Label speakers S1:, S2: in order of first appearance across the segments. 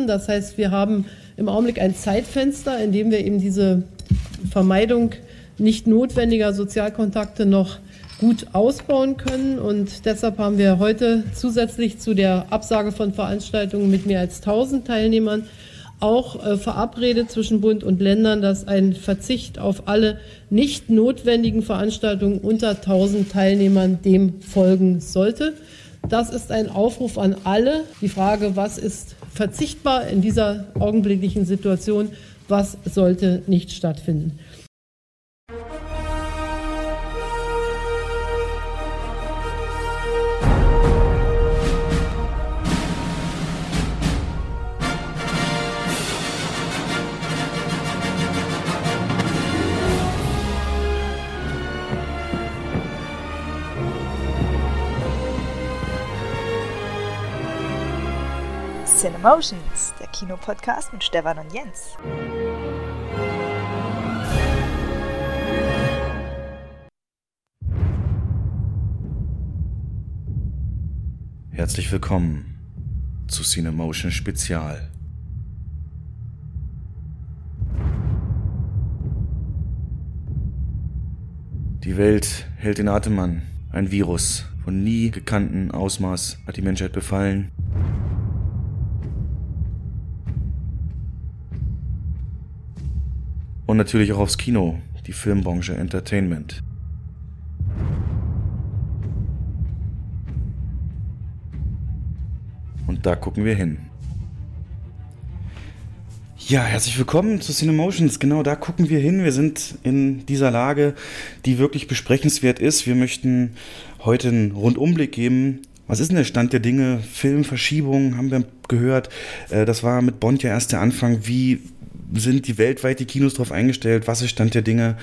S1: betrachten. Das heißt, wir haben im Augenblick ein Zeitfenster, in dem wir eben diese Vermeidung nicht notwendiger Sozialkontakte noch gut ausbauen können. Und deshalb haben wir heute zusätzlich zu der Absage von Veranstaltungen mit mehr als 1000 Teilnehmern auch äh, verabredet zwischen Bund und Ländern, dass ein Verzicht auf alle nicht notwendigen Veranstaltungen unter 1000 Teilnehmern dem folgen sollte. Das ist ein Aufruf an alle. Die Frage, was ist verzichtbar in dieser augenblicklichen Situation, was sollte nicht stattfinden.
S2: Cinemotions, der Kinopodcast mit Stefan und Jens.
S3: Herzlich willkommen zu Cinemotion Spezial. Die Welt hält den Atem an. Ein Virus von nie gekannten Ausmaß hat die Menschheit befallen. Und natürlich auch aufs Kino, die Filmbranche, Entertainment. Und da gucken wir hin. Ja, herzlich willkommen zu Cinemotions. Genau da gucken wir hin. Wir sind in dieser Lage, die wirklich besprechenswert ist. Wir möchten heute einen Rundumblick geben. Was ist denn der Stand der Dinge? Filmverschiebungen haben wir gehört. Äh, das war mit Bond ja erst der Anfang. Wie sind die weltweit die Kinos darauf eingestellt? Was ist Stand der Dinge?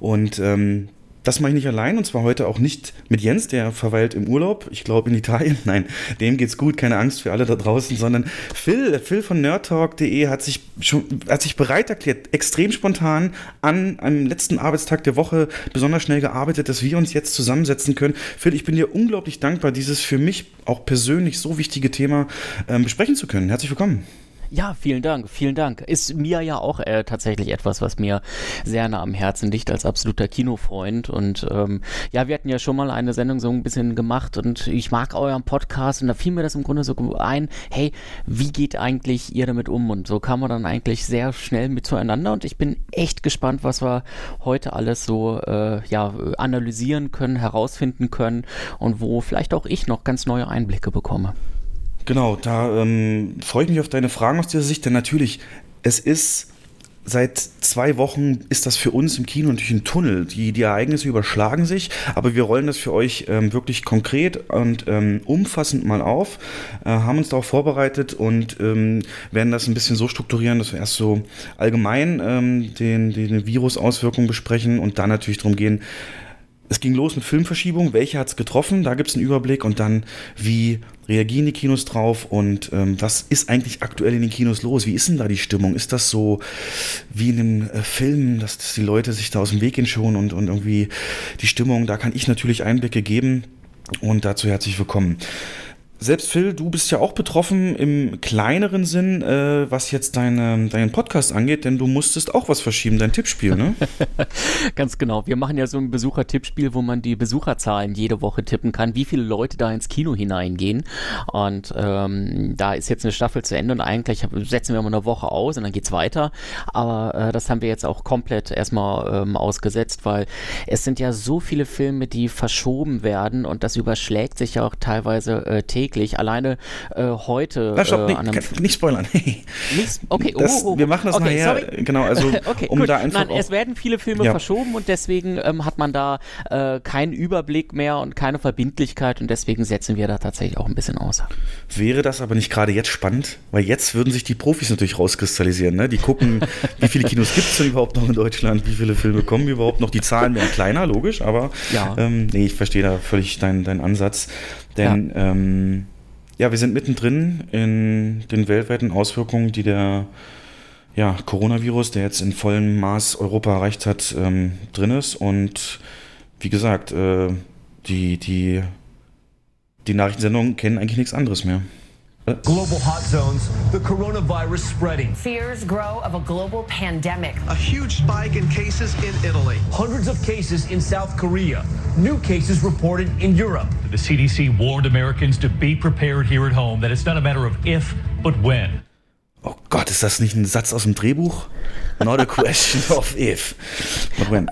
S3: Und ähm, das mache ich nicht allein und zwar heute auch nicht mit Jens, der verweilt im Urlaub, ich glaube in Italien. Nein, dem geht's gut, keine Angst für alle da draußen, sondern Phil, Phil von nerdtalk.de hat sich schon hat sich bereit erklärt, extrem spontan an einem letzten Arbeitstag der Woche besonders schnell gearbeitet, dass wir uns jetzt zusammensetzen können. Phil, ich bin dir unglaublich dankbar, dieses für mich auch persönlich so wichtige Thema ähm, besprechen zu können. Herzlich willkommen.
S4: Ja, vielen Dank, vielen Dank. Ist mir ja auch äh, tatsächlich etwas, was mir sehr nah am Herzen liegt als absoluter Kinofreund. Und ähm, ja, wir hatten ja schon mal eine Sendung so ein bisschen gemacht und ich mag euren Podcast und da fiel mir das im Grunde so ein, hey, wie geht eigentlich ihr damit um? Und so kam man dann eigentlich sehr schnell mit zueinander und ich bin echt gespannt, was wir heute alles so äh, ja, analysieren können, herausfinden können und wo vielleicht auch ich noch ganz neue Einblicke bekomme.
S3: Genau, da ähm, freue ich mich auf deine Fragen aus dieser Sicht, denn natürlich, es ist seit zwei Wochen ist das für uns im Kino natürlich ein Tunnel. Die, die Ereignisse überschlagen sich, aber wir rollen das für euch ähm, wirklich konkret und ähm, umfassend mal auf, äh, haben uns darauf vorbereitet und ähm, werden das ein bisschen so strukturieren, dass wir erst so allgemein ähm, den, den Virusauswirkungen besprechen und dann natürlich darum gehen, es ging los mit Filmverschiebung, welche hat es getroffen, da gibt es einen Überblick und dann, wie reagieren die Kinos drauf und ähm, was ist eigentlich aktuell in den Kinos los? Wie ist denn da die Stimmung? Ist das so wie in einem äh, Film, dass, dass, die Leute sich da aus dem Weg gehen schon und, und irgendwie die Stimmung, da kann ich natürlich Einblicke geben und dazu herzlich willkommen. Selbst Phil, du bist ja auch betroffen im kleineren Sinn, äh, was jetzt deine, deinen Podcast angeht, denn du musstest auch was verschieben, dein Tippspiel, ne?
S4: Ganz genau. Wir machen ja so ein Besuchertippspiel, wo man die Besucherzahlen jede Woche tippen kann, wie viele Leute da ins Kino hineingehen. Und ähm, da ist jetzt eine Staffel zu Ende und eigentlich setzen wir mal eine Woche aus und dann geht's weiter. Aber äh, das haben wir jetzt auch komplett erstmal ähm, ausgesetzt, weil es sind ja so viele Filme, die verschoben werden und das überschlägt sich ja auch teilweise äh, täglich täglich. Alleine äh, heute.
S3: Na, stopp, äh, nicht, nicht spoilern.
S4: Okay,
S3: das, oh, oh, wir machen das okay, nachher. Sorry. Genau, also
S4: okay, um gut. da einfach. Nein, es werden viele Filme ja. verschoben und deswegen ähm, hat man da äh, keinen Überblick mehr und keine Verbindlichkeit und deswegen setzen wir da tatsächlich auch ein bisschen aus.
S3: Wäre das aber nicht gerade jetzt spannend? Weil jetzt würden sich die Profis natürlich rauskristallisieren. Ne? Die gucken, wie viele Kinos gibt es denn überhaupt noch in Deutschland, wie viele Filme kommen überhaupt noch. Die Zahlen werden kleiner, logisch, aber ja. ähm, nee, ich verstehe da völlig deinen dein Ansatz. Denn ja. Ähm, ja, wir sind mittendrin in den weltweiten Auswirkungen, die der ja, Coronavirus, der jetzt in vollem Maß Europa erreicht hat, ähm, drin ist. Und wie gesagt, äh, die, die, die Nachrichtensendungen kennen eigentlich nichts anderes mehr.
S5: Global hot zones, the coronavirus spreading.
S6: Fears grow of a global pandemic.
S7: A huge spike in cases in Italy.
S5: Hundreds of cases in South Korea. New cases reported in Europe.
S8: The CDC warned Americans to be prepared here at home, that it's not a matter of if, but when.
S3: Oh Gott, ist das nicht ein Satz aus dem Drehbuch? Not a question of if.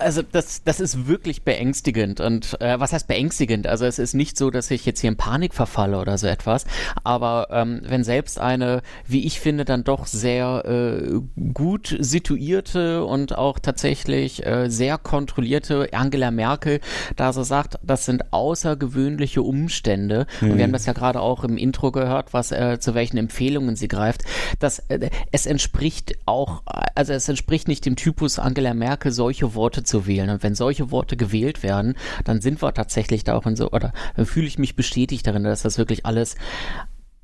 S4: Also das, das ist wirklich beängstigend. Und äh, was heißt beängstigend? Also es ist nicht so, dass ich jetzt hier in Panik verfalle oder so etwas. Aber ähm, wenn selbst eine, wie ich finde, dann doch sehr äh, gut situierte und auch tatsächlich äh, sehr kontrollierte Angela Merkel da so sagt, das sind außergewöhnliche Umstände. Und wir haben das ja gerade auch im Intro gehört, was äh, zu welchen Empfehlungen sie greift. Das, äh, es entspricht auch, also es entspricht nicht dem Typus Angela Merkel, solche Worte zu wählen. Und wenn solche Worte gewählt werden, dann sind wir tatsächlich da auch in so, oder dann fühle ich mich bestätigt darin, dass das wirklich alles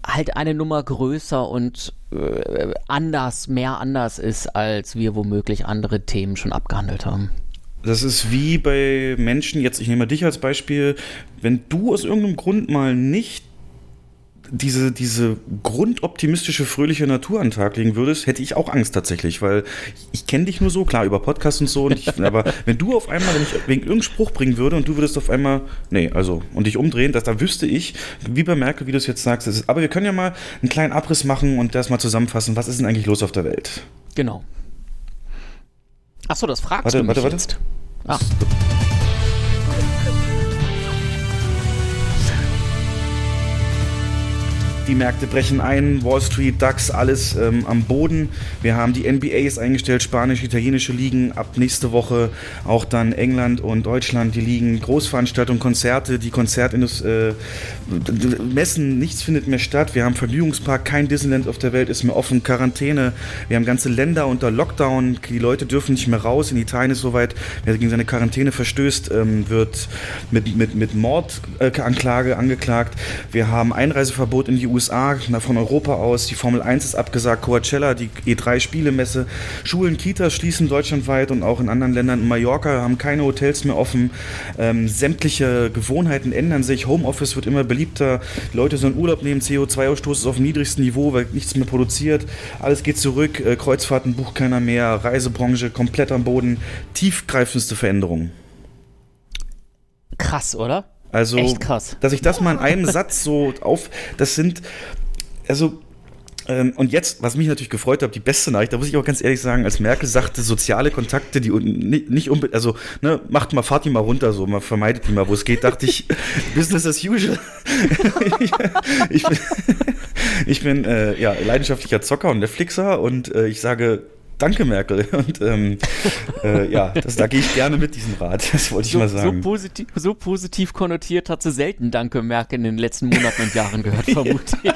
S4: halt eine Nummer größer und äh, anders, mehr anders ist, als wir womöglich andere Themen schon abgehandelt haben.
S3: Das ist wie bei Menschen, jetzt ich nehme dich als Beispiel, wenn du aus irgendeinem Grund mal nicht diese, diese grundoptimistische, fröhliche Natur an den Tag legen würdest, hätte ich auch Angst tatsächlich, weil ich kenne dich nur so, klar, über Podcasts und so, und ich, aber wenn du auf einmal, wenn ich wegen irgendeinem Spruch bringen würde und du würdest auf einmal, nee, also, und dich umdrehen, dass, da wüsste ich, wie bei Merkel, wie du es jetzt sagst, ist, aber wir können ja mal einen kleinen Abriss machen und das mal zusammenfassen, was ist denn eigentlich los auf der Welt?
S4: Genau. Achso, das fragst
S3: Warte,
S4: du mich
S3: warte, warte.
S4: jetzt. Ah.
S3: Die Märkte brechen ein, Wall Street, DAX, alles ähm, am Boden. Wir haben die NBA ist eingestellt, spanische, italienische Ligen. Ab nächste Woche auch dann England und Deutschland, die Ligen. Großveranstaltungen, Konzerte, die Konzertindustrie, äh, Messen, nichts findet mehr statt. Wir haben Vergnügungspark, kein Disneyland auf der Welt ist mehr offen, Quarantäne. Wir haben ganze Länder unter Lockdown. Die Leute dürfen nicht mehr raus. In Italien ist soweit, wer gegen seine Quarantäne verstößt, ähm, wird mit, mit, mit Mordanklage äh, angeklagt. Wir haben Einreiseverbot in die USA, von Europa aus. Die Formel 1 ist abgesagt, Coachella, die E3-Spielemesse. Schulen, Kitas schließen deutschlandweit und auch in anderen Ländern. In Mallorca haben keine Hotels mehr offen. Ähm, sämtliche Gewohnheiten ändern sich. Homeoffice wird immer beliebter. Die Leute sollen Urlaub nehmen. CO2-Ausstoß ist auf dem niedrigsten Niveau, weil nichts mehr produziert. Alles geht zurück. Äh, Kreuzfahrten bucht keiner mehr. Reisebranche komplett am Boden. Tiefgreifendste Veränderungen.
S4: Krass, oder?
S3: Also,
S4: Echt krass.
S3: dass ich das mal in einem Satz so auf, das sind, also, ähm, und jetzt, was mich natürlich gefreut hat, die beste Nachricht, da muss ich auch ganz ehrlich sagen, als Merkel sagte, soziale Kontakte, die nicht, nicht unbedingt, also, ne, macht mal, fahrt die mal runter, so, mal vermeidet die mal, wo es geht, dachte ich, Business as usual. ich, ich bin, ich bin äh, ja, leidenschaftlicher Zocker und Netflixer und äh, ich sage, Danke, Merkel. Und ähm, äh, ja, das, da gehe ich gerne mit diesem Rat. Das wollte ich
S4: So,
S3: mal
S4: so,
S3: sagen.
S4: positiv, so positiv konnotiert hat sie selten Danke Merkel in den letzten Monaten und Jahren gehört, vermute ich.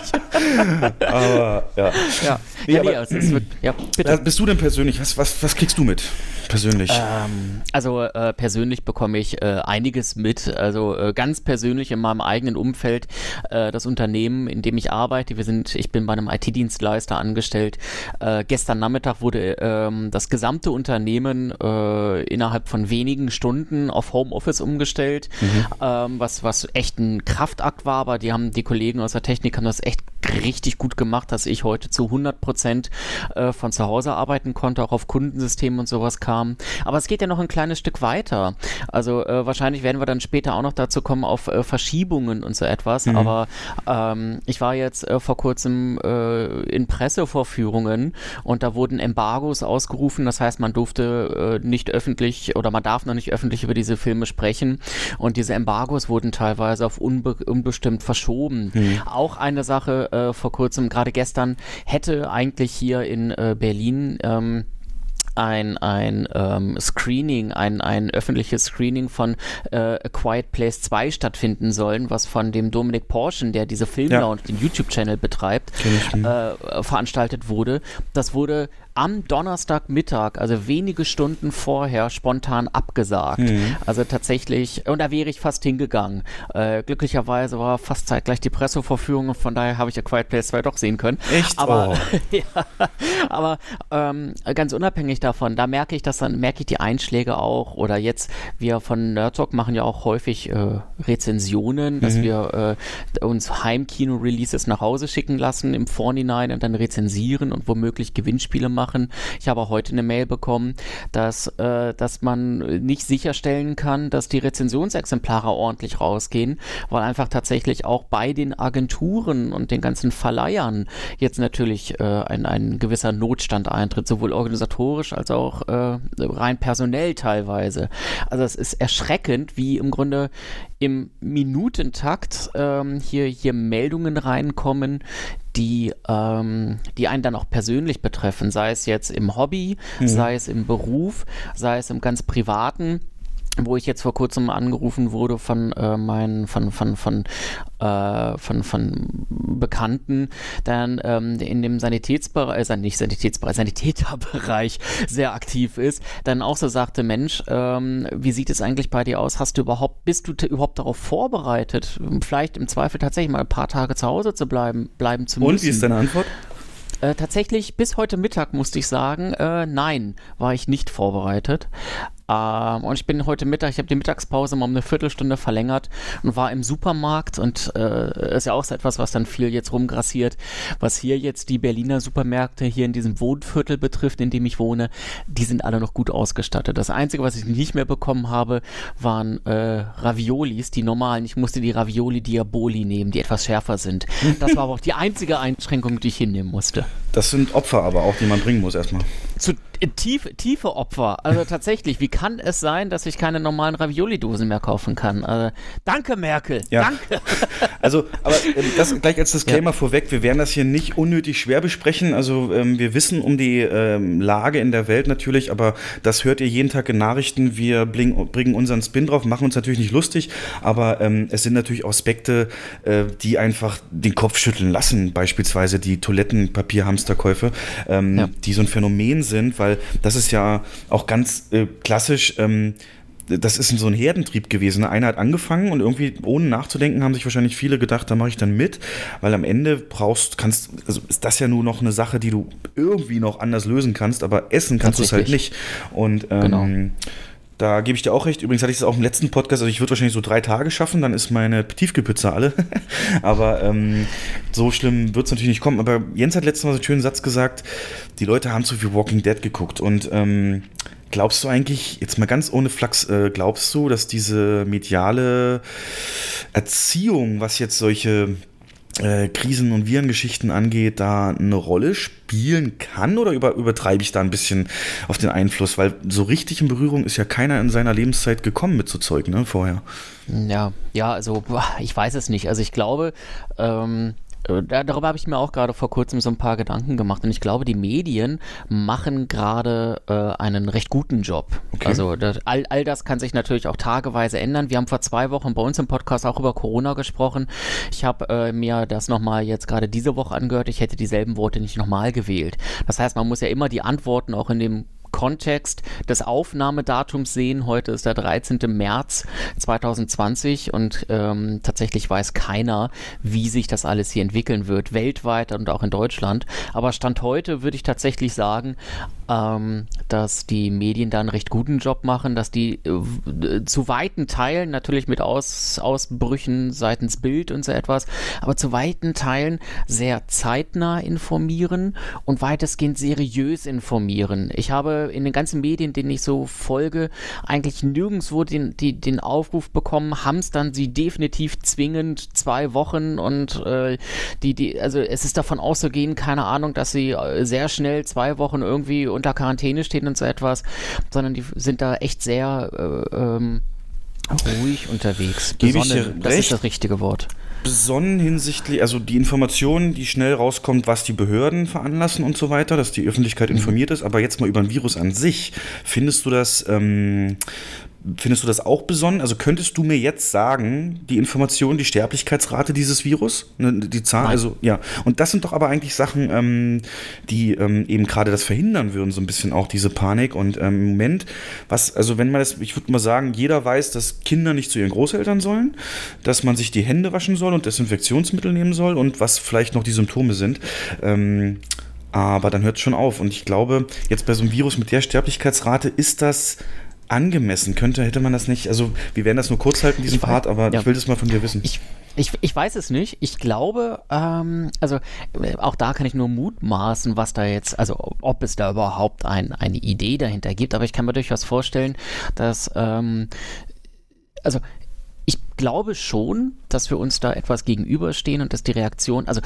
S3: Aber ja.
S4: Ja,
S3: Nee,
S4: ja, nee,
S3: aber-
S4: es ist wirklich, ja bitte.
S3: Bist du denn persönlich? Was, was, was kriegst du mit? Persönlich.
S4: Ähm, also äh, persönlich bekomme ich äh, einiges mit. Also äh, ganz persönlich in meinem eigenen Umfeld äh, das Unternehmen, in dem ich arbeite. Wir sind, ich bin bei einem IT-Dienstleister angestellt. Äh, gestern Nachmittag wurde ähm, das gesamte Unternehmen äh, innerhalb von wenigen Stunden auf Homeoffice umgestellt, ähm, was was echt ein Kraftakt war. Aber die haben die Kollegen aus der Technik haben das echt richtig gut gemacht, dass ich heute zu 100 Prozent von zu Hause arbeiten konnte, auch auf Kundensystemen und sowas kam. Aber es geht ja noch ein kleines Stück weiter. Also äh, wahrscheinlich werden wir dann später auch noch dazu kommen auf äh, Verschiebungen und so etwas. Aber ähm, ich war jetzt äh, vor kurzem äh, in Pressevorführungen und da wurden Embargos ausgerufen. Das heißt, man durfte äh, nicht öffentlich oder man darf noch nicht öffentlich über diese Filme sprechen. Und diese Embargos wurden teilweise auf unbe unbestimmt verschoben. Auch eine Sache äh, vor kurzem, gerade gestern, hätte eigentlich hier in Berlin ähm, ein, ein ähm, Screening, ein, ein öffentliches Screening von äh, A Quiet Place 2 stattfinden sollen, was von dem Dominik Porschen, der diese Filmlounge, den YouTube-Channel betreibt, äh, veranstaltet wurde. Das wurde am Donnerstagmittag, also wenige Stunden vorher, spontan abgesagt. Mhm. Also tatsächlich, und da wäre ich fast hingegangen. Äh, glücklicherweise war fast zeitgleich die Presseverführung und von daher habe ich A Quiet Place 2 doch sehen können.
S3: Echt?
S4: Aber, oh. ja, aber ähm, ganz unabhängig davon, da merke ich das dann, merke ich die Einschläge auch. Oder jetzt, wir von Nerd Talk machen ja auch häufig äh, Rezensionen, dass mhm. wir äh, uns Heimkino-Releases nach Hause schicken lassen im Vorhinein und dann rezensieren und womöglich Gewinnspiele machen. Ich habe heute eine Mail bekommen, dass, äh, dass man nicht sicherstellen kann, dass die Rezensionsexemplare ordentlich rausgehen, weil einfach tatsächlich auch bei den Agenturen und den ganzen Verleihern jetzt natürlich äh, ein, ein gewisser Notstand eintritt, sowohl organisatorisch als auch äh, rein personell teilweise. Also es ist erschreckend, wie im Grunde im Minutentakt ähm, hier, hier Meldungen reinkommen, die, ähm, die einen dann auch persönlich betreffen, sei es jetzt im Hobby, mhm. sei es im Beruf, sei es im ganz privaten wo ich jetzt vor kurzem angerufen wurde von äh, meinen von von von äh, von von Bekannten, dann ähm, in dem Sanitätsbereich, äh, nicht Sanitätsbereich, Sanitäterbereich sehr aktiv ist, dann auch so sagte, Mensch, ähm, wie sieht es eigentlich bei dir aus? Hast du überhaupt, bist du überhaupt darauf vorbereitet, vielleicht im Zweifel tatsächlich mal ein paar Tage zu Hause zu bleiben, bleiben zu müssen?
S3: Und wie ist deine Antwort?
S4: Äh, tatsächlich bis heute Mittag musste ich sagen, äh, nein, war ich nicht vorbereitet. Ähm, und ich bin heute Mittag, ich habe die Mittagspause mal um eine Viertelstunde verlängert und war im Supermarkt und äh, ist ja auch so etwas, was dann viel jetzt rumgrassiert, was hier jetzt die Berliner Supermärkte hier in diesem Wohnviertel betrifft, in dem ich wohne, die sind alle noch gut ausgestattet. Das Einzige, was ich nicht mehr bekommen habe, waren äh, Raviolis, die normalen. Ich musste die Ravioli Diaboli nehmen, die etwas schärfer sind. Das war aber auch die einzige Einschränkung, die ich hinnehmen musste.
S3: Das sind Opfer aber auch, die man bringen muss erstmal.
S4: Zu tief, tiefe Opfer. Also tatsächlich, wie kann es sein, dass ich keine normalen Ravioli-Dosen mehr kaufen kann? Also, danke, Merkel. Ja. Danke.
S3: Also, aber ähm, das gleich als Disclaimer ja. vorweg, wir werden das hier nicht unnötig schwer besprechen. Also, ähm, wir wissen um die ähm, Lage in der Welt natürlich, aber das hört ihr jeden Tag in Nachrichten. Wir bringen, bringen unseren Spin drauf, machen uns natürlich nicht lustig, aber ähm, es sind natürlich Aspekte, äh, die einfach den Kopf schütteln lassen. Beispielsweise die Toilettenpapierhamsterkäufe, ähm, ja. die so ein Phänomen sind, weil weil das ist ja auch ganz äh, klassisch. Ähm, das ist so ein Herdentrieb gewesen. Einer hat angefangen und irgendwie ohne nachzudenken haben sich wahrscheinlich viele gedacht, da mache ich dann mit, weil am Ende brauchst, kannst, also ist das ja nur noch eine Sache, die du irgendwie noch anders lösen kannst, aber essen kannst du es halt nicht. Und ähm, genau. Da gebe ich dir auch recht. Übrigens hatte ich es auch im letzten Podcast, also ich würde wahrscheinlich so drei Tage schaffen, dann ist meine Tiefkühlpizza alle. Aber ähm, so schlimm wird es natürlich nicht kommen. Aber Jens hat letztes Mal so einen schönen Satz gesagt, die Leute haben zu viel Walking Dead geguckt. Und ähm, glaubst du eigentlich, jetzt mal ganz ohne Flachs, äh, glaubst du, dass diese mediale Erziehung, was jetzt solche äh, Krisen- und Virengeschichten angeht, da eine Rolle spielen kann oder über, übertreibe ich da ein bisschen auf den Einfluss? Weil so richtig in Berührung ist ja keiner in seiner Lebenszeit gekommen mit so Zeug, ne, vorher.
S4: Ja, ja, also ich weiß es nicht. Also ich glaube, ähm, äh, darüber habe ich mir auch gerade vor kurzem so ein paar Gedanken gemacht und ich glaube, die Medien machen gerade äh, einen recht guten Job. Okay. Also das, all, all das kann sich natürlich auch tageweise ändern. Wir haben vor zwei Wochen bei uns im Podcast auch über Corona gesprochen. Ich habe äh, mir das nochmal jetzt gerade diese Woche angehört. Ich hätte dieselben Worte nicht nochmal gewählt. Das heißt, man muss ja immer die Antworten auch in dem Kontext des Aufnahmedatums sehen. Heute ist der 13. März 2020 und ähm, tatsächlich weiß keiner, wie sich das alles hier entwickeln wird, weltweit und auch in Deutschland. Aber Stand heute würde ich tatsächlich sagen, ähm, dass die Medien da einen recht guten Job machen, dass die äh, zu weiten Teilen, natürlich mit Aus, Ausbrüchen seitens Bild und so etwas, aber zu weiten Teilen sehr zeitnah informieren und weitestgehend seriös informieren. Ich habe in den ganzen Medien, denen ich so folge, eigentlich nirgendwo den, die, den Aufruf bekommen, hamstern sie definitiv zwingend zwei Wochen und äh, die, die, also es ist davon auszugehen, keine Ahnung, dass sie äh, sehr schnell zwei Wochen irgendwie unter Quarantäne stehen und so etwas, sondern die sind da echt sehr äh, ähm, ruhig unterwegs.
S3: Gebe ich dir
S4: das recht. ist das richtige Wort
S3: besonnen hinsichtlich, also die Informationen, die schnell rauskommt, was die Behörden veranlassen und so weiter, dass die Öffentlichkeit mhm. informiert ist. Aber jetzt mal über ein Virus an sich. Findest du das ähm, Findest du das auch besonders? Also könntest du mir jetzt sagen, die Information, die Sterblichkeitsrate dieses Virus, ne, die Zahl,
S4: Nein.
S3: also ja. Und das sind doch aber eigentlich Sachen, ähm, die ähm, eben gerade das verhindern würden, so ein bisschen auch diese Panik. Und ähm, im Moment, was, also wenn man das, ich würde mal sagen, jeder weiß, dass Kinder nicht zu ihren Großeltern sollen, dass man sich die Hände waschen soll und Desinfektionsmittel nehmen soll und was vielleicht noch die Symptome sind. Ähm, aber dann hört es schon auf. Und ich glaube, jetzt bei so einem Virus mit der Sterblichkeitsrate ist das angemessen. Könnte, hätte man das nicht, also wir werden das nur kurz halten, diesen
S4: Ich weiß-
S3: Part, aber
S4: ja.
S3: ich will das mal von dir wissen.
S4: Ich, ich, ich weiß es nicht. Ich glaube, ähm, also äh, auch da kann ich nur mutmaßen, was da jetzt, also ob es da überhaupt ein, eine Idee dahinter gibt. Aber ich kann mir durchaus vorstellen, dass, ähm, also ich glaube schon, dass wir uns da etwas gegenüberstehen und dass die Reaktion, also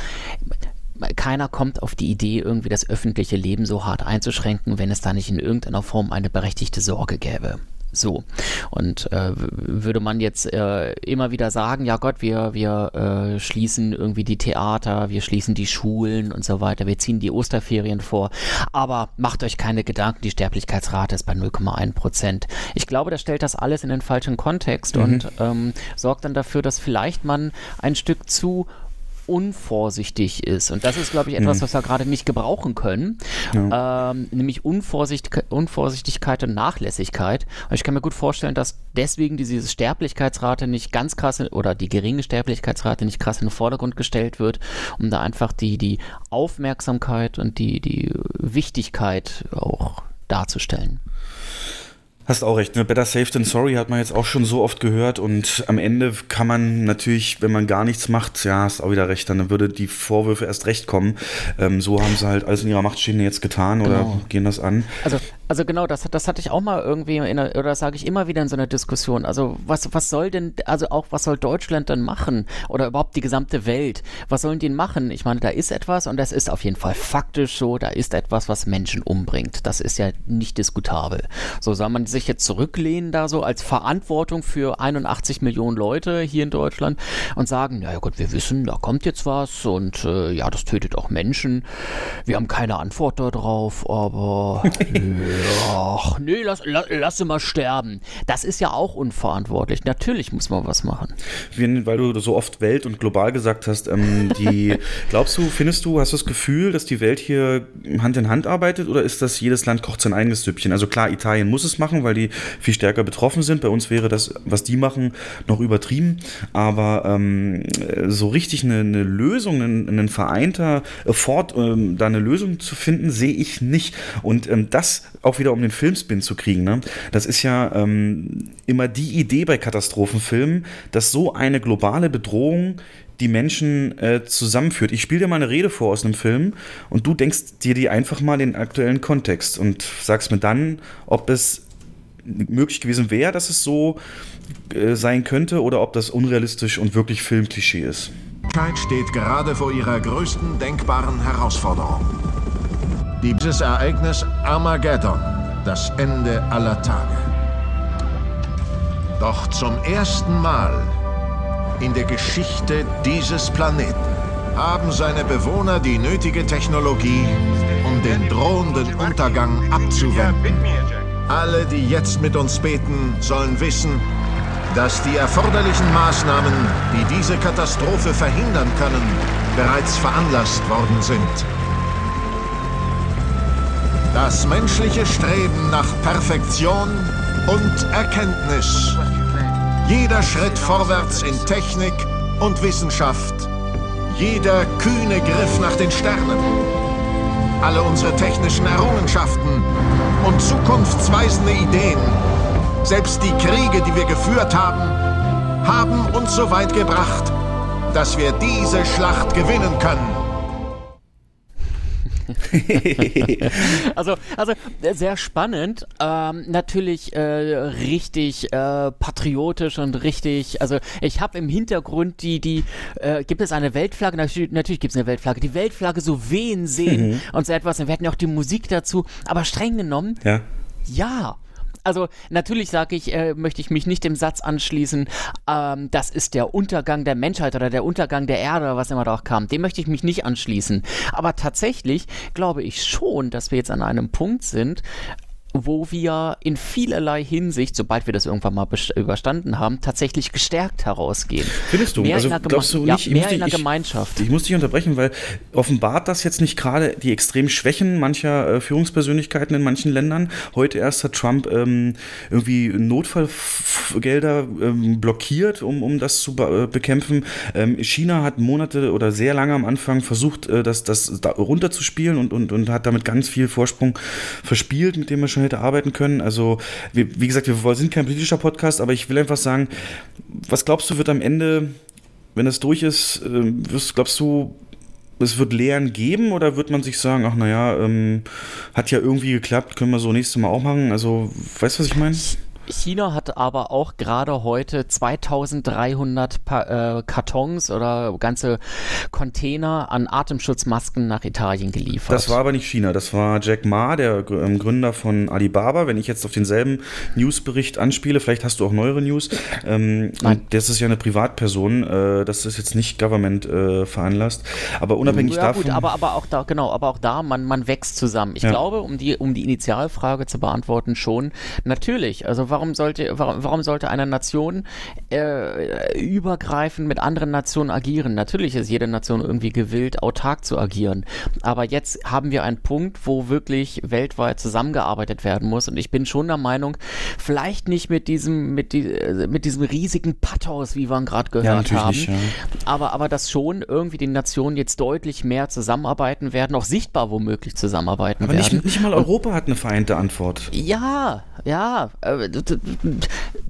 S4: keiner kommt auf die Idee, irgendwie das öffentliche Leben so hart einzuschränken, wenn es da nicht in irgendeiner Form eine berechtigte Sorge gäbe. So. Und äh, würde man jetzt äh, immer wieder sagen, ja Gott, wir, wir äh, schließen irgendwie die Theater, wir schließen die Schulen und so weiter, wir ziehen die Osterferien vor, aber macht euch keine Gedanken, die Sterblichkeitsrate ist bei 0,1 Prozent. Ich glaube, das stellt das alles in den falschen Kontext und ähm, sorgt dann dafür, dass vielleicht man ein Stück zu unvorsichtig ist. Und das ist, glaube ich, etwas, was wir gerade nicht gebrauchen können. Ähm, nämlich Unvorsicht, Unvorsichtigkeit und Nachlässigkeit. Und ich kann mir gut vorstellen, dass deswegen diese Sterblichkeitsrate nicht ganz krass oder die geringe Sterblichkeitsrate nicht krass in den Vordergrund gestellt wird, um da einfach die, die Aufmerksamkeit und die, die Wichtigkeit auch darzustellen.
S3: Hast auch recht, ne? Better safe than sorry hat man jetzt auch schon so oft gehört und am Ende kann man natürlich, wenn man gar nichts macht, ja, hast auch wieder recht, dann würde die Vorwürfe erst recht kommen. Ähm, so haben sie halt alles in ihrer Macht Stehende jetzt getan oder
S4: Genau.
S3: gehen das an.
S4: Also, also genau, das, das hatte ich auch mal irgendwie, in der, oder sage ich immer wieder in so einer Diskussion. Also was, was soll denn, also auch was soll Deutschland dann machen oder überhaupt die gesamte Welt? Was sollen die machen? Ich meine, da ist etwas und das ist auf jeden Fall faktisch so, da ist etwas, was Menschen umbringt. Das ist ja nicht diskutabel. So soll man sich jetzt zurücklehnen da so als Verantwortung für 81 Millionen Leute hier in Deutschland und sagen, naja gut, wir wissen, da kommt jetzt was und äh, ja, das tötet auch Menschen. Wir haben keine Antwort darauf, aber Ach, nee, lass, lass, lass sie mal sterben. Das ist ja auch unverantwortlich. Natürlich muss man was machen.
S3: Weil du so oft Welt und global gesagt hast, ähm, die, glaubst du, findest du, hast du das Gefühl, dass die Welt hier Hand in Hand arbeitet oder ist das jedes Land kocht sein eigenes Süppchen? Also klar, Italien muss es machen, weil die viel stärker betroffen sind. Bei uns wäre das, was die machen, noch übertrieben. Aber ähm, so richtig eine, eine Lösung, ein, ein vereinter Effort, ähm, da eine Lösung zu finden, sehe ich nicht. Und ähm, das auch wieder um den Filmspin zu kriegen, ne? das ist ja ähm, immer die Idee bei Katastrophenfilmen, dass so eine globale Bedrohung die Menschen äh, zusammenführt. Ich spiele dir mal eine Rede vor aus einem Film und du denkst dir die einfach mal in den aktuellen Kontext und sagst mir dann, ob es möglich gewesen wäre, dass es so äh, sein könnte oder ob das unrealistisch und wirklich Filmklischee ist.
S9: Menschheit steht gerade vor ihrer größten denkbaren Herausforderung. Dieses Ereignis Armageddon, das Ende aller Tage. Doch zum ersten Mal in der Geschichte dieses Planeten haben seine Bewohner die nötige Technologie, um den drohenden Untergang abzuwenden. Alle, die jetzt mit uns beten, sollen wissen, dass die erforderlichen Maßnahmen, die diese Katastrophe verhindern können, bereits veranlasst worden sind. Das menschliche Streben nach Perfektion und Erkenntnis. Jeder Schritt vorwärts in Technik und Wissenschaft. Jeder kühne Griff nach den Sternen. Alle unsere technischen Errungenschaften und zukunftsweisende Ideen. Selbst die Kriege, die wir geführt haben, haben uns so weit gebracht, dass wir diese Schlacht gewinnen können.
S4: Also, also äh, sehr spannend. Ähm, natürlich äh, richtig äh, patriotisch und richtig. Also ich habe im Hintergrund die die äh, gibt es eine Weltflagge? Natürlich, natürlich gibt es eine Weltflagge. Die Weltflagge so wehen sehen und so etwas. Und wir hatten ja auch die Musik dazu. Aber streng genommen,
S3: Ja.
S4: ja. Also natürlich sage ich, äh, möchte ich mich nicht dem Satz anschließen, ähm, das ist der Untergang der Menschheit oder der Untergang der Erde oder was immer da auch kam. Dem möchte ich mich nicht anschließen. Aber tatsächlich glaube ich schon, dass wir jetzt an einem Punkt sind, wo wir in vielerlei Hinsicht, sobald wir das irgendwann mal überstanden haben, tatsächlich gestärkt herausgehen.
S3: Findest du?
S4: Mehr
S3: also
S4: in der
S3: glaubst du
S4: ja,
S3: nicht,
S4: mehr
S3: ich,
S4: in der
S3: ich,
S4: Gemeinschaft.
S3: Ich muss dich unterbrechen, weil offenbart das jetzt nicht gerade die extremen Schwächen mancher äh, Führungspersönlichkeiten in manchen Ländern. Heute erst hat Trump ähm, irgendwie Notfallgelder ähm, blockiert, um, um das zu be äh, bekämpfen. Ähm, China hat Monate oder sehr lange am Anfang versucht, äh, das, das da runterzuspielen und, und, und hat damit ganz viel Vorsprung verspielt, mit dem man schon hätte arbeiten können. Also, wie, wie gesagt, wir sind kein politischer Podcast, aber ich will einfach sagen, was glaubst du, wird am Ende, wenn es durch ist, äh, glaubst du, es wird Lehren geben oder wird man sich sagen, ach naja, ähm, hat ja irgendwie geklappt, können wir so nächstes Mal auch machen? Also, weißt du, was ich meine?
S4: China hat aber auch gerade heute 2300 pa äh, Kartons oder ganze Container an Atemschutzmasken nach Italien geliefert.
S3: Das war aber nicht China, das war Jack Ma, der ähm, Gründer von Alibaba. Wenn ich jetzt auf denselben Newsbericht anspiele, vielleicht hast du auch neuere News. Ähm, Nein. Das ist ja eine Privatperson, äh, das ist jetzt nicht Government äh, veranlasst. Aber unabhängig
S4: ja,
S3: davon.
S4: Gut, aber, aber auch da, genau, aber auch da, man, man wächst zusammen. Ich ja. glaube, um die, um die Initialfrage zu beantworten, schon, natürlich. Also warum sollte, warum, warum sollte eine Nation äh, übergreifend mit anderen Nationen agieren? Natürlich ist jede Nation irgendwie gewillt, autark zu agieren. Aber jetzt haben wir einen Punkt, wo wirklich weltweit zusammengearbeitet werden muss. Und ich bin schon der Meinung, vielleicht nicht mit diesem, mit, die, mit diesem riesigen Pathos, wie wir ihn gerade gehört ja, haben. Nicht, ja. aber, aber dass schon irgendwie die Nationen jetzt deutlich mehr zusammenarbeiten werden, auch sichtbar womöglich zusammenarbeiten
S3: aber
S4: werden.
S3: Aber nicht, nicht mal Europa hat eine vereinte Antwort.
S4: Ja, ja.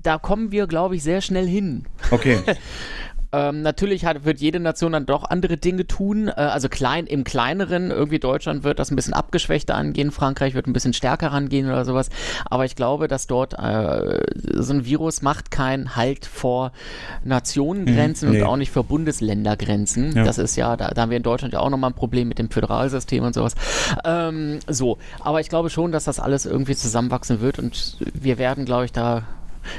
S4: Da kommen wir, glaube ich, sehr schnell hin.
S3: Okay.
S4: Ähm, natürlich hat, wird jede Nation dann doch andere Dinge tun. Äh, also klein im kleineren, irgendwie Deutschland wird das ein bisschen abgeschwächter angehen, Frankreich wird ein bisschen stärker rangehen oder sowas. Aber ich glaube, dass dort äh, so ein Virus macht keinen Halt vor Nationengrenzen mhm, nee. und auch nicht vor Bundesländergrenzen. Ja. Das ist ja, da, da, haben wir in Deutschland ja auch nochmal ein Problem mit dem Föderalsystem und sowas. Ähm, so, aber ich glaube schon, dass das alles irgendwie zusammenwachsen wird und wir werden, glaube ich, da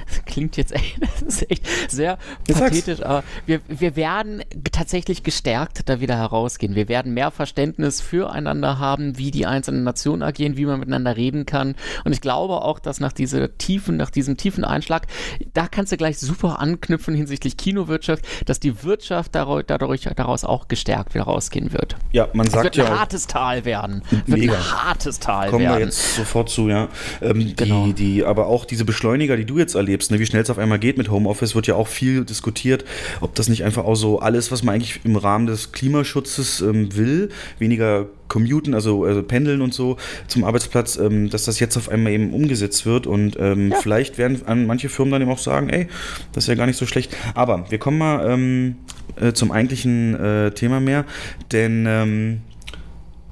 S4: das klingt jetzt echt, das ist echt sehr ich pathetisch, sag's. aber wir, wir werden tatsächlich gestärkt da wieder herausgehen. Wir werden mehr Verständnis füreinander haben, wie die einzelnen Nationen agieren, wie man miteinander reden kann. Und ich glaube auch, dass nach dieser tiefen, nach diesem tiefen Einschlag, da kannst du gleich super anknüpfen hinsichtlich Kinowirtschaft, dass die Wirtschaft dadurch, dadurch daraus auch gestärkt wieder rausgehen wird.
S3: Ja, man sagt
S4: es wird
S3: ja.
S4: ein hartes Tal werden. Wird
S3: mega.
S4: ein hartes Tal
S3: Kommen
S4: werden.
S3: Kommen wir jetzt sofort zu, ja. Ähm, genau. die, die, aber auch diese Beschleuniger, die du jetzt erlebst, ne, wie schnell es auf einmal geht mit Homeoffice, wird ja auch viel diskutiert, ob das nicht einfach auch so alles, was man eigentlich im Rahmen des Klimaschutzes ähm, will, weniger commuten, also, also pendeln und so zum Arbeitsplatz, ähm, dass das jetzt auf einmal eben umgesetzt wird und ähm, ja. vielleicht werden manche Firmen dann eben auch sagen, ey, das ist ja gar nicht so schlecht. Aber wir kommen mal ähm, äh, zum eigentlichen äh, Thema mehr, denn ähm,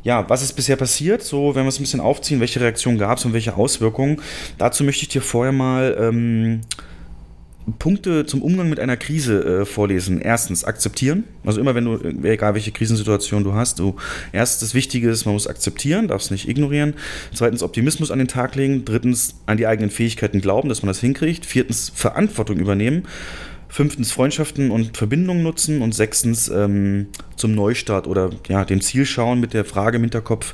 S3: ja, was ist bisher passiert? So, wenn wir es ein bisschen aufziehen, welche Reaktionen gab es und welche Auswirkungen? Dazu möchte ich dir vorher mal ähm, Punkte zum Umgang mit einer Krise äh, vorlesen. Erstens, akzeptieren. Also immer wenn du, egal welche Krisensituation du hast, du erst das Wichtige ist, man muss akzeptieren, darf es nicht ignorieren. Zweitens, Optimismus an den Tag legen. Drittens, an die eigenen Fähigkeiten glauben, dass man das hinkriegt. Viertens, Verantwortung übernehmen. Fünftens Freundschaften und Verbindungen nutzen und sechstens ähm, zum Neustart oder ja, dem Ziel schauen mit der Frage im Hinterkopf,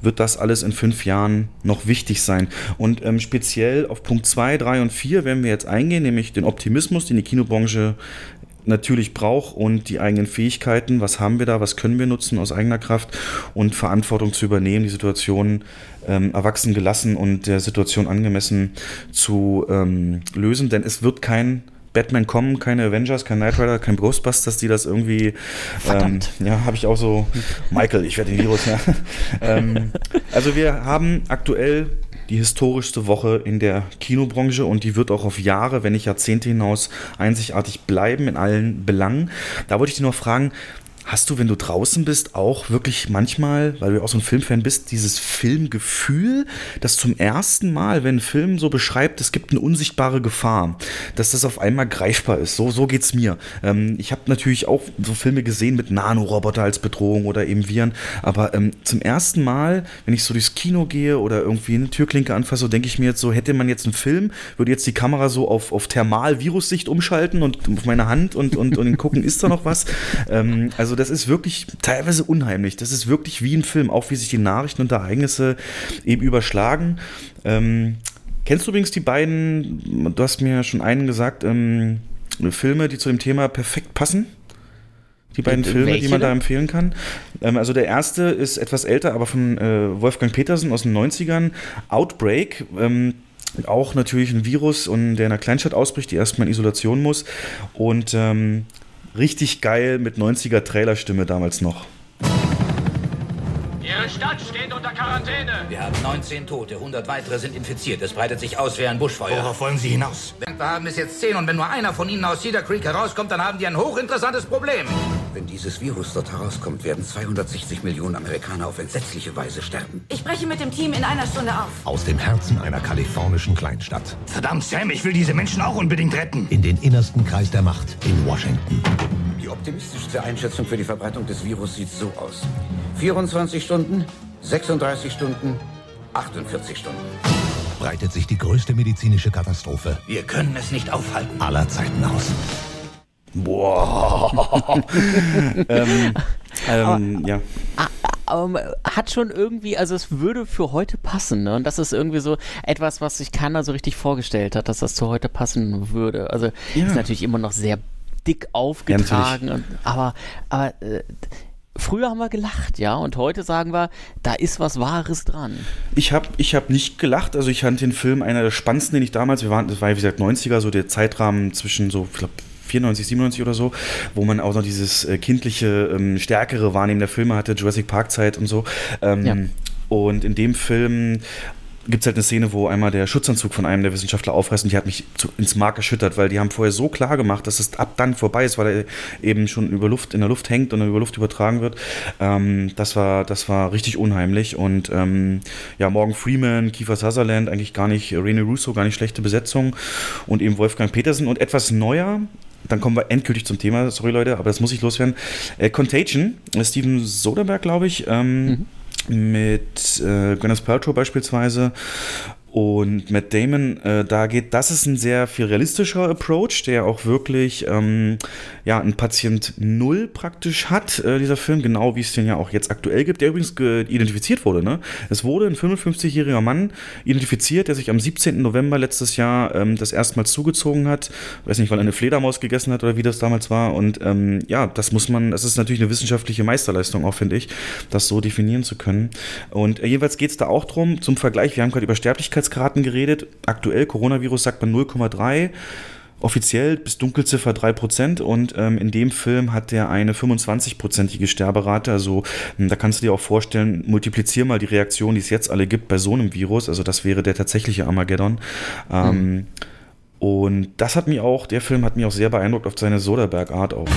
S3: wird das alles in fünf Jahren noch wichtig sein? Und ähm, speziell auf Punkt 2, 3 und 4 werden wir jetzt eingehen, nämlich den Optimismus, den die Kinobranche natürlich braucht und die eigenen Fähigkeiten, was haben wir da, was können wir nutzen aus eigener Kraft? Und Verantwortung zu übernehmen, die Situation ähm, erwachsen gelassen und der Situation angemessen zu ähm, lösen, denn es wird kein Batman kommen, keine Avengers, kein Knight Rider, kein Ghostbusters, die das irgendwie. Ähm, ja, habe ich auch so. Michael, ich werde den Virus, ja. ähm, also wir haben aktuell die historischste Woche in der Kinobranche und die wird auch auf Jahre, wenn nicht Jahrzehnte hinaus einzigartig bleiben in allen Belangen. Da wollte ich dich noch fragen, Hast du, wenn du draußen bist, auch wirklich manchmal, weil du auch so ein Filmfan bist, dieses Filmgefühl, dass zum ersten Mal, wenn ein Film so beschreibt, es gibt eine unsichtbare Gefahr, dass das auf einmal greifbar ist? So, so es mir. Ähm, ich habe natürlich auch so Filme gesehen mit Nanoroboter als Bedrohung oder eben Viren, aber ähm, zum ersten Mal, wenn ich so durchs Kino gehe oder irgendwie eine Türklinke anfasse, denke ich mir jetzt so, hätte man jetzt einen Film, würde jetzt die Kamera so auf, auf Thermal-Virussicht umschalten und auf meine Hand und, und, und gucken, ist da noch was? Ähm, also Also das ist wirklich teilweise unheimlich. Das ist wirklich wie ein Film, auch wie sich die Nachrichten und Ereignisse eben überschlagen. Ähm, kennst du übrigens die beiden, du hast mir schon einen gesagt, ähm, Filme, die zu dem Thema perfekt passen? Die beiden Filme, Welche die man da empfehlen kann. Ähm, also der erste ist etwas älter, aber von äh, Wolfgang Petersen aus den 90ern. Outbreak. Ähm, auch natürlich ein Virus, und der in einer Kleinstadt ausbricht, die erstmal in Isolation muss. Und ähm, richtig geil mit 90er Trailerstimme damals noch.
S10: Ihre Stadt steht unter Quarantäne.
S11: Wir haben 19 Tote, 100 weitere sind infiziert. Es breitet sich aus wie ein Buschfeuer.
S12: Worauf wollen Sie hinaus?
S11: Wir haben es jetzt 10 und wenn nur einer von Ihnen aus Cedar Creek herauskommt, dann haben die ein hochinteressantes Problem. Wenn dieses Virus dort herauskommt, werden 260 Millionen Amerikaner auf entsetzliche Weise sterben.
S13: Ich spreche mit dem Team in einer Stunde auf.
S12: Aus dem Herzen einer kalifornischen Kleinstadt.
S14: Verdammt, Sam, ich will diese Menschen auch unbedingt retten.
S12: In den innersten Kreis der Macht in Washington.
S11: Die optimistischste Einschätzung für die Verbreitung des Virus sieht so aus. 24 Stunden, 36 Stunden, 48 Stunden.
S12: Breitet sich die größte medizinische Katastrophe.
S11: Wir können es nicht aufhalten.
S12: Aller Zeiten aus.
S3: Boah. ähm, ähm, ja.
S4: Um, hat schon irgendwie, also es würde für heute passen, ne? Und das ist irgendwie so etwas, was sich keiner so richtig vorgestellt hat, dass das zu heute passen würde. Also ja. ist natürlich immer noch sehr dick aufgetragen, ja, und, aber, aber äh, Früher haben wir gelacht, ja, und heute sagen wir, da ist was Wahres dran.
S3: Ich habe ich hab nicht gelacht, also ich fand den Film einer der spannendsten, den ich damals, wir waren, das war wie gesagt 90er, so der Zeitrahmen zwischen so, ich glaube, 94, 97 oder so, wo man auch noch dieses äh, kindliche, ähm, stärkere Wahrnehmen der Filme hatte, Jurassic Park Zeit und so. Ähm, ja. Und in dem Film gibt es halt eine Szene, wo einmal der Schutzanzug von einem der Wissenschaftler aufreißt und die hat mich zu, ins Mark erschüttert, weil die haben vorher so klar gemacht, dass es ab dann vorbei ist, weil er eben schon über Luft, in der Luft hängt und über Luft übertragen wird. Ähm, das, war, das war richtig unheimlich und ähm, ja, Morgan Freeman, Kiefer Sutherland, eigentlich gar nicht, Rene Russo, gar nicht schlechte Besetzung und eben Wolfgang Petersen und etwas neuer, dann kommen wir endgültig zum Thema, sorry Leute, aber das muss ich loswerden. Äh, Contagion, äh, Steven Soderbergh, glaube ich, ähm, mhm mit äh, Gwyneth Paltrow beispielsweise und Matt Damon, äh, da geht, das ist ein sehr viel realistischer Approach, der auch wirklich ähm, ja, einen Patient Null praktisch hat, äh, dieser Film, genau wie es den ja auch jetzt aktuell gibt, der übrigens identifiziert wurde. Ne? Es wurde ein 55-jähriger Mann identifiziert, der sich am 17. November letztes Jahr ähm, das erstmal zugezogen hat. weiß nicht, weil er eine Fledermaus gegessen hat oder wie das damals war. Und ähm, ja, das muss man, das ist natürlich eine wissenschaftliche Meisterleistung auch, finde ich, das so definieren zu können. Und äh, jeweils geht es da auch drum, zum Vergleich, wir haben gerade über Sterblichkeit Sterblichkeitsraten geredet. Aktuell, Coronavirus sagt man 0,3 offiziell bis Dunkelziffer 3% und ähm, in dem Film hat der eine 25-prozentige Sterberate. Also hm, da kannst du dir auch vorstellen, multiplizier mal die Reaktion, die es jetzt alle gibt bei so einem Virus. Also das wäre der tatsächliche Armageddon. Ähm. Und das hat mich auch, der Film hat mich auch sehr beeindruckt auf seine Soderbergh-Art auch.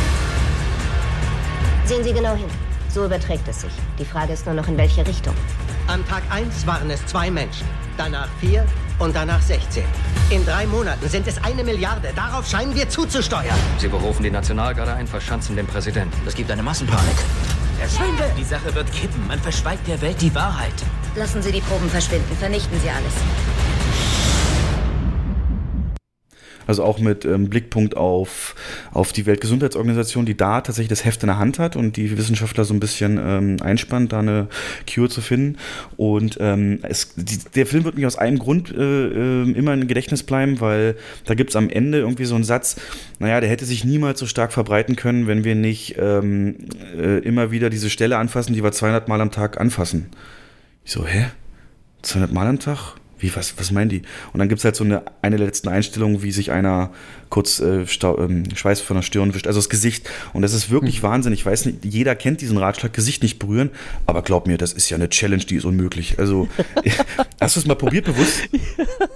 S15: Sehen Sie genau hin. So überträgt es sich. Die Frage ist nur noch, in welche Richtung.
S16: An Tag 1 waren es zwei Menschen danach vier und danach 16. In drei Monaten sind es eine Milliarde. Darauf scheinen wir zuzusteuern.
S17: Sie berufen die Nationalgarde ein, verschanzen den Präsidenten.
S18: Es gibt eine Massenpanik.
S16: Verschwinde!
S18: Die Sache wird kippen. Man verschweigt der Welt die Wahrheit.
S15: Lassen Sie die Proben verschwinden. Vernichten Sie alles.
S3: Also auch mit ähm, Blickpunkt auf, auf die Weltgesundheitsorganisation, die da tatsächlich das Heft in der Hand hat und die Wissenschaftler so ein bisschen ähm, einspannt, da eine Cure zu finden. Und ähm, es, die, der Film wird mich aus einem Grund äh, äh, immer im Gedächtnis bleiben, weil da gibt es am Ende irgendwie so einen Satz, naja, der hätte sich niemals so stark verbreiten können, wenn wir nicht ähm, äh, immer wieder diese Stelle anfassen, die wir 200 Mal am Tag anfassen. Ich so, hä? 200 Mal am Tag? Wie, was, was meinen die? Und dann gibt es halt so eine, eine der letzten Einstellungen, wie sich einer kurz äh, Stau, ähm, Schweiß von der Stirn wischt, also das Gesicht. Und das ist wirklich mhm. Wahnsinn. Ich weiß nicht, jeder kennt diesen Ratschlag, Gesicht nicht berühren, aber glaub mir, das ist ja eine Challenge, die ist unmöglich. Also, hast du es mal probiert bewusst?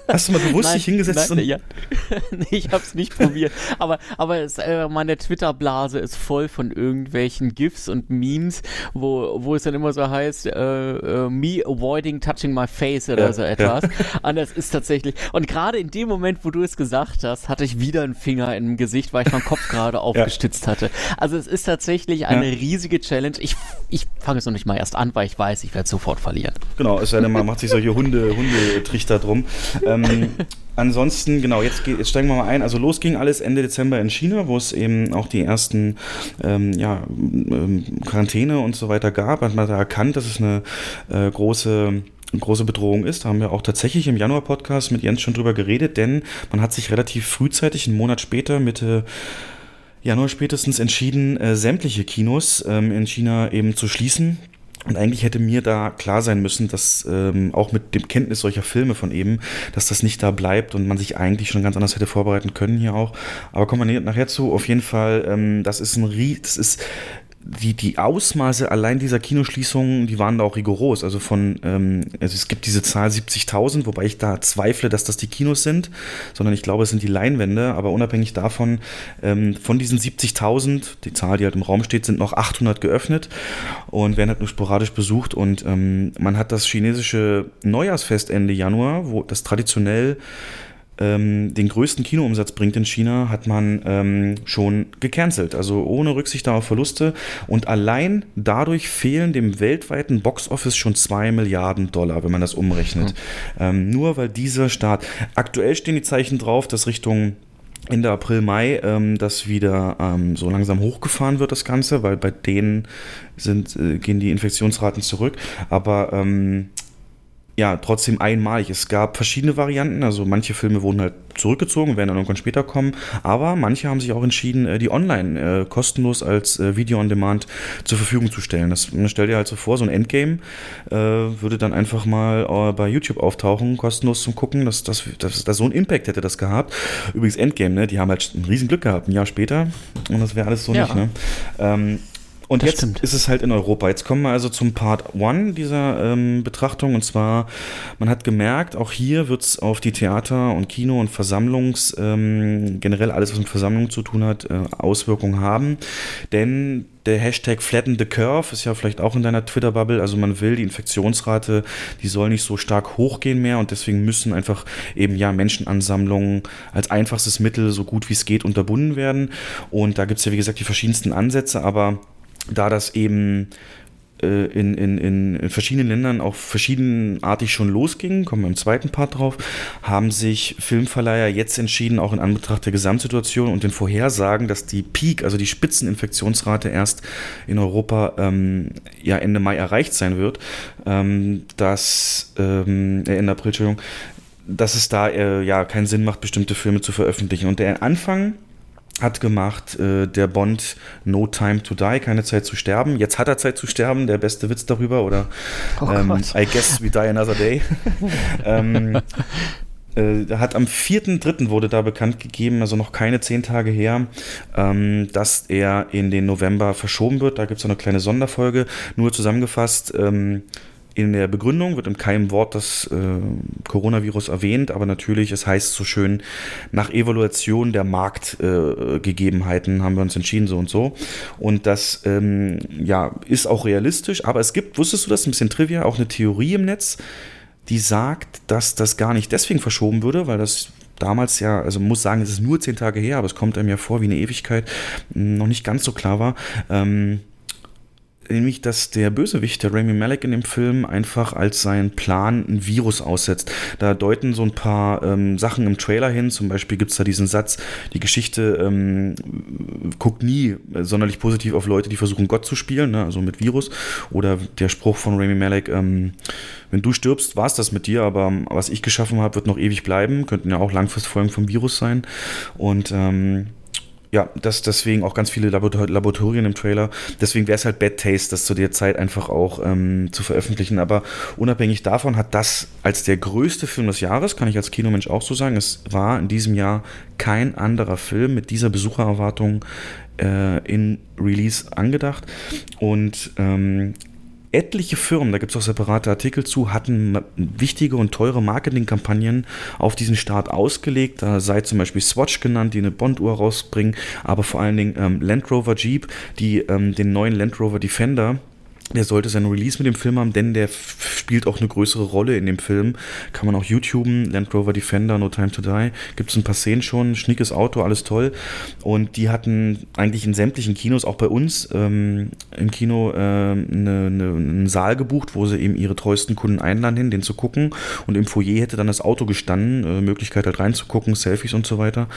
S3: Hast du mal bewusst nein, dich hingesetzt?
S4: Nein, ja. nee, ich habe es nicht probiert. Aber, aber es, äh, meine Twitter-Blase ist voll von irgendwelchen GIFs und Memes, wo, wo es dann immer so heißt, äh, äh, me avoiding touching my face oder ja, so etwas. Ja. Und das ist tatsächlich. Und gerade in dem Moment, wo du es gesagt hast, hatte ich wieder einen Finger im Gesicht, weil ich meinen Kopf gerade aufgestützt ja. hatte. Also es ist tatsächlich eine ja. riesige Challenge. Ich, ich fange es noch nicht mal erst an, weil ich weiß, ich werde sofort verlieren.
S3: Genau, es sei denn, man macht sich solche Hunde, Hundetrichter drum. Ähm, ansonsten, genau, jetzt, jetzt steigen wir mal ein. Also los ging alles Ende Dezember in China, wo es eben auch die ersten ähm, ja, ähm, Quarantäne und so weiter gab. Hat man da erkannt, dass es eine äh, große große Bedrohung ist. Da haben wir auch tatsächlich im Januar-Podcast mit Jens schon drüber geredet, denn man hat sich relativ frühzeitig, einen Monat später, Mitte Januar spätestens entschieden, äh, sämtliche Kinos ähm, in China eben zu schließen. Und eigentlich hätte mir da klar sein müssen, dass ähm, auch mit dem Kenntnis solcher Filme von eben, dass das nicht da bleibt und man sich eigentlich schon ganz anders hätte vorbereiten können hier auch. Aber kommen wir nachher zu. Auf jeden Fall, ähm, das ist ein Rie das ist die, die Ausmaße allein dieser Kinoschließungen, die waren da auch rigoros. Also von, ähm, also es gibt diese Zahl 70.000, wobei ich da zweifle, dass das die Kinos sind, sondern ich glaube, es sind die Leinwände. Aber unabhängig davon, ähm, von diesen 70.000, die Zahl, die halt im Raum steht, sind noch 800 geöffnet und werden halt nur sporadisch besucht. Und ähm, man hat das chinesische Neujahrsfest Ende Januar, wo das traditionell ähm, den größten Kinoumsatz bringt in China, hat man ähm, schon gecancelt. Also ohne Rücksicht auf Verluste. Und allein dadurch fehlen dem weltweiten Boxoffice schon 2 Milliarden Dollar, wenn man das umrechnet. Mhm. Ähm, nur weil dieser Staat. Aktuell stehen die Zeichen drauf, dass Richtung Ende April, Mai ähm, das wieder ähm, so langsam hochgefahren wird, das Ganze, weil bei denen sind, äh, gehen die Infektionsraten zurück. Aber ähm, ja, trotzdem einmalig. Es gab verschiedene Varianten, also manche Filme wurden halt zurückgezogen, werden dann irgendwann später kommen, aber manche haben sich auch entschieden, äh, die online äh, kostenlos als äh, Video on Demand zur Verfügung zu stellen. Das man stellt dir halt so vor, so ein Endgame äh, würde dann einfach mal äh, bei YouTube auftauchen, kostenlos zum Gucken, dass das, so ein Impact hätte das gehabt. Übrigens Endgame, ne, die haben halt ein riesen Glück gehabt, ein Jahr später und das wäre alles so ja. nicht. Ne? Ähm, und das jetzt stimmt. ist es halt in Europa. Jetzt kommen wir also zum Part 1 dieser ähm, Betrachtung. Und zwar, man hat gemerkt, auch hier wird es auf die Theater und Kino und Versammlungs, ähm, generell alles, was mit Versammlungen zu tun hat, äh, Auswirkungen haben. Denn der Hashtag Flatten the Curve ist ja vielleicht auch in deiner Twitter-Bubble. Also man will die Infektionsrate, die soll nicht so stark hochgehen mehr und deswegen müssen einfach eben ja Menschenansammlungen als einfachstes Mittel so gut wie es geht unterbunden werden. Und da gibt es ja wie gesagt die verschiedensten Ansätze, aber da das eben äh, in, in, in verschiedenen Ländern auch verschiedenartig schon losging, kommen wir im zweiten Part drauf, haben sich Filmverleiher jetzt entschieden, auch in Anbetracht der Gesamtsituation und den Vorhersagen, dass die Peak, also die Spitzeninfektionsrate erst in Europa ähm, ja Ende Mai erreicht sein wird, ähm, dass ähm, äh, Ende April, Entschuldigung, dass es da äh, ja keinen Sinn macht, bestimmte Filme zu veröffentlichen. Und der Anfang hat gemacht, äh, der Bond No Time to Die, keine Zeit zu sterben. Jetzt hat er Zeit zu sterben, der beste Witz darüber. Oder oh ähm, I guess we die another day. ähm, äh, hat am 4.3. wurde da bekannt gegeben, also noch keine zehn Tage her, ähm, dass er in den November verschoben wird. Da gibt es eine kleine Sonderfolge. Nur zusammengefasst, ähm, in der Begründung wird in keinem Wort das äh, Coronavirus erwähnt, aber natürlich, es heißt so schön, nach Evaluation der Marktgegebenheiten äh, haben wir uns entschieden, so und so. Und das ähm, ja, ist auch realistisch, aber es gibt, wusstest du das, ein bisschen Trivia, auch eine Theorie im Netz, die sagt, dass das gar nicht deswegen verschoben würde, weil das damals ja, also muss sagen, es ist nur zehn Tage her, aber es kommt einem ja vor wie eine Ewigkeit, noch nicht ganz so klar war. Ähm, nämlich, dass der Bösewicht, der Rami Malek in dem Film, einfach als seinen Plan ein Virus aussetzt. Da deuten so ein paar ähm, Sachen im Trailer hin, zum Beispiel gibt es da diesen Satz, die Geschichte ähm, guckt nie sonderlich positiv auf Leute, die versuchen Gott zu spielen, ne? also mit Virus. Oder der Spruch von Rami Malek, ähm, wenn du stirbst, war es das mit dir, aber was ich geschaffen habe, wird noch ewig bleiben. Könnten ja auch Langfristfolgen vom Virus sein. Und ähm, ja, das deswegen auch ganz viele Laboratorien im Trailer. Deswegen wäre es halt Bad Taste, das zu der Zeit einfach auch ähm, zu veröffentlichen. Aber unabhängig davon hat das als der größte Film des Jahres, kann ich als Kinomensch auch so sagen, es war in diesem Jahr kein anderer Film mit dieser Besuchererwartung äh, in Release angedacht. Und ähm, etliche Firmen, da gibt es auch separate Artikel zu, hatten wichtige und teure Marketingkampagnen auf diesen Start ausgelegt. Da sei zum Beispiel Swatch genannt, die eine Bond-Uhr rausbringen, aber vor allen Dingen ähm, Land Rover Jeep, die ähm, den neuen Land Rover Defender der sollte seinen Release mit dem Film haben, denn der spielt auch eine größere Rolle in dem Film. Kann man auch YouTuben, Land Rover Defender, No Time to Die. Gibt es ein paar Szenen schon, schnickes Auto, alles toll. Und die hatten eigentlich in sämtlichen Kinos, auch bei uns ähm, im Kino, äh, eine, eine, einen Saal gebucht, wo sie eben ihre treuesten Kunden einladen hin, den zu gucken. Und im Foyer hätte dann das Auto gestanden, äh, Möglichkeit halt reinzugucken, Selfies und so weiter.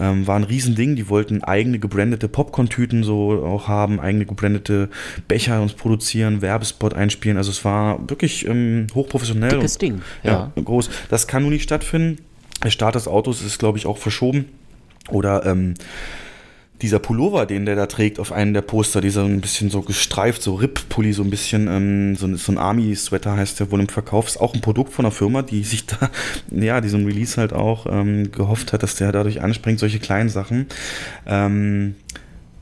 S3: Ähm, war ein Riesending. Die wollten eigene gebrandete Popcorn-Tüten so auch haben, eigene gebrandete Becher uns produzieren, Werbespot einspielen. Also es war wirklich ähm, hochprofessionell.
S4: Dickes
S3: und,
S4: Ding.
S3: Ja. ja, groß. Das kann nun nicht stattfinden. Der Start des Autos ist, glaube ich, auch verschoben. Oder ähm, dieser Pullover, den der da trägt auf einem der Poster, dieser ein bisschen so gestreift, so Rip-Pulli, so ein bisschen, ähm, so, so, ein Army-Sweater heißt der wohl im Verkauf, ist auch ein Produkt von einer Firma, die sich da, ja, diesen Release halt auch ähm, gehofft hat, dass der dadurch anspringt, solche kleinen Sachen. Ähm,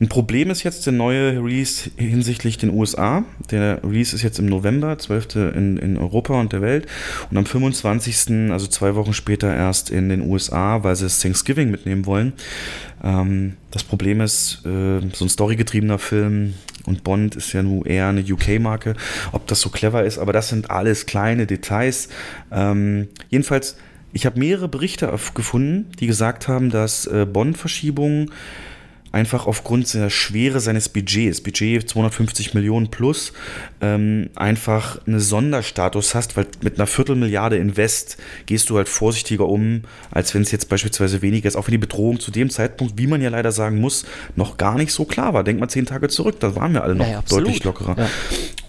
S3: ein Problem ist jetzt der neue Release hinsichtlich den USA. Der Release ist jetzt im November, 12. in, in Europa und der Welt. Und am 25., also zwei Wochen später erst in den USA, weil sie das Thanksgiving mitnehmen wollen. Ähm, das Problem ist, äh, so ein storygetriebener Film und Bond ist ja nun eher eine UK-Marke, ob das so clever ist, aber das sind alles kleine Details. Ähm, jedenfalls, ich habe mehrere Berichte gefunden, die gesagt haben, dass äh, Bond-Verschiebungen einfach aufgrund der Schwere seines Budgets, Budget 250 Millionen plus, ähm, einfach einen Sonderstatus hast, weil mit einer Viertelmilliarde Invest gehst du halt vorsichtiger um, als wenn es jetzt beispielsweise weniger ist, auch wenn die Bedrohung zu dem Zeitpunkt, wie man ja leider sagen muss, noch gar nicht so klar war. Denk mal zehn Tage zurück, da waren wir alle noch ja, deutlich lockerer. Ja.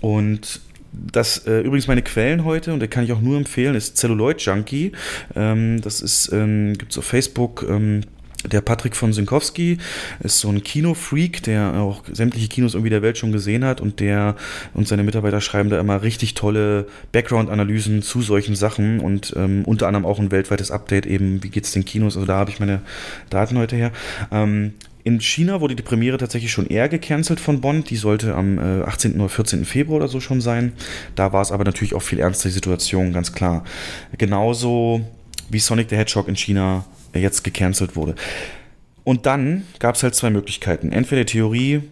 S3: Und das äh, übrigens meine Quellen heute und da kann ich auch nur empfehlen, ist Celluloid Junkie. Ähm, das ist ähm, gibt es auf Facebook. Ähm, der Patrick von Sinkowski ist so ein Kinofreak, der auch sämtliche Kinos irgendwie der Welt schon gesehen hat und der und seine Mitarbeiter schreiben da immer richtig tolle Background-Analysen zu solchen Sachen und ähm, unter anderem auch ein weltweites Update eben, wie geht es den Kinos, also da habe ich meine Daten heute her. Ähm, in China wurde die Premiere tatsächlich schon eher gecancelt von Bond. Die sollte am äh, 18. oder 14. Februar oder so schon sein. Da war es aber natürlich auch viel ernster die Situation, ganz klar. Genauso wie Sonic the Hedgehog in China jetzt gecancelt wurde. Und dann gab es halt zwei Möglichkeiten. Entweder die Theorie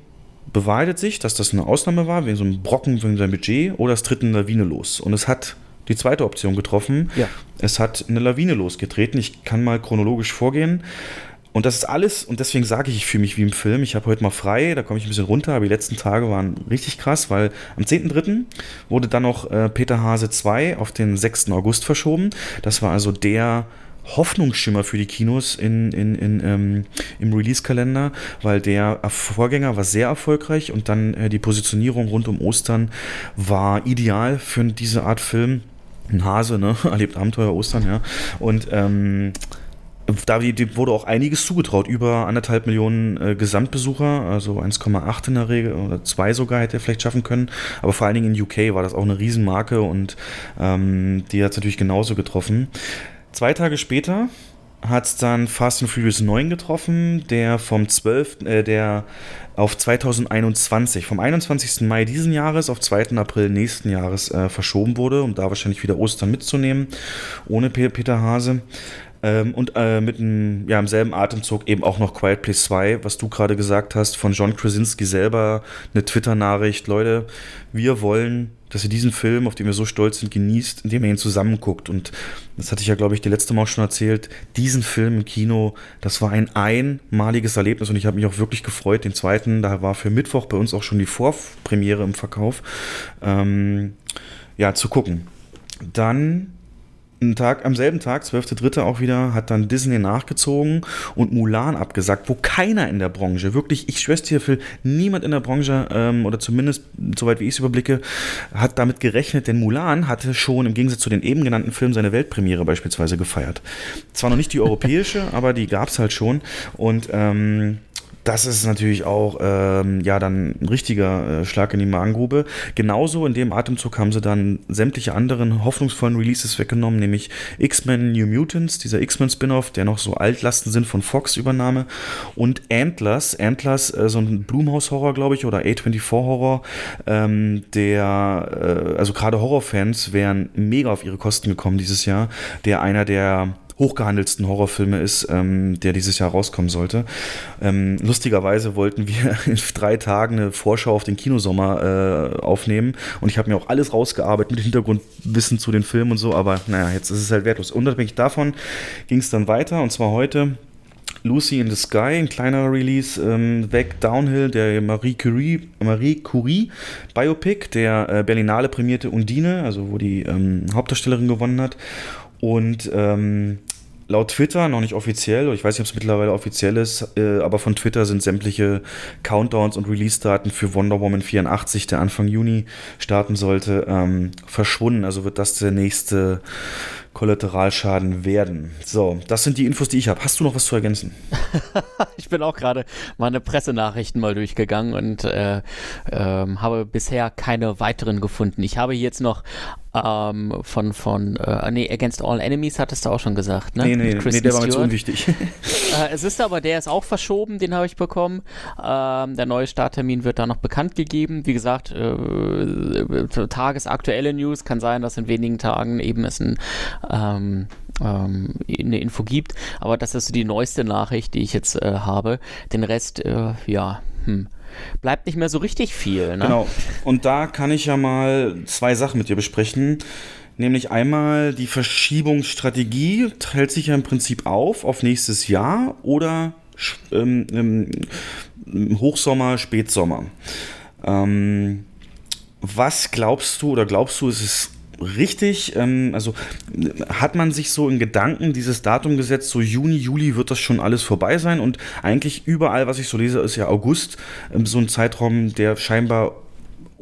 S3: beweidet sich, dass das eine Ausnahme war, wegen so einem Brocken wegen seinem Budget, oder es tritt eine Lawine los. Und es hat die zweite Option getroffen. Ja. Es hat eine Lawine losgetreten. Ich kann mal chronologisch vorgehen. Und das ist alles, und deswegen sage ich, ich fühle mich wie im Film. Ich habe heute mal frei, da komme ich ein bisschen runter, aber die letzten Tage waren richtig krass, weil am 10.3. wurde dann noch äh, Peter Hase 2 auf den 6. August verschoben. Das war also der Hoffnungsschimmer für die Kinos in, in, in, ähm, im Release-Kalender, weil der Vorgänger war sehr erfolgreich und dann äh, die Positionierung rund um Ostern war ideal für diese Art Film. Ein Hase, ne? Erlebt Abenteuer Ostern, ja. Und ähm, da wurde auch einiges zugetraut, über anderthalb Millionen äh, Gesamtbesucher, also 1,8 in der Regel oder zwei sogar hätte er vielleicht schaffen können. Aber vor allen Dingen in UK war das auch eine Riesenmarke und ähm, die hat es natürlich genauso getroffen. Zwei Tage später hat es dann Fast and Furious 9 getroffen, der vom 12. Äh, der auf 2021, vom 21. Mai diesen Jahres auf 2. April nächsten Jahres äh, verschoben wurde, um da wahrscheinlich wieder Ostern mitzunehmen, ohne Peter Hase. Ähm, und äh, mit einem, ja, im selben Atemzug eben auch noch Quiet Place 2, was du gerade gesagt hast, von John Krasinski selber, eine Twitter-Nachricht. Leute, wir wollen, dass ihr diesen Film, auf den wir so stolz sind, genießt, indem ihr ihn zusammenguckt. Und das hatte ich ja, glaube ich, die letzte Mal schon erzählt. Diesen Film im Kino, das war ein einmaliges Erlebnis und ich habe mich auch wirklich gefreut. Den zweiten, da war für Mittwoch bei uns auch schon die Vorpremiere im Verkauf, ähm, ja, zu gucken. Dann Tag, am selben Tag, 12.3. auch wieder, hat dann Disney nachgezogen und Mulan abgesagt, wo keiner in der Branche, wirklich, ich schwör's dir, Phil, niemand in der Branche, ähm, oder zumindest, soweit wie ich es überblicke, hat damit gerechnet, denn Mulan hatte schon im Gegensatz zu den eben genannten Filmen seine Weltpremiere beispielsweise gefeiert. Zwar noch nicht die europäische, aber die gab es halt schon und ähm, das ist natürlich auch ähm, ja dann ein richtiger äh, Schlag in die Magengrube. Genauso in dem Atemzug haben sie dann sämtliche anderen hoffnungsvollen Releases weggenommen, nämlich X-Men New Mutants, dieser X-Men Spin-off, der noch so Altlasten sind von Fox Übernahme und Antlers, Antlers, äh, so ein Blumhaus-Horror, glaube ich, oder A24-Horror, ähm, der, äh, also gerade Horrorfans wären mega auf ihre Kosten gekommen dieses Jahr, der einer der hochgehandelsten Horrorfilme ist, ähm, der dieses Jahr rauskommen sollte. Ähm, lustigerweise wollten wir in drei Tagen eine Vorschau auf den Kinosommer äh, aufnehmen und ich habe mir auch alles rausgearbeitet mit Hintergrundwissen zu den Filmen und so, aber naja, jetzt ist es halt wertlos. Unabhängig davon ging es dann weiter und zwar heute Lucy in the Sky, ein kleiner Release, ähm, weg Downhill, der Marie Curie, Marie Curie Biopic, der äh, Berlinale prämierte Undine, also wo die ähm, Hauptdarstellerin gewonnen hat. Und ähm, laut Twitter, noch nicht offiziell, ich weiß nicht, ob es mittlerweile offiziell ist, äh, aber von Twitter sind sämtliche Countdowns und Release-Daten für Wonder Woman 84, der Anfang Juni starten sollte, ähm, verschwunden. Also wird das der nächste Kollateralschaden werden. So, das sind die Infos, die ich habe. Hast du noch was zu ergänzen?
S4: ich bin auch gerade meine Pressenachrichten mal durchgegangen und äh, äh, habe bisher keine weiteren gefunden. Ich habe jetzt noch ähm, von, von äh, nee, Against All Enemies hattest du auch schon gesagt, ne?
S3: Nee, nee, nee der war mir zu unwichtig.
S4: äh, es ist aber, der ist auch verschoben, den habe ich bekommen. Ähm, der neue Starttermin wird da noch bekannt gegeben. Wie gesagt, äh, tagesaktuelle News kann sein, dass in wenigen Tagen eben es ein ähm, ähm, eine Info gibt. Aber das ist so die neueste Nachricht, die ich jetzt äh, habe. Den Rest, äh, ja, hm bleibt nicht mehr so richtig viel. Ne?
S3: Genau. Und da kann ich ja mal zwei Sachen mit dir besprechen. Nämlich einmal die Verschiebungsstrategie hält sich ja im Prinzip auf auf nächstes Jahr oder ähm, Hochsommer, Spätsommer. Ähm, was glaubst du oder glaubst du, ist es richtig, ähm, also hat man sich so in Gedanken dieses Datum gesetzt, so Juni, Juli wird das schon alles vorbei sein und eigentlich überall, was ich so lese, ist ja August, ähm, so ein Zeitraum, der scheinbar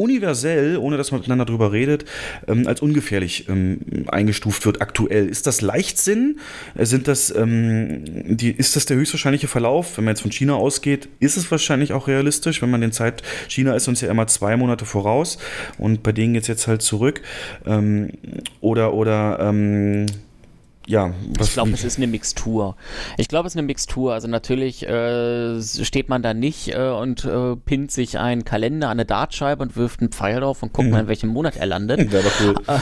S3: universell, ohne dass man miteinander drüber redet, ähm, als ungefährlich ähm, eingestuft wird aktuell. Ist das Leichtsinn? Äh, sind das, ähm, die, ist das der höchstwahrscheinliche Verlauf? Wenn man jetzt von China ausgeht, ist es wahrscheinlich auch realistisch, wenn man den Zeit, China ist uns ja immer zwei Monate voraus und bei denen geht es jetzt halt zurück. Ähm, oder, oder, ähm, ja,
S4: ich glaube, es ist eine Mixtur. Ich glaube, es ist eine Mixtur. Also natürlich äh, steht man da nicht äh, und äh, pinnt sich einen Kalender an eine Dartscheibe und wirft einen Pfeil drauf und guckt mhm. mal, in welchem Monat er landet. Wäre cool.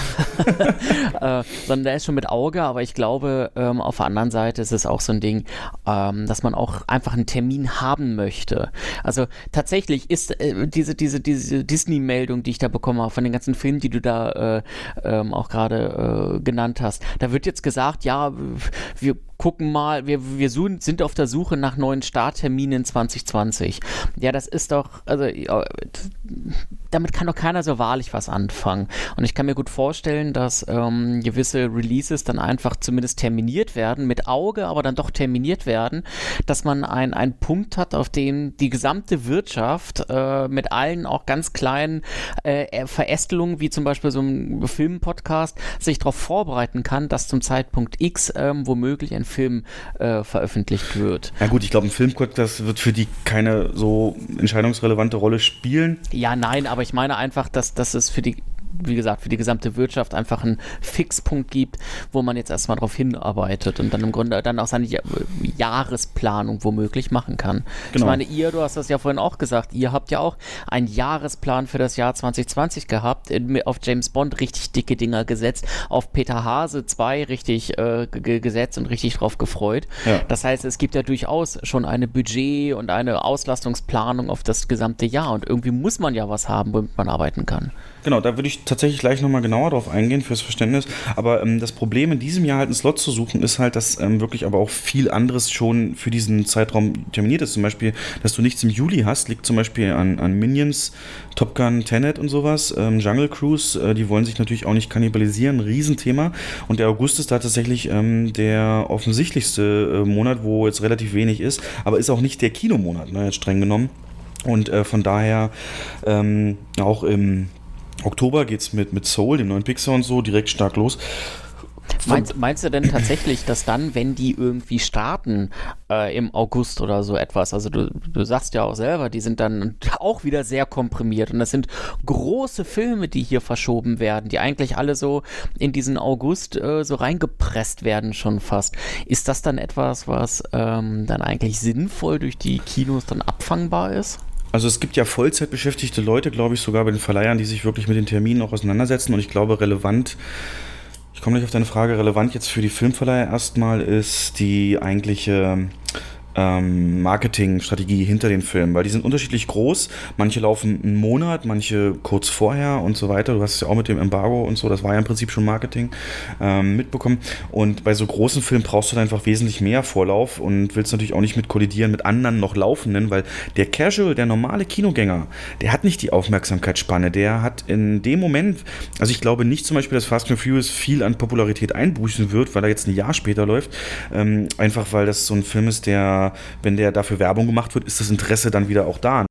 S4: Äh, sondern der ist schon mit Auge, aber ich glaube, ähm, auf der anderen Seite ist es auch so ein Ding, ähm, dass man auch einfach einen Termin haben möchte. Also tatsächlich ist äh, diese, diese, diese Disney-Meldung, die ich da bekommen habe, von den ganzen Filmen, die du da äh, ähm, auch gerade genannt hast, da wird jetzt gesagt, sagt, ja, wir gucken mal, wir, wir sind auf der Suche nach neuen Startterminen 2020. Ja, das ist doch, also damit kann doch keiner so wahrlich was anfangen. Und ich kann mir gut vorstellen, dass ähm, gewisse Releases dann einfach zumindest terminiert werden, mit Auge, aber dann doch terminiert werden, dass man ein, einen Punkt hat, auf dem die gesamte Wirtschaft äh, mit allen auch ganz kleinen äh, Verästelungen, wie zum Beispiel so ein Filmpodcast, sich darauf vorbereiten kann, dass zum Zeitpunkt X ähm, womöglich ein Film äh, veröffentlicht wird.
S3: Ja gut, ich glaube, ein Filmcode, wird für die keine so entscheidungsrelevante Rolle spielen.
S4: Ja, nein, aber ich meine einfach, dass, dass es für die wie gesagt, für die gesamte Wirtschaft einfach einen Fixpunkt gibt, wo man jetzt erstmal darauf hinarbeitet und dann im Grunde dann auch seine Jahresplanung womöglich machen kann. Genau. Ich meine, ihr, du hast das ja vorhin auch gesagt, ihr habt ja auch einen Jahresplan für das Jahr 2020 gehabt, auf James Bond richtig dicke Dinger gesetzt, auf Peter Hase 2 richtig äh, gesetzt und richtig drauf gefreut. Ja. Das heißt, es gibt ja durchaus schon eine Budget und eine Auslastungsplanung auf das gesamte Jahr und irgendwie muss man ja was haben, womit man arbeiten kann.
S3: Genau, da würde ich tatsächlich gleich nochmal genauer drauf eingehen fürs Verständnis. Aber ähm, das Problem in diesem Jahr halt einen Slot zu suchen, ist halt, dass ähm, wirklich aber auch viel anderes schon für diesen Zeitraum terminiert ist. Zum Beispiel, dass du nichts im Juli hast, liegt zum Beispiel an, an Minions, Top Gun, Tenet und sowas. Ähm, Jungle Cruise, äh, die wollen sich natürlich auch nicht kannibalisieren, Riesenthema. Und der August ist da tatsächlich ähm, der offensichtlichste äh, Monat, wo jetzt relativ wenig ist, aber ist auch nicht der Kinomonat, ne, jetzt streng genommen. Und äh, von daher ähm, auch im Oktober geht es mit, mit Soul, dem neuen Pixar und so, direkt stark los.
S4: Meinst, meinst, du denn tatsächlich, dass dann, wenn die irgendwie starten äh, im August oder so etwas, also du, du sagst ja auch selber, die sind dann auch wieder sehr komprimiert und das sind große Filme, die hier verschoben werden, die eigentlich alle so in diesen August äh, so reingepresst werden schon fast. Ist das dann etwas, was ähm, dann eigentlich sinnvoll durch die Kinos dann abfangbar ist?
S3: Also es gibt ja Vollzeitbeschäftigte Leute, glaube ich, sogar bei den Verleihern, die sich wirklich mit den Terminen auch auseinandersetzen. Und ich glaube, relevant Ich komme gleich auf deine Frage. Relevant jetzt für die Filmverleiher erstmal ist die eigentliche ähm, Marketingstrategie hinter den Filmen, weil die sind unterschiedlich groß. Manche laufen einen Monat, manche kurz vorher und so weiter. Du hast es ja auch mit dem Embargo und so, das war ja im Prinzip schon Marketing ähm, mitbekommen. Und bei so großen Filmen brauchst du dann einfach wesentlich mehr Vorlauf und willst natürlich auch nicht mit kollidieren mit anderen noch laufenden, weil der Casual, der normale Kinogänger, der hat nicht die Aufmerksamkeitsspanne. Der hat in dem Moment, also ich glaube nicht zum Beispiel, dass Fast and Furious viel an Popularität einbußen wird, weil er jetzt ein Jahr später läuft. Ähm, einfach weil das so ein Film ist, der wenn der dafür Werbung gemacht wird, ist das Interesse dann wieder auch da.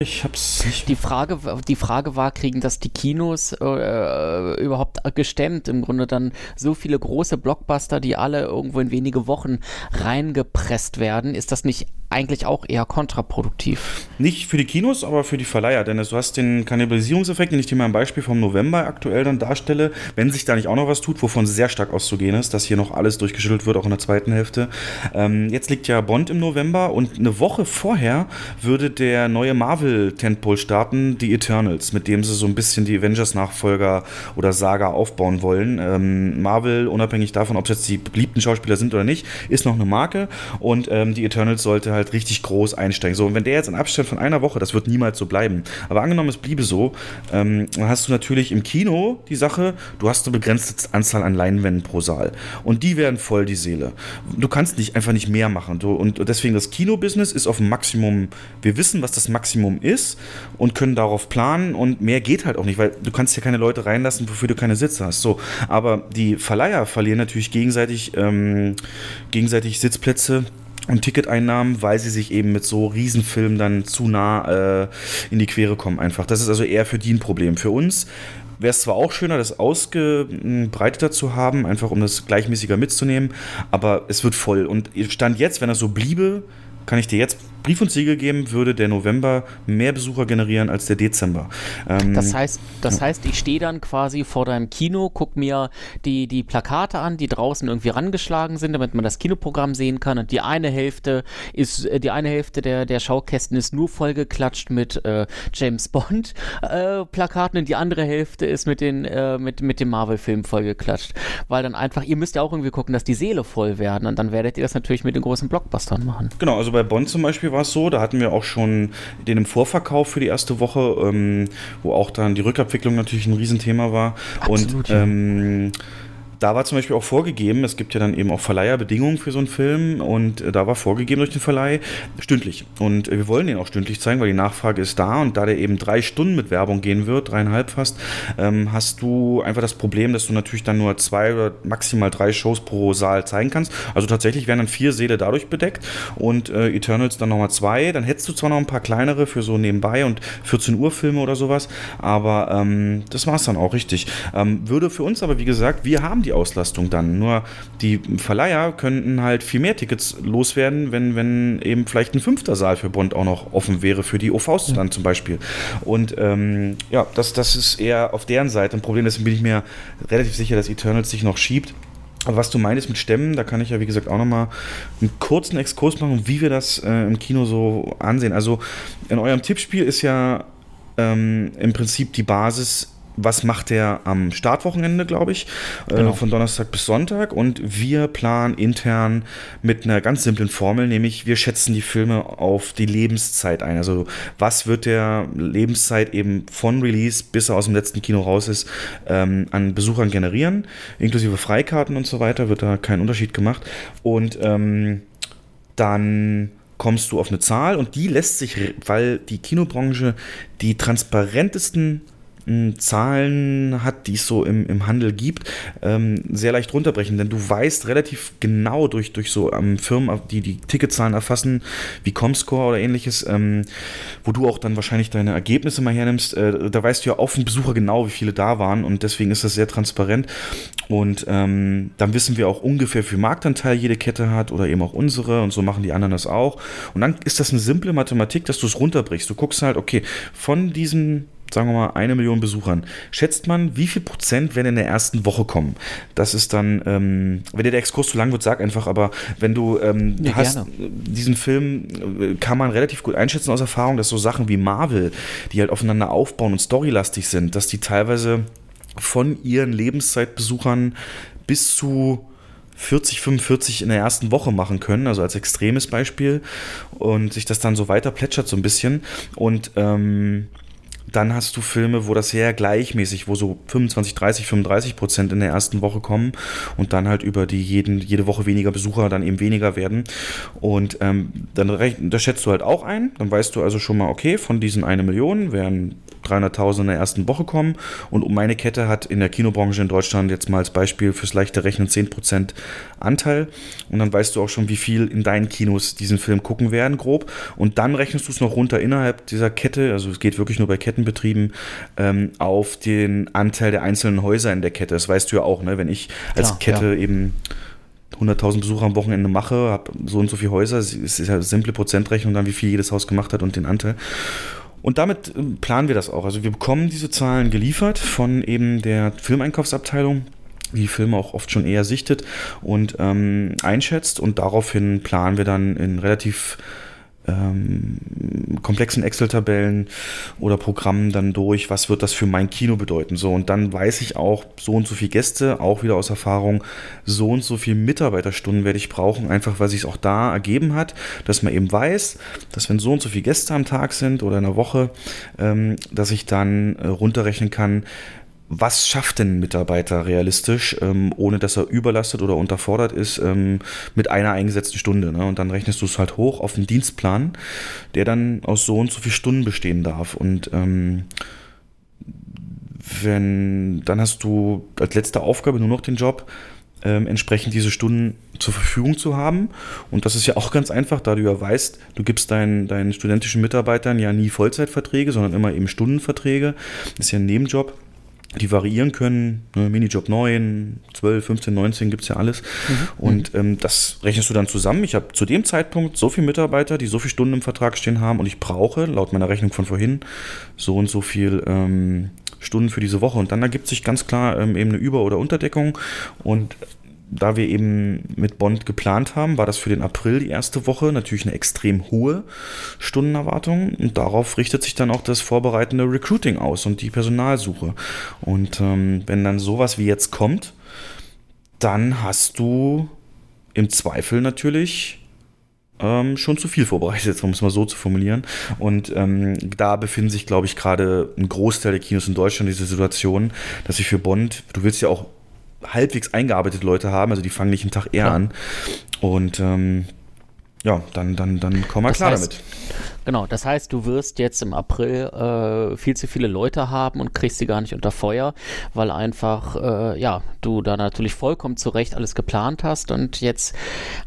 S4: Ich hab's nicht. Die Frage, die Frage war, kriegen das die Kinos äh, überhaupt gestemmt? Im Grunde dann so viele große Blockbuster, die alle irgendwo in wenige Wochen reingepresst werden. Ist das nicht eigentlich auch eher kontraproduktiv.
S3: Nicht für die Kinos, aber für die Verleiher, denn du hast den Kannibalisierungseffekt, den ich dir mal ein Beispiel vom November aktuell dann darstelle, wenn sich da nicht auch noch was tut, wovon sehr stark auszugehen ist, dass hier noch alles durchgeschüttelt wird, auch in der zweiten Hälfte. Ähm, jetzt liegt ja Bond im November und eine Woche vorher würde der neue Marvel-Tentpole starten, The Eternals, mit dem sie so ein bisschen die Avengers-Nachfolger oder Saga aufbauen wollen. Ähm, Marvel, unabhängig davon, ob es jetzt die beliebten Schauspieler sind oder nicht, ist noch eine Marke und ähm, The Eternals sollte halt halt richtig groß einsteigen. So, und wenn der jetzt in Abstand von einer Woche, das wird niemals so bleiben. Aber angenommen, es bliebe so, ähm, dann hast du natürlich im Kino die Sache, du hast eine begrenzte Anzahl an Leinwänden pro Saal. Und die werden voll die Seele. Du kannst nicht einfach nicht mehr machen. Du, und deswegen das Kinobusiness ist auf dem Maximum, wir wissen, was das Maximum ist und können darauf planen und mehr geht halt auch nicht, weil du kannst ja keine Leute reinlassen, wofür du keine Sitze hast. So, aber die Verleiher verlieren natürlich gegenseitig, ähm, gegenseitig Sitzplätze und Ticketeinnahmen, weil sie sich eben mit so Riesenfilmen dann zu nah äh, in die Quere kommen einfach. Das ist also eher für die ein Problem. Für uns wäre es zwar auch schöner, das ausgebreiteter zu haben, einfach um das gleichmäßiger mitzunehmen, aber es wird voll. Und Stand jetzt, wenn das so bliebe, kann ich dir jetzt Brief und Siegel geben, würde der November mehr Besucher generieren als der Dezember.
S4: Ähm, das heißt, das heißt, ich stehe dann quasi vor deinem Kino, gucke mir die, die Plakate an, die draußen irgendwie rangeschlagen sind, damit man das Kinoprogramm sehen kann. Und die eine Hälfte ist, äh, die eine Hälfte der, der Schaukästen ist nur vollgeklatscht mit äh, James Bond äh, Plakaten und die andere Hälfte ist mit den äh, mit, mit dem Marvel-Film vollgeklatscht. Weil dann einfach, ihr müsst ja auch irgendwie gucken, dass die Seele voll werden und dann werdet ihr das natürlich mit den großen Blockbustern machen.
S3: Genau, also bei Bond zum Beispiel war war es so, da hatten wir auch schon den im Vorverkauf für die erste Woche, ähm, wo auch dann die Rückabwicklung natürlich ein Riesenthema war. Absolut, und ähm, da war zum Beispiel auch vorgegeben, es gibt ja dann eben auch Verleiherbedingungen für so einen Film und äh, da war vorgegeben durch den Verleih stündlich. Und äh, wir wollen den auch stündlich zeigen, weil die Nachfrage ist da und da der eben drei Stunden mit Werbung gehen wird, dreieinhalb fast, ähm, hast du einfach das Problem, dass du natürlich dann nur zwei oder maximal drei Shows pro Saal zeigen kannst. Also tatsächlich werden dann vier Säle dadurch bedeckt und äh, Eternals dann nochmal zwei. Dann hättest du zwar noch ein paar kleinere für so nebenbei und 14 Uhr Filme oder sowas, aber ähm, das war es dann auch richtig. Ähm, würde für uns aber, wie gesagt, wir haben die die Auslastung dann. Nur die Verleiher könnten halt viel mehr Tickets loswerden, wenn, wenn eben vielleicht ein fünfter Saal für Bond auch noch offen wäre, für die OVs dann zum Beispiel. Und ähm, ja, das, das ist eher auf deren Seite ein Problem. Deswegen bin ich mir relativ sicher, dass Eternals sich noch schiebt. Aber was du meinst mit Stämmen, da kann ich ja wie gesagt auch nochmal einen kurzen Exkurs machen, wie wir das äh, im Kino so ansehen. Also in eurem Tippspiel ist ja ähm, im Prinzip die Basis was macht er am Startwochenende, glaube ich, äh, genau. äh, von Donnerstag bis Sonntag. Und wir planen intern mit einer ganz simplen Formel, nämlich wir schätzen die Filme auf die Lebenszeit ein. Also was wird der Lebenszeit eben von Release bis er aus dem letzten Kino raus ist, ähm, an Besuchern generieren, inklusive Freikarten und so weiter, wird da kein Unterschied gemacht. Und ähm, dann kommst du auf eine Zahl und die lässt sich, weil die Kinobranche die transparentesten Zahlen hat, die es so im, im Handel gibt, ähm, sehr leicht runterbrechen. Denn du weißt relativ genau durch, durch so ähm, Firmen, die die Ticketzahlen erfassen, wie Comscore oder ähnliches, ähm, wo du auch dann wahrscheinlich deine Ergebnisse mal hernimmst, äh, da weißt du ja auf den Besucher genau, wie viele da waren und deswegen ist das sehr transparent. Und ähm, dann wissen wir auch ungefähr, wie viel Marktanteil jede Kette hat oder eben auch unsere und so machen die anderen das auch. Und dann ist das eine simple Mathematik, dass du es runterbrichst. Du guckst halt, okay, von diesen sagen wir mal, eine Million Besuchern, schätzt man, wie viel Prozent werden in der ersten Woche kommen? Das ist dann, ähm, wenn dir der Exkurs zu lang wird, sag einfach, aber wenn du ähm,
S4: Ja,
S3: hast,
S4: gerne.
S3: diesen Film äh, kann man relativ gut einschätzen aus Erfahrung, dass so Sachen wie Marvel, die halt aufeinander aufbauen und storylastig sind, dass die teilweise von ihren Lebenszeitbesuchern bis zu 40, 45 in der ersten Woche machen können, also als extremes Beispiel und sich das dann so weiter plätschert so ein bisschen und ähm, dann hast du Filme, wo das sehr gleichmäßig, wo so 25, 30, 35 Prozent in der ersten Woche kommen und dann halt über die jeden, jede Woche weniger Besucher dann eben weniger werden. Und ähm, dann das schätzt du halt auch ein. Dann weißt du also schon mal, okay, von diesen eine Million werden 300.000 in der ersten Woche kommen. Und um meine Kette hat in der Kinobranche in Deutschland jetzt mal als Beispiel fürs leichte Rechnen 10% Anteil. Und dann weißt du auch schon, wie viel in deinen Kinos diesen Film gucken werden, grob. Und dann rechnest du es noch runter innerhalb dieser Kette, also es geht wirklich nur bei Kettenbetrieben, ähm, auf den Anteil der einzelnen Häuser in der Kette. Das weißt du ja auch, ne? wenn ich als
S4: Klar,
S3: Kette
S4: ja.
S3: eben 100.000 Besucher am Wochenende mache, habe so und so viele Häuser, es ist ja eine simple Prozentrechnung dann, wie viel jedes Haus gemacht hat und den Anteil. Und damit ähm, planen wir das auch. Also wir bekommen diese Zahlen geliefert von eben der Filmeinkaufsabteilung, die Filme auch oft schon eher sichtet und ähm, einschätzt und daraufhin planen wir dann in relativ ähm, komplexen Excel-Tabellen oder Programmen dann durch, was wird das für mein Kino bedeuten. So, und dann weiß ich auch, so und so viele Gäste, auch wieder aus Erfahrung, so und so viele Mitarbeiterstunden werde ich brauchen, einfach weil sich es auch da ergeben hat, dass man eben weiß, dass wenn so und so viele Gäste am Tag sind oder in der Woche, ähm, dass ich dann äh, runterrechnen kann, was schafft denn ein Mitarbeiter realistisch, ähm, ohne dass er überlastet oder unterfordert ist, ähm, mit einer eingesetzten Stunde? Ne? Und dann rechnest du es halt hoch auf einen Dienstplan, der dann aus so und so viel Stunden bestehen darf. Und ähm, wenn, dann hast du als letzte Aufgabe nur noch den Job, ähm, entsprechend diese Stunden zur Verfügung zu haben. Und das ist ja auch ganz einfach, da du ja weißt, du gibst deinen, deinen studentischen Mitarbeitern ja nie Vollzeitverträge, sondern immer eben Stundenverträge. Das ist ja ein Nebenjob. Die variieren können, ne, Minijob 9, 12, 15, 19 gibt es ja alles. Und ähm, das rechnest du dann zusammen. Ich habe zu dem Zeitpunkt so viele Mitarbeiter, die so viele Stunden im Vertrag stehen haben und ich brauche, laut meiner Rechnung von vorhin, so und so viel ähm, Stunden für diese Woche. Und dann ergibt sich ganz klar ähm, eben eine Über- oder Unterdeckung. Und da wir eben mit Bond geplant haben, war das für den April die erste Woche natürlich eine extrem hohe Stundenerwartung. Und darauf richtet sich dann auch das vorbereitende Recruiting aus und die Personalsuche. Und ähm, wenn dann sowas wie jetzt kommt, dann hast du im Zweifel natürlich ähm, schon zu viel vorbereitet, um es mal so zu formulieren. Und ähm, da befinden sich, glaube ich, gerade ein Großteil der Kinos in Deutschland in dieser Situation, dass sie für Bond, du willst ja auch halbwegs eingearbeitete Leute haben, also die fangen nicht einen Tag eher
S4: Ja.
S3: an. Und ähm, ja, dann, dann, dann kommen wir
S4: Das
S3: klar
S4: heißt,
S3: damit.
S4: Genau, das heißt, du wirst jetzt im April äh, viel zu viele Leute haben und kriegst sie gar nicht unter Feuer, weil einfach, äh, ja, du da natürlich vollkommen zu Recht alles geplant hast und jetzt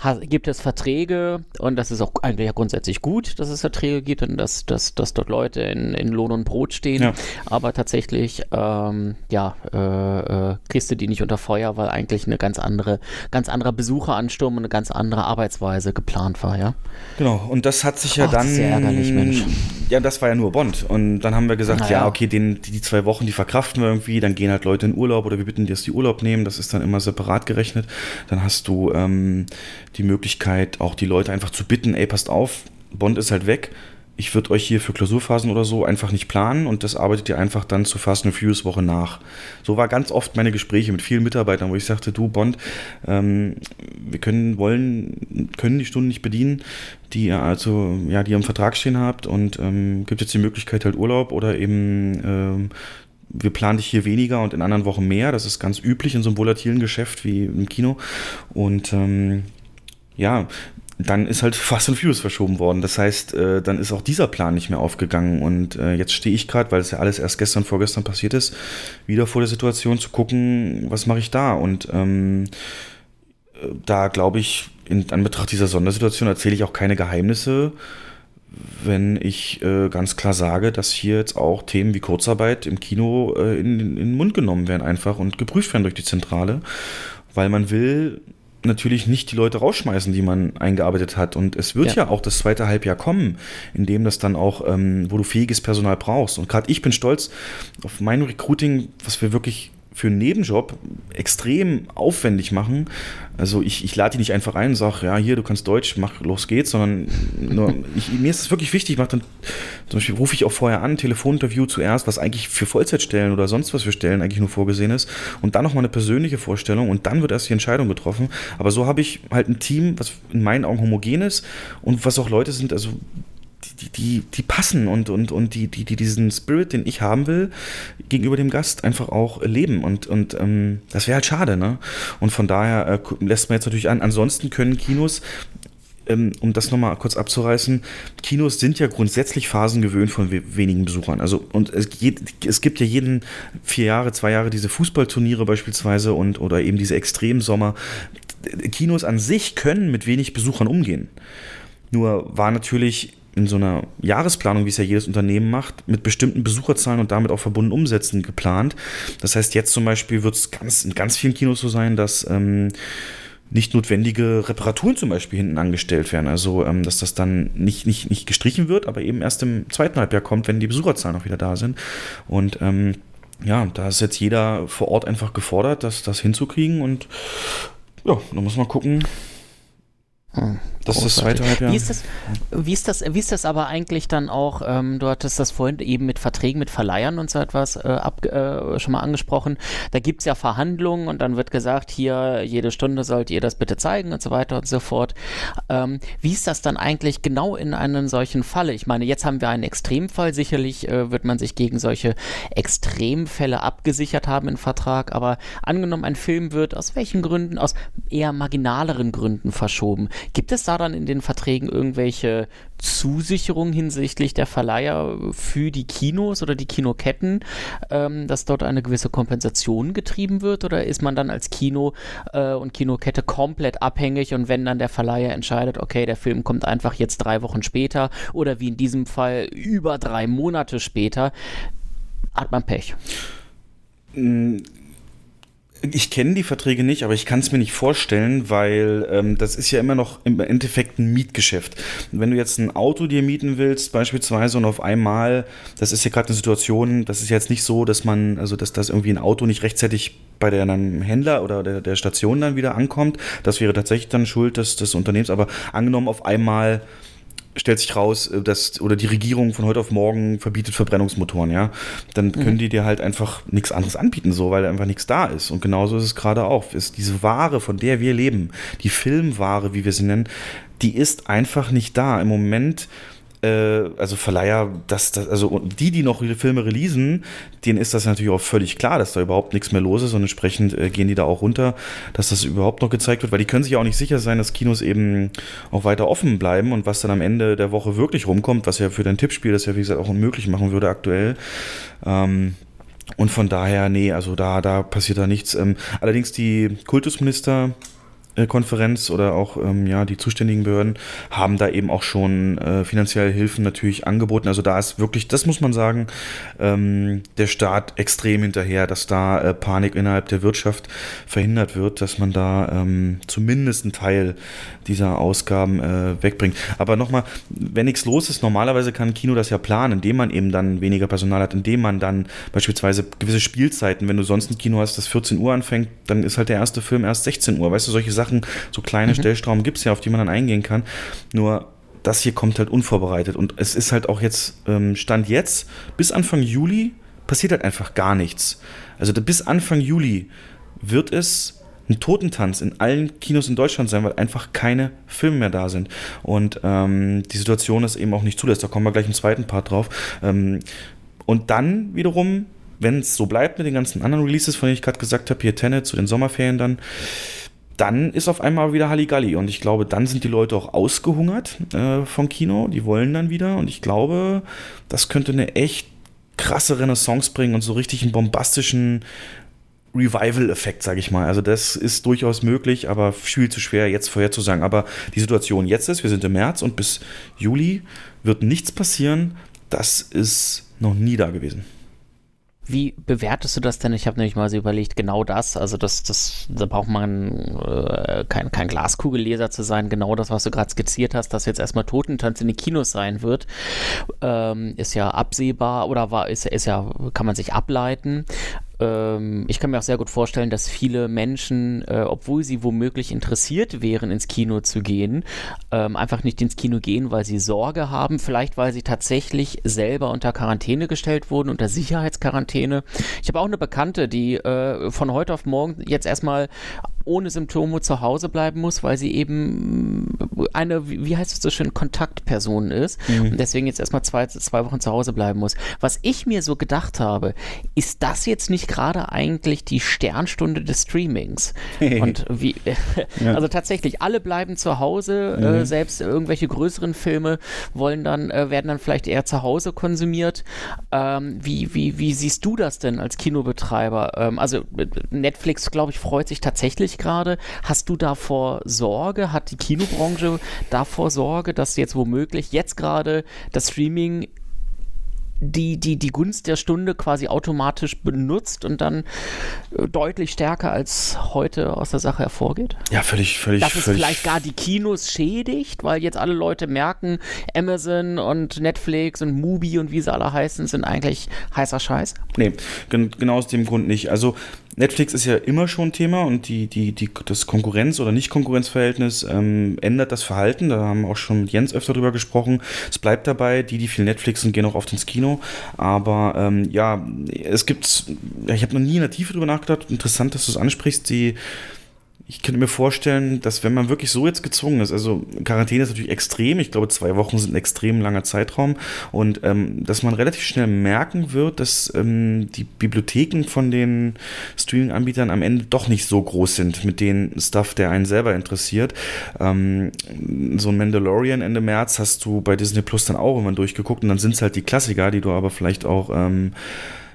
S4: ha gibt es Verträge und das ist auch eigentlich ja grundsätzlich gut, dass es Verträge gibt und dass, dass, dass dort Leute in, in Lohn und Brot stehen,
S3: Ja.
S4: aber tatsächlich, ähm, ja, äh, äh, kriegst du die nicht unter Feuer, weil eigentlich eine ganz andere, ganz anderer Besucheransturm und eine ganz andere Arbeitsweise geplant war, ja.
S3: Genau, und das hat sich ja
S4: Ach,
S3: dann.
S4: Ja ärgerlich, Mensch.
S3: Ja, das war ja nur Bond. Und dann haben wir gesagt,
S4: Na
S3: ja, okay, den, die, zwei Wochen, die verkraften wir irgendwie, dann gehen halt Leute in Urlaub oder wir bitten die, dass die Urlaub nehmen, das ist dann immer separat gerechnet. Dann hast du ähm, die Möglichkeit, auch die Leute einfach zu bitten, ey, passt auf, Bond ist halt weg. Ich würde euch hier für Klausurphasen oder so einfach nicht planen und das arbeitet ihr einfach dann zur Fast and Furious Woche nach. So war ganz oft meine Gespräche mit vielen Mitarbeitern, wo ich sagte, du Bond, ähm, wir können, wollen, können die Stunden nicht bedienen, die ihr also, ja, die ihr im Vertrag stehen habt und ähm, gibt jetzt die Möglichkeit halt Urlaub oder eben ähm, wir planen dich hier weniger und in anderen Wochen mehr. Das ist ganz üblich in so einem volatilen Geschäft wie im Kino. Und ähm, ja, dann ist halt Fast and Furious verschoben worden. Das heißt, äh, dann ist auch dieser Plan nicht mehr aufgegangen. Und äh, jetzt stehe ich gerade, weil es ja alles erst gestern, vorgestern passiert ist, wieder vor der Situation zu gucken, was mache ich da? Und ähm, äh, da glaube ich, in Anbetracht dieser Sondersituation erzähle ich auch keine Geheimnisse, wenn ich äh, ganz klar sage, dass hier jetzt auch Themen wie Kurzarbeit im Kino äh, in, in den Mund genommen werden einfach und geprüft werden durch die Zentrale, weil man will natürlich nicht die Leute rausschmeißen, die man eingearbeitet hat. Und es wird ja, ja auch das zweite Halbjahr kommen, in dem das dann auch, ähm, wo du fähiges Personal brauchst. Und gerade ich bin stolz auf mein Recruiting, was wir wirklich für einen Nebenjob extrem aufwendig machen. Also ich, ich lade die nicht einfach ein und sage, ja, hier, du kannst Deutsch, mach, los geht's, sondern nur, ich, mir ist es wirklich wichtig, ich dann, zum Beispiel rufe ich auch vorher an, Telefoninterview zuerst, was eigentlich für Vollzeitstellen oder sonst was für Stellen eigentlich nur vorgesehen ist und dann nochmal eine persönliche Vorstellung und dann wird erst die Entscheidung getroffen. Aber so habe ich halt ein Team, was in meinen Augen homogen ist und was auch Leute sind, also die, die, die passen und, und, und die, die, die diesen Spirit, den ich haben will, gegenüber dem Gast einfach auch leben. Und, und ähm, das wäre halt schade, ne? Und von daher äh, lässt man jetzt natürlich an. Ansonsten können Kinos ähm, um das nochmal kurz abzureißen, Kinos sind ja grundsätzlich Phasen gewöhnt von we wenigen Besuchern. Also, und es, es, gibt ja jeden vier Jahre, zwei Jahre diese Fußballturniere beispielsweise und oder eben diese Extremsommer. Kinos an sich können mit wenig Besuchern umgehen. Nur war natürlich in so einer Jahresplanung, wie es ja jedes Unternehmen macht, mit bestimmten Besucherzahlen und damit auch verbunden Umsätzen geplant. Das heißt, jetzt zum Beispiel wird es ganz, in ganz vielen Kinos so sein, dass ähm, nicht notwendige Reparaturen zum Beispiel hinten angestellt werden. Also, ähm, dass das dann nicht, nicht, nicht gestrichen wird, aber eben erst im zweiten Halbjahr kommt, wenn die Besucherzahlen auch wieder da sind. Und ähm, ja, da ist jetzt jeder vor Ort einfach gefordert, das, das hinzukriegen und ja, da muss man gucken,
S4: das ist das zweite Halbjahr. Wie ist das, wie ist das, wie ist das aber eigentlich dann auch, ähm, du hattest das vorhin eben mit Verträgen mit Verleihern und so etwas äh, ab, äh, schon mal angesprochen. Da gibt es ja Verhandlungen und dann wird gesagt, hier jede Stunde sollt ihr das bitte zeigen und so weiter und so fort. Ähm, wie ist das dann eigentlich genau in einem solchen Falle? Ich meine, jetzt haben wir einen Extremfall. Sicherlich äh, wird man sich gegen solche Extremfälle abgesichert haben im Vertrag, aber angenommen, ein Film wird aus welchen Gründen, aus eher marginaleren Gründen verschoben Gibt es da dann in den Verträgen irgendwelche Zusicherungen hinsichtlich der Verleiher für die Kinos oder die Kinoketten, ähm, dass dort eine gewisse Kompensation getrieben wird? Oder ist man dann als Kino äh, und Kinokette komplett abhängig und wenn dann der Verleiher entscheidet, okay, der Film kommt einfach jetzt drei Wochen später oder wie in diesem Fall über drei Monate später, hat man Pech?
S3: Mm, ich kenne die Verträge nicht, aber ich kann es mir nicht vorstellen, weil ähm, das ist ja immer noch im Endeffekt ein Mietgeschäft. wenn du jetzt ein Auto dir mieten willst, beispielsweise, und auf einmal, das ist ja gerade eine Situation, das ist jetzt nicht so, dass man, also dass das irgendwie ein Auto nicht rechtzeitig bei der, einem Händler oder der, der Station dann wieder ankommt. Das wäre tatsächlich dann Schuld des, des Unternehmens. Aber angenommen auf einmal stellt sich raus, äh, dass oder die Regierung von heute auf morgen verbietet Verbrennungsmotoren, ja, dann mhm. können die dir halt einfach nichts anderes anbieten, so, weil einfach nichts da ist. Und genauso ist es gerade auch. Ist diese Ware, von der wir leben, die Filmware, wie wir sie nennen, die ist einfach nicht da. Im Moment also Verleiher, das, das, also die, die noch ihre Filme releasen, denen ist das natürlich auch völlig klar, dass da überhaupt nichts mehr los ist und entsprechend äh, gehen die da auch runter, dass das überhaupt noch gezeigt wird, weil die können sich auch nicht sicher sein, dass Kinos eben auch weiter offen bleiben und was dann am Ende der Woche wirklich rumkommt, was ja für dein Tippspiel das ja wie gesagt auch unmöglich machen würde aktuell. Ähm, und von daher, nee, also da, da passiert da nichts. Ähm, allerdings die Kultusminister Konferenz oder auch ähm, ja, die zuständigen Behörden haben da eben auch schon äh, finanzielle Hilfen natürlich angeboten. Also da ist wirklich, das muss man sagen, ähm, der Staat extrem hinterher, dass da äh, Panik innerhalb der Wirtschaft verhindert wird, dass man da ähm, zumindest einen Teil dieser Ausgaben äh, wegbringt. Aber nochmal, wenn nichts los ist, normalerweise kann ein Kino das ja planen, indem man eben dann weniger Personal hat, indem man dann beispielsweise gewisse Spielzeiten, wenn du sonst ein Kino hast, das 14 Uhr anfängt, dann ist halt der erste Film erst 16 Uhr. Weißt du, solche Sachen Sachen, so kleine mhm. Stellstrauben gibt es ja, auf die man dann eingehen kann. Nur das hier kommt halt unvorbereitet. Und es ist halt auch jetzt, ähm, Stand jetzt, bis Anfang Juli passiert halt einfach gar nichts. Also bis Anfang Juli wird es ein Totentanz in allen Kinos in Deutschland sein, weil einfach keine Filme mehr da sind. Und ähm, die Situation ist eben auch nicht zulässt. Da kommen wir gleich im zweiten Part drauf. Ähm, und dann wiederum, wenn es so bleibt mit den ganzen anderen Releases, von denen ich gerade gesagt habe, hier Tenet zu den Sommerferien dann, dann ist auf einmal wieder Halligalli. Und ich glaube, dann sind die Leute auch ausgehungert äh, vom Kino. Die wollen dann wieder. Und ich glaube, das könnte eine echt krasse Renaissance bringen und so richtig einen bombastischen Revival-Effekt, sage ich mal. Also das ist durchaus möglich, aber viel zu schwer jetzt vorherzusagen. Aber die Situation jetzt ist, wir sind im März und bis Juli wird nichts passieren. Das ist noch nie da gewesen.
S4: Wie bewertest du das denn? Ich habe nämlich mal so überlegt, genau das, also das, das, da braucht man äh, kein, kein Glaskugelleser zu sein, genau das, was du gerade skizziert hast, dass jetzt erstmal Totentanz in den Kinos sein wird, ähm, ist ja absehbar oder war, ist, ist ja, kann man sich ableiten ähm, ich kann mir auch sehr gut vorstellen, dass viele Menschen, äh, obwohl sie womöglich interessiert wären, ins Kino zu gehen, ähm, einfach nicht ins Kino gehen, weil sie Sorge haben, vielleicht weil sie tatsächlich selber unter Quarantäne gestellt wurden, unter Sicherheitsquarantäne. Ich habe auch eine Bekannte, die äh, von heute auf morgen jetzt erstmal ohne Symptome zu Hause bleiben muss, weil sie eben eine, wie heißt es so schön, Kontaktperson ist mhm. und deswegen jetzt erstmal zwei, zwei Wochen zu Hause bleiben muss. Was ich mir so gedacht habe, ist das jetzt nicht gerade eigentlich die Sternstunde des Streamings? und wie, ja. also tatsächlich, alle bleiben zu Hause, äh, mhm. äh, selbst irgendwelche größeren Filme wollen dann, äh, werden dann vielleicht eher zu Hause konsumiert. Ähm, wie, wie, wie siehst du das denn als Kinobetreiber? Ähm, also Netflix, glaube ich, freut sich tatsächlich schwierig gerade? Hast du davor Sorge? Hat die Kinobranche davor Sorge, dass jetzt womöglich jetzt gerade das Streaming die, die, die Gunst der Stunde quasi automatisch benutzt und dann äh, deutlich stärker als heute aus der Sache hervorgeht?
S3: Ja, völlig, völlig.
S4: Dass es
S3: völlig
S4: vielleicht gar die Kinos schädigt, weil jetzt alle Leute merken, Amazon und Netflix und Mubi und wie sie alle heißen, sind eigentlich heißer Scheiß?
S3: Nee, genau aus dem Grund nicht. Also Netflix ist ja immer schon Thema und die, die, die, das Konkurrenz- oder Nicht-Konkurrenzverhältnis ähm, ändert das Verhalten. Da haben wir auch schon mit Jens öfter drüber gesprochen. Es bleibt dabei, die, die viel Netflixen, gehen auch oft ins Kino. Aber ähm, ja, es gibt, ich habe noch nie in der Tiefe drüber nachgedacht. Interessant, dass du es ansprichst. Die ich könnte mir vorstellen, dass wenn man wirklich so jetzt gezwungen ist, also Quarantäne ist natürlich extrem, ich glaube zwei Wochen sind ein extrem langer Zeitraum und ähm, dass man relativ schnell merken wird, dass ähm, die Bibliotheken von den Streaming-Anbietern am Ende doch nicht so groß sind mit den Stuff, der einen selber interessiert. Ähm, so ein Mandalorian Ende März hast du bei Disney Plus dann auch immer durchgeguckt und dann sind es halt die Klassiker, die du aber vielleicht auch ähm,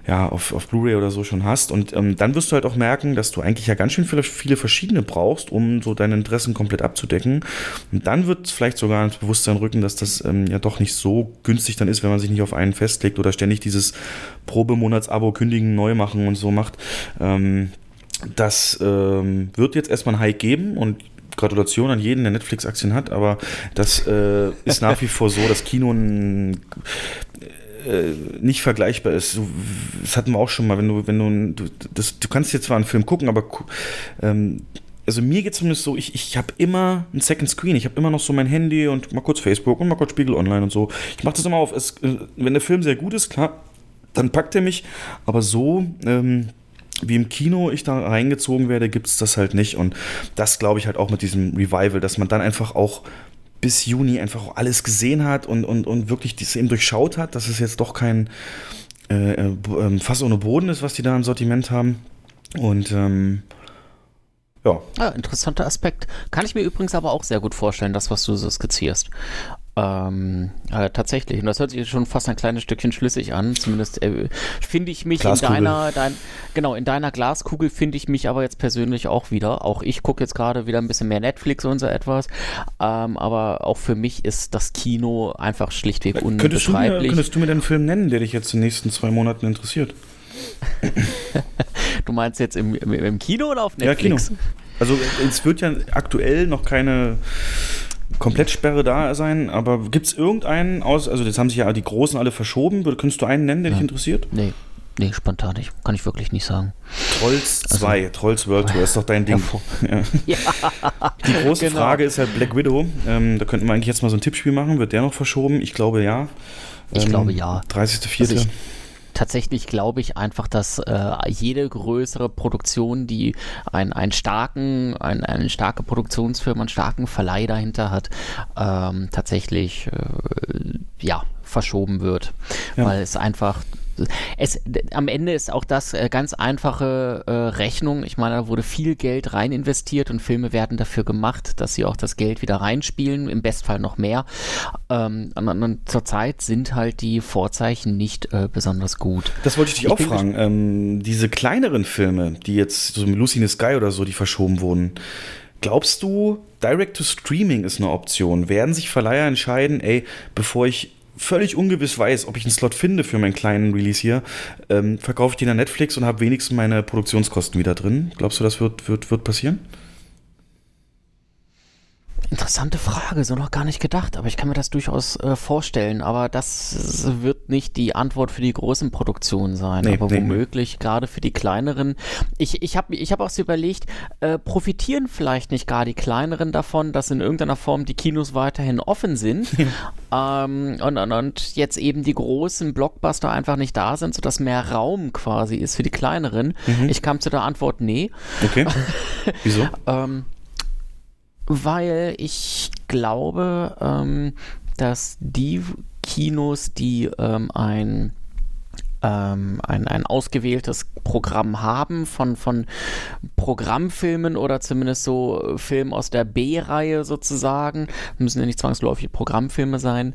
S3: ja, auf, auf Blu-ray oder so schon hast. Und ähm, dann wirst du halt auch merken, dass du eigentlich ja ganz schön viele, viele verschiedene brauchst, um so deine Interessen komplett abzudecken. Und dann wird vielleicht sogar ins Bewusstsein rücken, dass das ähm, ja doch nicht so günstig dann ist, wenn man sich nicht auf einen festlegt oder ständig dieses Probemonatsabo kündigen, neu machen und so macht. Ähm, das ähm, wird jetzt erstmal ein Hike geben und Gratulation an jeden, der Netflix-Aktien hat, aber das äh, ist nach wie vor so, dass Kino ein äh, nicht vergleichbar ist. das hatten wir auch schon mal, wenn du, wenn du, du, das, du kannst jetzt zwar einen Film gucken, aber ähm, also mir geht es zumindest so, ich, ich habe immer ein Second Screen, ich habe immer noch so mein Handy und mal kurz Facebook und mal kurz Spiegel Online und so. Ich mache das immer auf, es, äh, wenn der Film sehr gut ist, klar, dann packt er mich, aber so, ähm, wie im Kino ich da reingezogen werde, gibt es das halt nicht. Und das glaube ich halt auch mit diesem Revival, dass man dann einfach auch bis Juni einfach alles gesehen hat und, und, und wirklich das eben durchschaut hat, dass es jetzt doch kein äh, äh, ähm, Fass ohne Boden ist, was die da im Sortiment haben. Und ähm, ja.
S4: ja. Interessanter Aspekt. Kann ich mir übrigens aber auch sehr gut vorstellen, das, was du so skizzierst. Ähm, äh, tatsächlich. Und das hört sich schon fast ein kleines Stückchen schlüssig an. Zumindest äh, finde ich mich in deiner, dein, genau, in deiner Glaskugel finde ich mich aber jetzt persönlich auch wieder. Auch ich gucke jetzt gerade wieder ein bisschen mehr Netflix und so etwas. Ähm, aber auch für mich ist das Kino einfach schlichtweg unbeschreiblich. Könntest du,
S3: mir, könntest du mir den Film nennen, der dich jetzt in den nächsten zwei Monaten interessiert?
S4: du meinst jetzt im, im, im, Kino oder auf Netflix?
S3: Ja, Kino. Also es wird ja aktuell noch keine Komplettsperre da sein, aber gibt es irgendeinen aus, also jetzt haben sich ja die Großen alle verschoben, könntest du einen nennen, der ja. dich interessiert?
S4: Nee. Nee, spontan nicht. Kann ich wirklich nicht sagen.
S3: Trolls 2, also, Trolls World Tour, ist doch dein Ding. Ja. ja. Die große genau. Frage ist halt Black Widow. Ähm, da könnten wir eigentlich jetzt mal so ein Tippspiel machen. Wird der noch verschoben? Ich glaube ja.
S4: Ich ähm, glaube ja.
S3: 30.04. Also
S4: tatsächlich glaube ich einfach, dass äh, jede größere Produktion, die ein, einen starken, ein, eine starke Produktionsfirma, einen starken Verleih dahinter hat, ähm, tatsächlich äh, ja verschoben wird, ja. weil es einfach es, am Ende ist auch das äh, ganz einfache äh, Rechnung. Ich meine, da wurde viel Geld rein investiert und Filme werden dafür gemacht, dass sie auch das Geld wieder reinspielen, im Bestfall noch mehr. Ähm, und, und zurzeit sind halt die Vorzeichen nicht äh, besonders gut.
S3: Das wollte ich dich ich auch fragen. Ähm, diese kleineren Filme, die jetzt, so mit Lucy in the Sky oder so, die verschoben wurden, glaubst du, Direct to Streaming ist eine Option? Werden sich Verleiher entscheiden, ey, bevor ich völlig ungewiss weiß, ob ich einen Slot finde für meinen kleinen Release hier, ähm, verkaufe ich den an Netflix und habe wenigstens meine Produktionskosten wieder drin. Glaubst du, das wird, wird, wird passieren?
S4: Interessante Frage, so noch gar nicht gedacht, aber ich kann mir das durchaus äh, vorstellen. Aber das wird nicht die Antwort für die großen Produktionen sein, nee, aber nee, womöglich nee. gerade für die kleineren. Ich, ich habe ich hab auch so überlegt, äh, profitieren vielleicht nicht gar die kleineren davon, dass in irgendeiner Form die Kinos weiterhin offen sind ähm, und, und, und jetzt eben die großen Blockbuster einfach nicht da sind, sodass mehr Raum quasi ist für die kleineren. Mhm. Ich kam zu der Antwort, nee.
S3: Okay. Wieso?
S4: ähm, weil ich glaube, ähm, dass die Kinos, die ähm, ein ähm, ein, ein ausgewähltes Programm haben von, von Programmfilmen oder zumindest so Filmen aus der B-Reihe sozusagen. Müssen ja nicht zwangsläufig Programmfilme sein.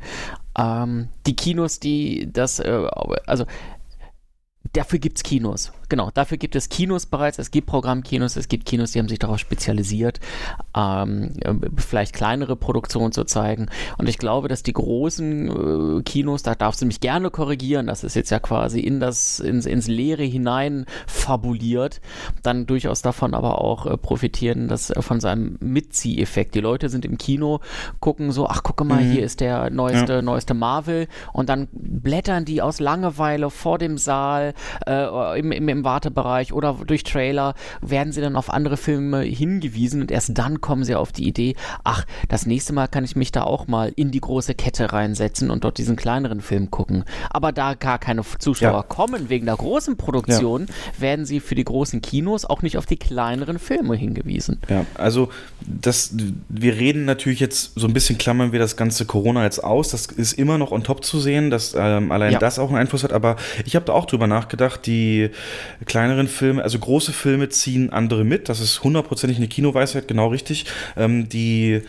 S4: Ähm, die Kinos, die das, äh, also dafür gibt es Kinos. Genau, dafür gibt es Kinos bereits. Es gibt Programmkinos, es gibt Kinos, die haben sich darauf spezialisiert, ähm, vielleicht kleinere Produktionen zu zeigen. Und ich glaube, dass die großen äh, Kinos, da darfst du mich gerne korrigieren, das ist jetzt ja quasi in das, ins, ins Leere hinein fabuliert, dann durchaus davon aber auch äh, profitieren, dass äh, von seinem Mitzieheffekt. Die Leute sind im Kino, gucken so, ach gucke mal, mhm. hier ist der neueste, ja. neueste Marvel und dann blättern die aus Langeweile vor dem Saal äh, im, im, im Wartebereich oder durch Trailer werden sie dann auf andere Filme hingewiesen und erst dann kommen sie auf die Idee, ach, das nächste Mal kann ich mich da auch mal in die große Kette reinsetzen und dort diesen kleineren Film gucken. Aber da gar keine Zuschauer ja. kommen wegen der großen Produktion, ja. werden sie für die großen Kinos auch nicht auf die kleineren Filme hingewiesen.
S3: Ja, also das, wir reden natürlich jetzt so ein bisschen klammern wir das ganze Corona jetzt aus. Das ist immer noch on top zu sehen, dass ähm, allein ja. das auch einen Einfluss hat. Aber ich habe da auch drüber nachgedacht, die kleineren Filme, also große Filme ziehen andere mit. Das ist hundertprozentig eine Kinoweisheit, genau richtig. Ähm, die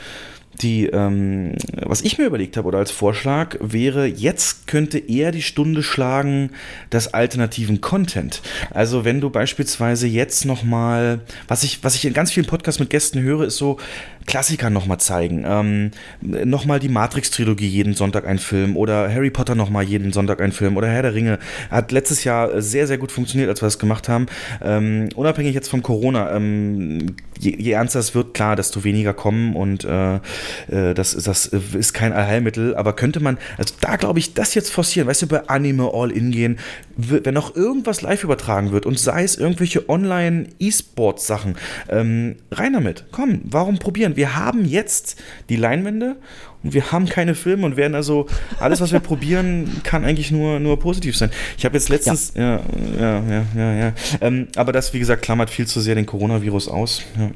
S3: die, ähm, was ich mir überlegt habe oder als Vorschlag wäre, jetzt könnte eher die Stunde schlagen des alternativen Content. Also wenn du beispielsweise jetzt nochmal, was ich, was ich in ganz vielen Podcasts mit Gästen höre, ist so, Klassiker nochmal zeigen. Ähm, nochmal die Matrix-Trilogie jeden Sonntag ein Film oder Harry Potter nochmal jeden Sonntag ein Film oder Herr der Ringe. Hat letztes Jahr sehr, sehr gut funktioniert, als wir das gemacht haben. Ähm, unabhängig jetzt vom Corona, ähm, je, je, ernster es wird, klar, desto weniger kommen und äh, äh das, das ist kein Allheilmittel, aber könnte man, also da glaube ich, das jetzt forcieren, weißt du, bei Anime All-In gehen, wenn noch irgendwas live übertragen wird und sei es irgendwelche Online-E-Sport-Sachen, ähm, rein damit, komm, warum probieren? Filmen. Wir haben jetzt die Leinwände und wir haben keine Filme und werden also alles, was wir probieren, kann eigentlich nur, nur positiv sein. Ich habe jetzt letztens, ja, ja, ja, ja, ja. Ähm, aber das, wie gesagt, klammert viel zu sehr den Coronavirus aus. Ja.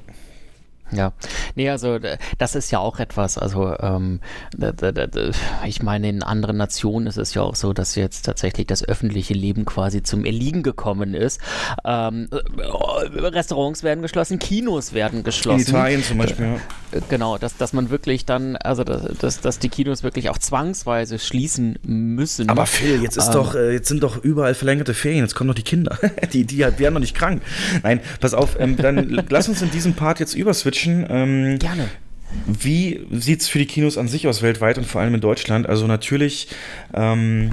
S4: Ja, nee, also das ist ja auch etwas, also ähm, ich meine, in anderen Nationen ist es ja auch so, dass jetzt tatsächlich das öffentliche Leben quasi zum Erliegen gekommen ist. Ähm, äh, Restaurants werden geschlossen, Kinos werden geschlossen. In
S3: Italien zum Beispiel,
S4: ja. Genau, dass, dass man wirklich dann, also dass, dass die Kinos wirklich auch zwangsweise schließen müssen.
S3: Aber Phil, jetzt ist ähm, doch, äh, jetzt sind doch überall verlängerte Ferien, jetzt kommen doch die Kinder. die, die werden noch nicht krank. Nein, pass auf, ähm, dann lass uns in diesem Part jetzt überswitchen switchen.
S4: Ähm, Gerne.
S3: Wie sieht es für die Kinos an sich aus weltweit und vor allem in Deutschland? Also natürlich ähm,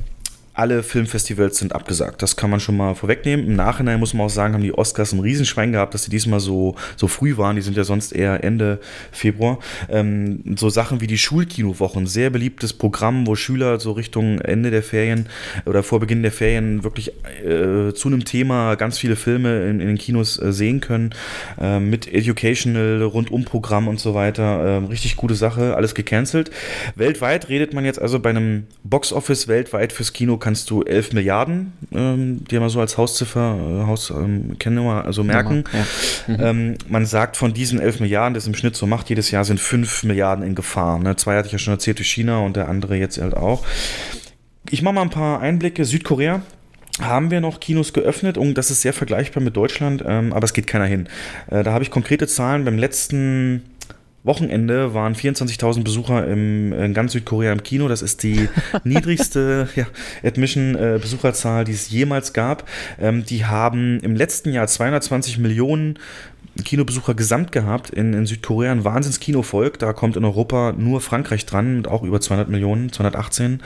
S3: alle Filmfestivals sind abgesagt. Das kann man schon mal vorwegnehmen. Im Nachhinein muss man auch sagen, haben die Oscars ein Riesenschwein gehabt, dass sie diesmal so, so früh waren. Die sind ja sonst eher Ende Februar. Ähm, so Sachen wie die Schulkinowochen, sehr beliebtes Programm, wo Schüler so Richtung Ende der Ferien oder vor Beginn der Ferien wirklich äh, zu einem Thema ganz viele Filme in, in den Kinos äh, sehen können. Äh, mit Educational, Rundumprogramm und so weiter. Ähm, richtig gute Sache, alles gecancelt. Weltweit redet man jetzt also bei einem Boxoffice weltweit fürs Kino kannst du 11 Milliarden ähm, dir mal so als Hausziffer, äh, Haus, ähm, Kennnummer, also merken. Ja. Mhm. Ähm, man sagt von diesen 11 Milliarden, das im Schnitt so macht, jedes Jahr sind 5 Milliarden in Gefahr. Ne? Zwei hatte ich ja schon erzählt durch China und der andere jetzt halt auch. Ich mache mal ein paar Einblicke. Südkorea, haben wir noch Kinos geöffnet und das ist sehr vergleichbar mit Deutschland, ähm, aber es geht keiner hin. Äh, da habe ich konkrete Zahlen. Beim letzten Wochenende waren 24.000 Besucher im, in ganz Südkorea im Kino. Das ist die niedrigste ja, Admission-Besucherzahl, äh, die es jemals gab. Ähm, die haben im letzten Jahr 220 Millionen Kinobesucher gesamt gehabt in, in Südkorea, ein Wahnsinns-Kinovolk. Da kommt in Europa nur Frankreich dran mit auch über 200 Millionen, 218.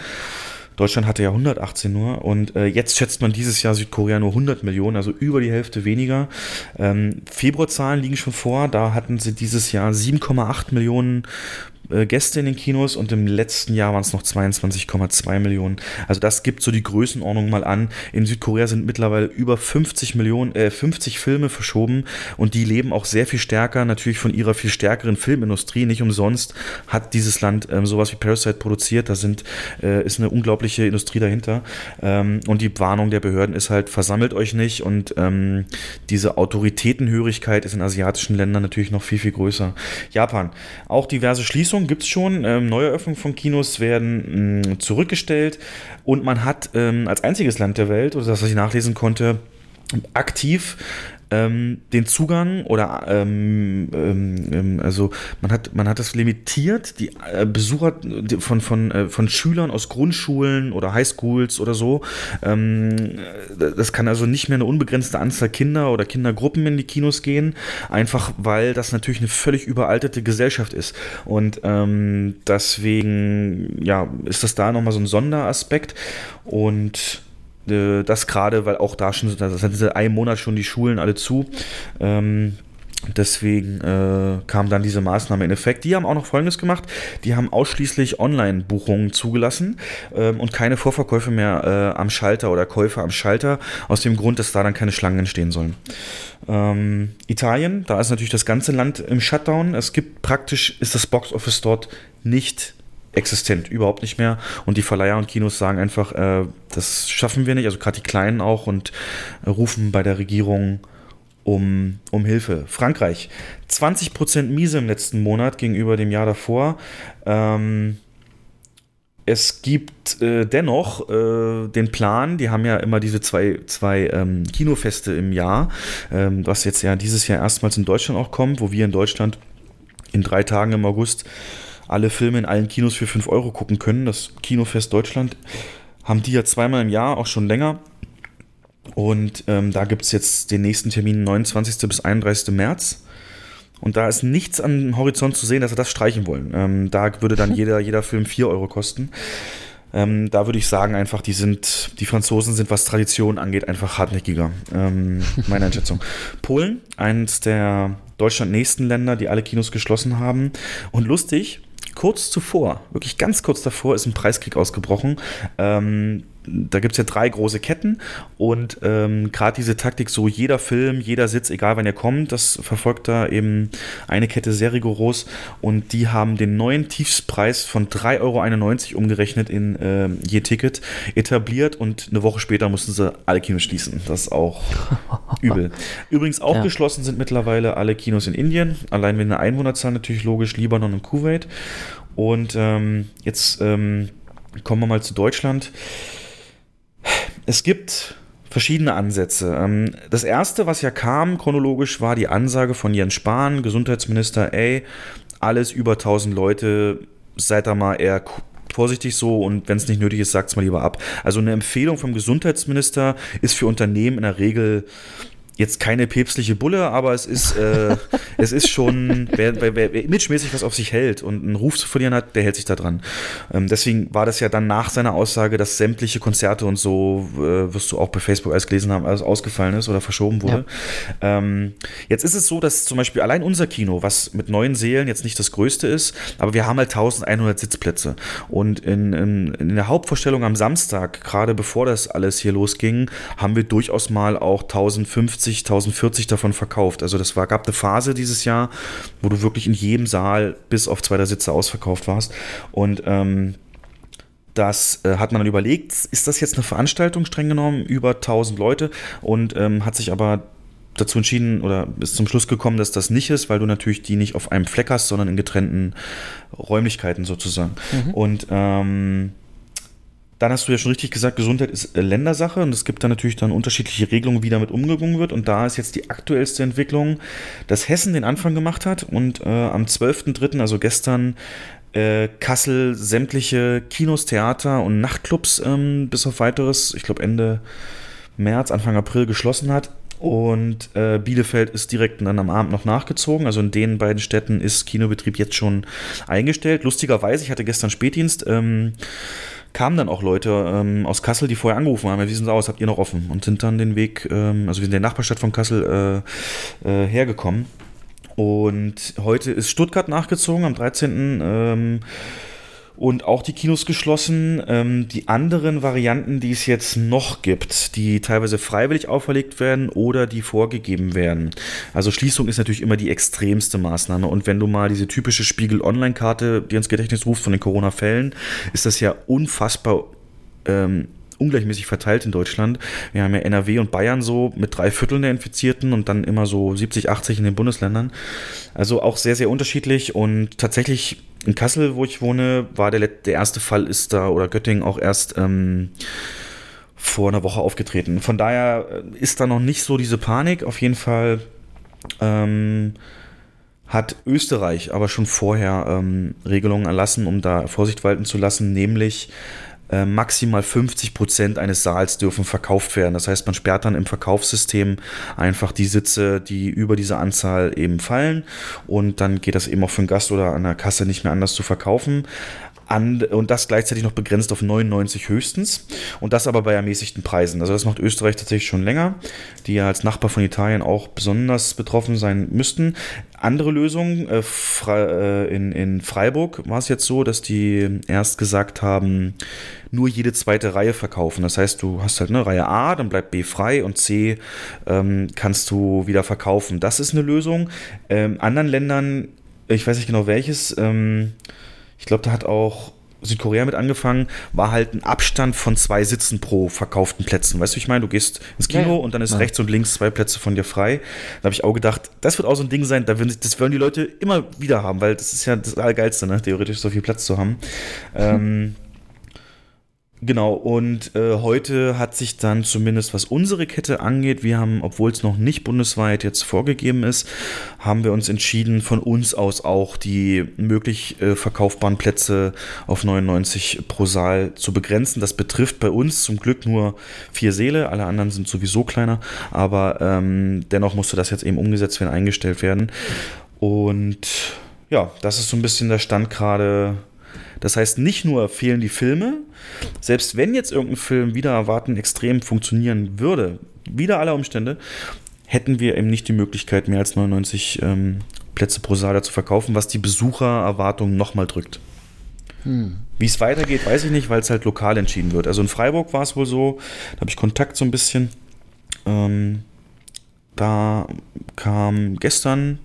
S3: Deutschland hatte ja 118 nur und äh, jetzt schätzt man dieses Jahr Südkorea nur 100 Millionen, also über die Hälfte weniger. Ähm, Februarzahlen liegen schon vor, da hatten sie dieses Jahr 7,8 Millionen Gäste in den Kinos und im letzten Jahr waren es noch 22,2 Millionen. Also das gibt so die Größenordnung mal an. In Südkorea sind mittlerweile über 50 Millionen, äh, 50 Filme verschoben und die leben auch sehr viel stärker natürlich von ihrer viel stärkeren Filmindustrie. Nicht umsonst hat dieses Land ähm, sowas wie Parasite produziert. Da sind, äh, ist eine unglaubliche Industrie dahinter. Ähm, und die Warnung der Behörden ist halt, versammelt euch nicht und ähm, diese Autoritätenhörigkeit ist in asiatischen Ländern natürlich noch viel, viel größer. Japan, auch diverse Schließungen Gibt es schon. Ähm, Neueröffnungen von Kinos werden mh, zurückgestellt und man hat ähm, als einziges Land der Welt, oder das, was ich nachlesen konnte, aktiv ähm, den Zugang oder ähm, ähm, ähm, also man hat man hat das limitiert. Die äh, Besucher von von äh, von Schülern aus Grundschulen oder Highschools oder so ähm, das kann also nicht mehr eine unbegrenzte Anzahl Kinder oder Kindergruppen in die Kinos gehen einfach weil das natürlich eine völlig überalterte Gesellschaft ist. Und ähm, deswegen ja ist das da noch mal so ein Sonderaspekt. Und äh, das gerade, weil auch da schon, das sind seit einem Monat schon die Schulen alle zu. Ähm, Deswegen äh, kam dann diese Maßnahme in Effekt. Die haben auch noch Folgendes gemacht. Die haben ausschließlich Online-Buchungen zugelassen ähm, und keine Vorverkäufe mehr äh, am Schalter oder Käufe am Schalter, aus dem Grund, dass da dann keine Schlangen entstehen sollen. Ähm, Italien, da ist natürlich das ganze Land im Shutdown. Es gibt praktisch, ist das Box Office dort nicht existent, überhaupt nicht mehr. Und die Verleiher und Kinos sagen einfach, äh, das schaffen wir nicht, also gerade die Kleinen auch und äh, rufen bei der Regierung um, um Hilfe. Frankreich, 20% miese im letzten Monat gegenüber dem Jahr davor. Ähm, es gibt äh, dennoch äh, den Plan, die haben ja immer diese zwei, zwei ähm, Kinofeste im Jahr, ähm, was jetzt ja dieses Jahr erstmals in Deutschland auch kommt, wo wir in Deutschland in drei Tagen im August alle Filme in allen Kinos für 5 Euro gucken können. Das Kinofest Deutschland haben die ja zweimal im Jahr, auch schon länger. Und ähm, da gibt es jetzt den nächsten Termin 29. bis 31. März. Und da ist nichts am Horizont zu sehen, dass sie das streichen wollen. Ähm, da würde dann jeder, jeder Film 4 Euro kosten. Ähm, da würde ich sagen, einfach, die sind, die Franzosen sind, was Tradition angeht, einfach hartnäckiger. Ähm, meine Einschätzung. Polen, eines der Deutschland nächsten Länder, die alle Kinos geschlossen haben. Und lustig, kurz zuvor, wirklich ganz kurz davor, ist ein Preiskrieg ausgebrochen. Ähm, da gibt es ja drei große Ketten und ähm, gerade diese Taktik, so jeder Film, jeder Sitz, egal wann er kommt, das verfolgt da eben eine Kette sehr rigoros und die haben den neuen Tiefspreis von 3,91 Euro umgerechnet in äh, je Ticket etabliert und eine Woche später mussten sie alle Kinos schließen. Das ist auch übel. Übrigens auch ja. geschlossen sind mittlerweile alle Kinos in Indien, allein wenn eine Einwohnerzahl natürlich logisch, Libanon und Kuwait. Und ähm, jetzt ähm, kommen wir mal zu Deutschland. Es gibt verschiedene Ansätze. Ähm, das erste, was ja kam chronologisch, war die Ansage von Jens Spahn, Gesundheitsminister, ey, alles über 1000 Leute, seid da mal eher vorsichtig so und wenn es nicht nötig ist, sagt es mal lieber ab. Also eine Empfehlung vom Gesundheitsminister ist für Unternehmen in der Regel jetzt keine päpstliche Bulle, aber es ist, äh, es ist schon, wer, wer, wer, imagemäßig was auf sich hält und einen Ruf zu verlieren hat, der hält sich da dran. Ähm, deswegen war das ja dann nach seiner Aussage, dass sämtliche Konzerte und so, äh, wirst du auch bei Facebook alles gelesen haben, alles ausgefallen ist oder verschoben wurde. Ja. Ähm, jetzt ist es so, dass zum Beispiel allein unser Kino, was mit neun Seelen jetzt nicht das größte ist, aber wir haben halt 1100 Sitzplätze. Und in, in, in der Hauptvorstellung am Samstag, gerade bevor das alles hier losging, haben wir durchaus mal auch 1050 1050, 1040 davon verkauft. Also das war, gab eine Phase dieses Jahr, wo du wirklich in jedem Saal bis auf zwei der Sitze ausverkauft warst. Und ähm, das äh, hat man dann überlegt, ist das jetzt eine Veranstaltung streng genommen, über 1000 Leute und ähm, hat sich aber dazu entschieden oder ist zum Schluss gekommen, dass das nicht ist, weil du natürlich die nicht auf einem Fleck hast, sondern in getrennten Räumlichkeiten sozusagen. Mhm. Und ähm, dann hast du ja schon richtig gesagt, Gesundheit ist äh, Ländersache und es gibt da natürlich dann unterschiedliche Regelungen, wie damit umgegangen wird. Und da ist jetzt die aktuellste Entwicklung, dass Hessen den Anfang gemacht hat und äh, am 12.03., also gestern, äh, Kassel sämtliche Kinos, Theater und Nachtclubs ähm, bis auf weiteres, ich glaube Ende März, Anfang April geschlossen hat. Und äh, Bielefeld ist direkt dann am Abend noch nachgezogen. Also in den beiden Städten ist Kinobetrieb jetzt schon eingestellt. Lustigerweise, ich hatte gestern Spätdienst, ähm, kamen dann auch Leute ähm, aus Kassel, die vorher angerufen haben, wie sieht es aus, habt ihr noch offen? Und sind dann den Weg, ähm, also wir sind in der Nachbarstadt von Kassel äh, äh, hergekommen. Und heute ist Stuttgart nachgezogen am 13. Ähm, und auch die Kinos geschlossen. Ähm, die anderen Varianten, die es jetzt noch gibt, die teilweise freiwillig auferlegt werden oder die vorgegeben werden. Also Schließung ist natürlich immer die extremste Maßnahme. Und wenn du mal diese typische Spiegel-Online-Karte dir ins Gedächtnis rufst von den Corona-Fällen, ist das ja unfassbar ähm, ungleichmäßig verteilt in Deutschland. Wir haben ja NRW und Bayern so mit drei Vierteln der Infizierten und dann immer so 70, 80 in den Bundesländern. Also auch sehr, sehr unterschiedlich und tatsächlich in Kassel, wo ich wohne, war der, der erste Fall ist da oder Göttingen auch erst ähm, vor einer Woche aufgetreten. Von daher äh, ist da noch nicht so diese Panik. Auf jeden Fall ähm, hat Österreich aber schon vorher ähm, Regelungen erlassen, um da Vorsicht walten zu lassen, nämlich äh, maximal 50 Prozent eines Saals dürfen verkauft werden. Das heißt, man sperrt dann im Verkaufssystem einfach die Sitze, die über diese Anzahl eben fallen und dann geht das eben auch für einen Gast oder an der Kasse nicht mehr anders zu verkaufen. An, und das gleichzeitig noch begrenzt auf 99 höchstens. Und das aber bei ermäßigten Preisen. Also das macht Österreich tatsächlich schon länger, die ja als Nachbar von Italien auch besonders betroffen sein müssten. Andere Lösung, äh, äh, in, in Freiburg war es jetzt so, dass die erst gesagt haben, nur jede zweite Reihe verkaufen. Das heißt, du hast halt eine Reihe A, dann bleibt B frei und C ähm, kannst du wieder verkaufen. Das ist eine Lösung. Ähm, anderen Ländern, ich weiß nicht genau welches, ähm, ich glaube, da hat auch Südkorea mit angefangen, war halt ein Abstand von zwei Sitzen pro verkauften Plätzen. Weißt du, ich meine, du gehst ins Kino ja, ja. und dann ist ja. rechts und links zwei Plätze von dir frei. Da habe ich auch gedacht, das wird auch so ein Ding sein, da würden, das wollen die Leute immer wieder haben, weil das ist ja das Allergeilste, ne? theoretisch so viel Platz zu haben. ähm, Genau, und äh, heute hat sich dann zumindest, was unsere Kette angeht, wir haben, obwohl es noch nicht bundesweit jetzt vorgegeben ist, haben wir uns entschieden, von uns aus auch die möglich äh, verkaufbaren Plätze auf 99 pro Saal zu begrenzen. Das betrifft bei uns zum Glück nur vier Säle, alle anderen sind sowieso kleiner, aber ähm, dennoch musste das jetzt eben umgesetzt werden, eingestellt werden. Und ja, das ist so ein bisschen der Stand gerade das heißt, nicht nur fehlen die Filme, selbst wenn jetzt irgendein Film wieder erwarten extrem funktionieren würde, wieder aller Umstände, hätten wir eben nicht die Möglichkeit, mehr als 99 ähm, Plätze pro Saal zu verkaufen, was die Besuchererwartung nochmal drückt. Hm. Wie es weitergeht, weiß ich nicht, weil es halt lokal entschieden wird. Also in Freiburg war es wohl so, da habe ich Kontakt so ein bisschen. Ähm, da kam gestern,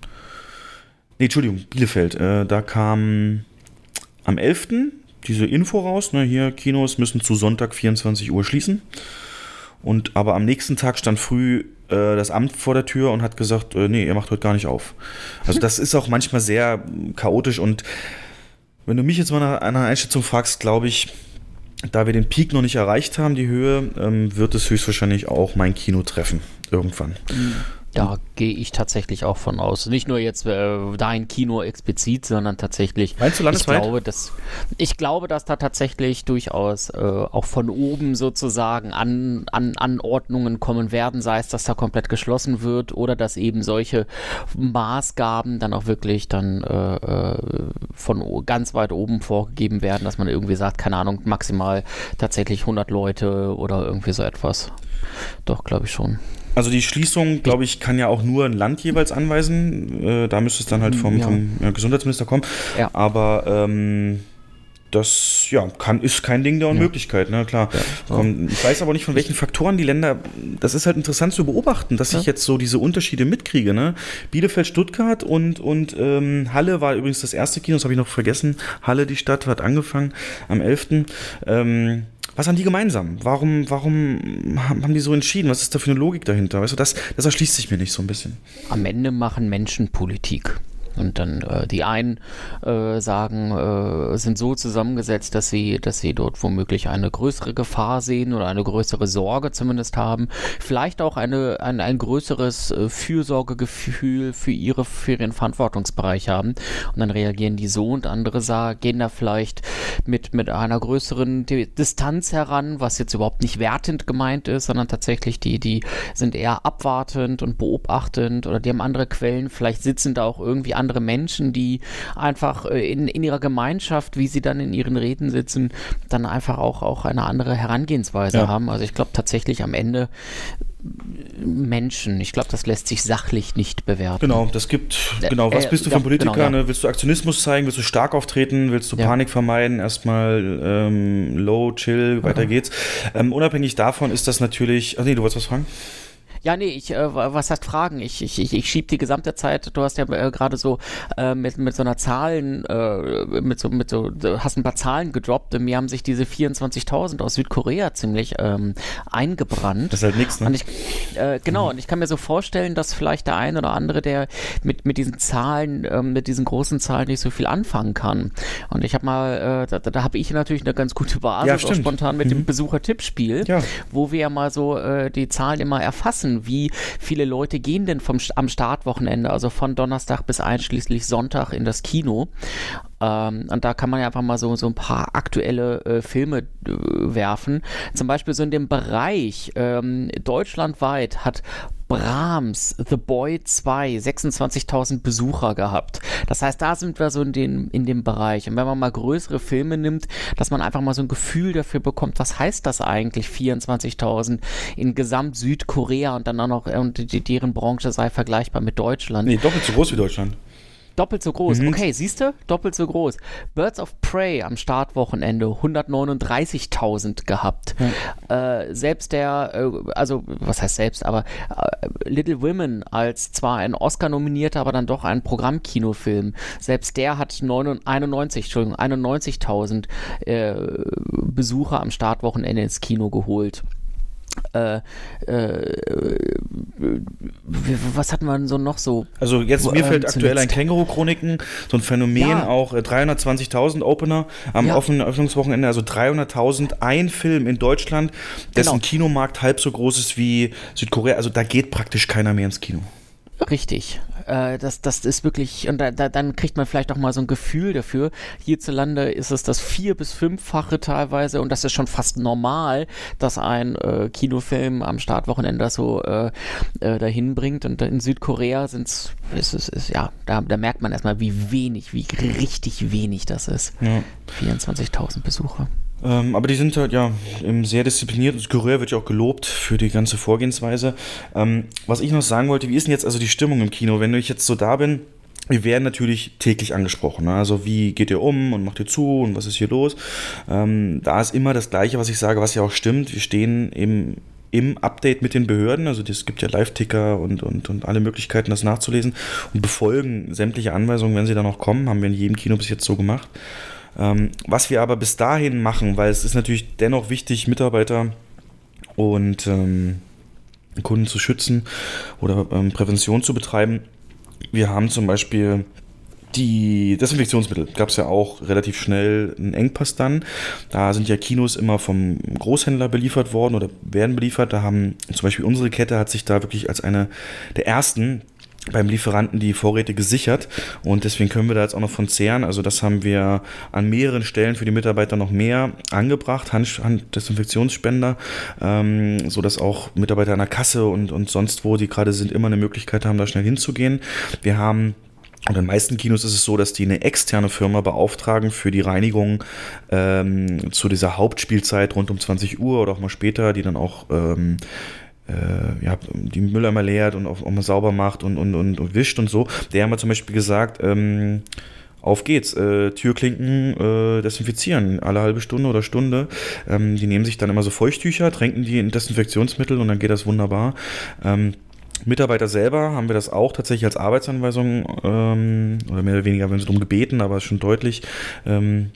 S3: nee, Entschuldigung, Bielefeld, äh, da kam am 11. diese Info raus, ne, hier Kinos müssen zu Sonntag 24 Uhr schließen. Und aber am nächsten Tag stand früh äh, das Amt vor der Tür und hat gesagt, äh, nee, ihr macht heute gar nicht auf. Also das ist auch manchmal sehr chaotisch und wenn du mich jetzt mal nach einer Einschätzung fragst, glaube ich, da wir den Peak noch nicht erreicht haben, die Höhe, ähm, wird es höchstwahrscheinlich auch mein Kino treffen. Irgendwann. Mhm.
S4: Da gehe ich tatsächlich auch von aus. Nicht nur jetzt äh, dein Kino explizit, sondern tatsächlich.
S3: Meinst du landesweit?
S4: Ich glaube, dass, ich glaube, dass da tatsächlich durchaus äh, auch von oben sozusagen an, an Anordnungen kommen werden, sei es, dass da komplett geschlossen wird oder dass eben solche Maßgaben dann auch wirklich dann äh, äh von ganz weit oben vorgegeben werden, dass man irgendwie sagt, keine Ahnung, maximal tatsächlich 100 Leute oder irgendwie so etwas. Doch, glaube ich schon.
S3: Also die Schließung, glaube ich, kann ja auch nur ein Land jeweils anweisen. Äh, da müsste es dann halt vom, ja. vom ja, Gesundheitsminister kommen. Ja. Aber ähm, das ja, kann, ist kein Ding der Unmöglichkeit, ne? Klar. Um, ich weiß aber nicht, von welchen Faktoren die Länder. Das ist halt interessant zu beobachten, dass ich jetzt so diese Unterschiede mitkriege. Ne? Bielefeld, Stuttgart und, und ähm, Halle war übrigens das erste Kino, das habe ich noch vergessen. Halle, die Stadt, hat angefangen am 11. Ähm, was haben die gemeinsam? Warum, warum haben die so entschieden? Was ist da für eine Logik dahinter? Weißt du, das, das erschließt sich mir nicht so ein bisschen.
S4: Am Ende machen Menschen Politik. Und dann äh, die einen äh, sagen, äh, sind so zusammengesetzt, dass sie, dass sie dort womöglich eine größere Gefahr sehen oder eine größere Sorge zumindest haben. Vielleicht auch eine, ein, ein größeres äh, Fürsorgegefühl für ihre, für ihren Verantwortungsbereich haben. Und dann reagieren die so und andere sagen, gehen da vielleicht mit, mit einer größeren Distanz heran, was jetzt überhaupt nicht wertend gemeint ist, sondern tatsächlich die, die sind eher abwartend und beobachtend oder die haben andere Quellen. Vielleicht sitzen da auch irgendwie andere Menschen, die einfach äh, in, in ihrer Gemeinschaft, wie sie dann in ihren Reden sitzen, dann einfach auch, auch eine andere Herangehensweise ja. haben. Also ich glaube tatsächlich am Ende Menschen. Ich glaube, das lässt sich sachlich nicht bewerten.
S3: Genau, das gibt, genau, was äh, bist du für ein Politiker? Genau, ja. ne? Willst du Aktionismus zeigen? Willst du stark auftreten? Willst du ja. Panik vermeiden? Erstmal ähm, low, chill, weiter mhm. geht's. Ähm, unabhängig davon ist das natürlich. Ach nee, du wolltest was fragen?
S4: Ja, nee, ich, äh, was heißt Fragen? Ich, ich, ich, ich schieb die gesamte Zeit, du hast ja äh, gerade so äh, mit, mit so einer Zahlen, äh, mit so, mit so, hast ein paar Zahlen gedroppt. Mir haben sich diese 24.000 aus Südkorea ziemlich ähm, eingebrannt.
S3: Das ist halt nichts, ne?
S4: Und ich, äh, genau, mhm. und ich kann mir so vorstellen, dass vielleicht der ein oder andere, der mit, mit diesen Zahlen, äh, mit diesen großen Zahlen nicht so viel anfangen kann. Und ich habe mal, äh, da, da habe ich natürlich eine ganz gute Basis, ja, auch spontan mit mhm. dem Besucher-Tippspiel, ja. wo wir ja mal so äh, die Zahlen immer erfassen wie viele Leute gehen denn vom, am Startwochenende, also von Donnerstag bis einschließlich Sonntag in das Kino. Ähm, und da kann man ja einfach mal so, so ein paar aktuelle äh, Filme äh, werfen. Zum Beispiel so in dem Bereich ähm, deutschlandweit hat Brahms, The Boy 2, 26.000 Besucher gehabt. Das heißt, da sind wir so in, den, in dem Bereich. Und wenn man mal größere Filme nimmt, dass man einfach mal so ein Gefühl dafür bekommt, was heißt das eigentlich, 24.000 in Gesamt Südkorea und dann auch noch, und die, deren Branche sei vergleichbar mit Deutschland.
S3: Nee, doppelt so groß wie Deutschland.
S4: Doppelt so groß. Mhm. Okay, siehst du? Doppelt so groß. Birds of Prey am Startwochenende 139.000 gehabt. Mhm. Äh, selbst der, äh, also was heißt selbst, aber äh, Little Women als zwar ein Oscar-nominierter, aber dann doch ein Programmkinofilm, selbst der hat 91, Entschuldigung, 91.000 äh, Besucher am Startwochenende ins Kino geholt. Äh, äh, was hat man so noch so?
S3: Also jetzt mir fällt ähm, aktuell ein Känguru-Chroniken, so ein Phänomen ja. auch, äh, 320.000 Opener am ja. offenen Öffnungswochenende, also 300.000, ein Film in Deutschland, dessen genau. Kinomarkt halb so groß ist wie Südkorea, also da geht praktisch keiner mehr ins Kino.
S4: Richtig. Äh, das, das ist wirklich, und da, da, dann kriegt man vielleicht auch mal so ein Gefühl dafür. Hierzulande ist es das vier- bis fünffache teilweise und das ist schon fast normal, dass ein äh, Kinofilm am Startwochenende so äh, äh, dahin bringt. Und in Südkorea sind es, ist es, ist, ja, da, da merkt man erstmal, wie wenig, wie richtig wenig das ist. Ja. 24.000 Besucher.
S3: Ähm, aber die sind halt ja sehr diszipliniert. Das Kurier wird ja auch gelobt für die ganze Vorgehensweise. Ähm, was ich noch sagen wollte, wie ist denn jetzt also die Stimmung im Kino? Wenn ich jetzt so da bin, wir werden natürlich täglich angesprochen. Ne? Also wie geht ihr um und macht ihr zu und was ist hier los? Ähm, da ist immer das Gleiche, was ich sage, was ja auch stimmt. Wir stehen eben im Update mit den Behörden, also es gibt ja Live-Ticker und, und, und alle Möglichkeiten, das nachzulesen und befolgen sämtliche Anweisungen, wenn sie dann noch kommen, haben wir in jedem Kino bis jetzt so gemacht. Ähm, was wir aber bis dahin machen, weil es ist natürlich dennoch wichtig, Mitarbeiter und ähm, Kunden zu schützen oder ähm, Prävention zu betreiben. Wir haben zum Beispiel die Desinfektionsmittel gab es ja auch relativ schnell einen Engpass dann. Da sind ja Kinos immer vom Großhändler beliefert worden oder werden beliefert. Da haben zum Beispiel unsere Kette hat sich da wirklich als eine der ersten beim Lieferanten die Vorräte gesichert und deswegen können wir da jetzt auch noch von zehren. Also das haben wir an mehreren Stellen für die Mitarbeiter noch mehr angebracht, Hand, Handdesinfektionsspender, ähm, so auch Mitarbeiter an der Kasse und, und sonst wo die gerade sind immer eine Möglichkeit haben, da schnell hinzugehen. Wir haben und in den meisten Kinos ist es so, dass die eine externe Firma beauftragen für die Reinigung ähm, zu dieser Hauptspielzeit rund um 20 Uhr oder auch mal später, die dann auch ähm, äh, ja, die Mülleimer leert und auch, auch mal sauber macht und, und, und, und, wischt und so. Der haben wir zum Beispiel gesagt, ähm, auf geht's, äh, Türklinken äh, desinfizieren, alle halbe Stunde oder Stunde. Ähm, die nehmen sich dann immer so Feuchttücher, tränken die in Desinfektionsmittel und dann geht das wunderbar. Ähm, Mitarbeiter selber haben wir das auch tatsächlich als Arbeitsanweisung ähm, oder mehr oder weniger, wenn sie darum gebeten, aber schon deutlich. Ähm,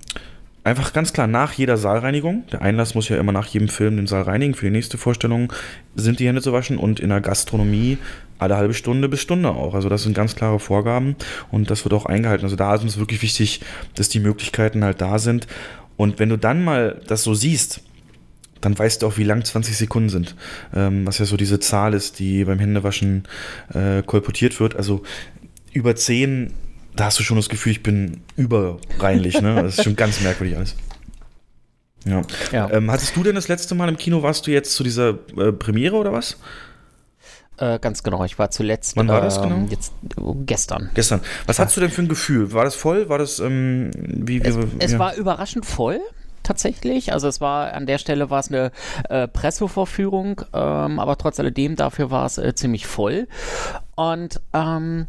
S3: einfach ganz klar nach jeder Saalreinigung, der Einlass muss ja immer nach jedem Film den Saal reinigen, für die nächste Vorstellung sind die Hände zu waschen und in der Gastronomie alle halbe Stunde bis Stunde auch. Also das sind ganz klare Vorgaben und das wird auch eingehalten. Also da ist uns wirklich wichtig, dass die Möglichkeiten halt da sind. Und wenn du dann mal das so siehst, dann weißt du auch, wie lang 20 Sekunden sind. Ähm, was ja so diese Zahl ist, die beim Händewaschen äh, kolportiert wird. Also über 10, da hast du schon das Gefühl, ich bin überreinlich. Ne? Das ist schon ganz merkwürdig alles. Ja. ja. Ähm, hattest du denn das letzte Mal im Kino, warst du jetzt zu dieser äh, Premiere oder was?
S4: Äh, ganz genau, ich war zuletzt.
S3: Wann war das genau?
S4: Jetzt, gestern.
S3: Gestern. Was ja. hast du denn für ein Gefühl? War das voll? War das, ähm, wie, wie
S4: Es,
S3: ja.
S4: es war überraschend voll tatsächlich. Also es war an der Stelle war es eine äh, Pressevorführung, ähm, aber trotz alledem dafür war es äh, ziemlich voll. Und ähm,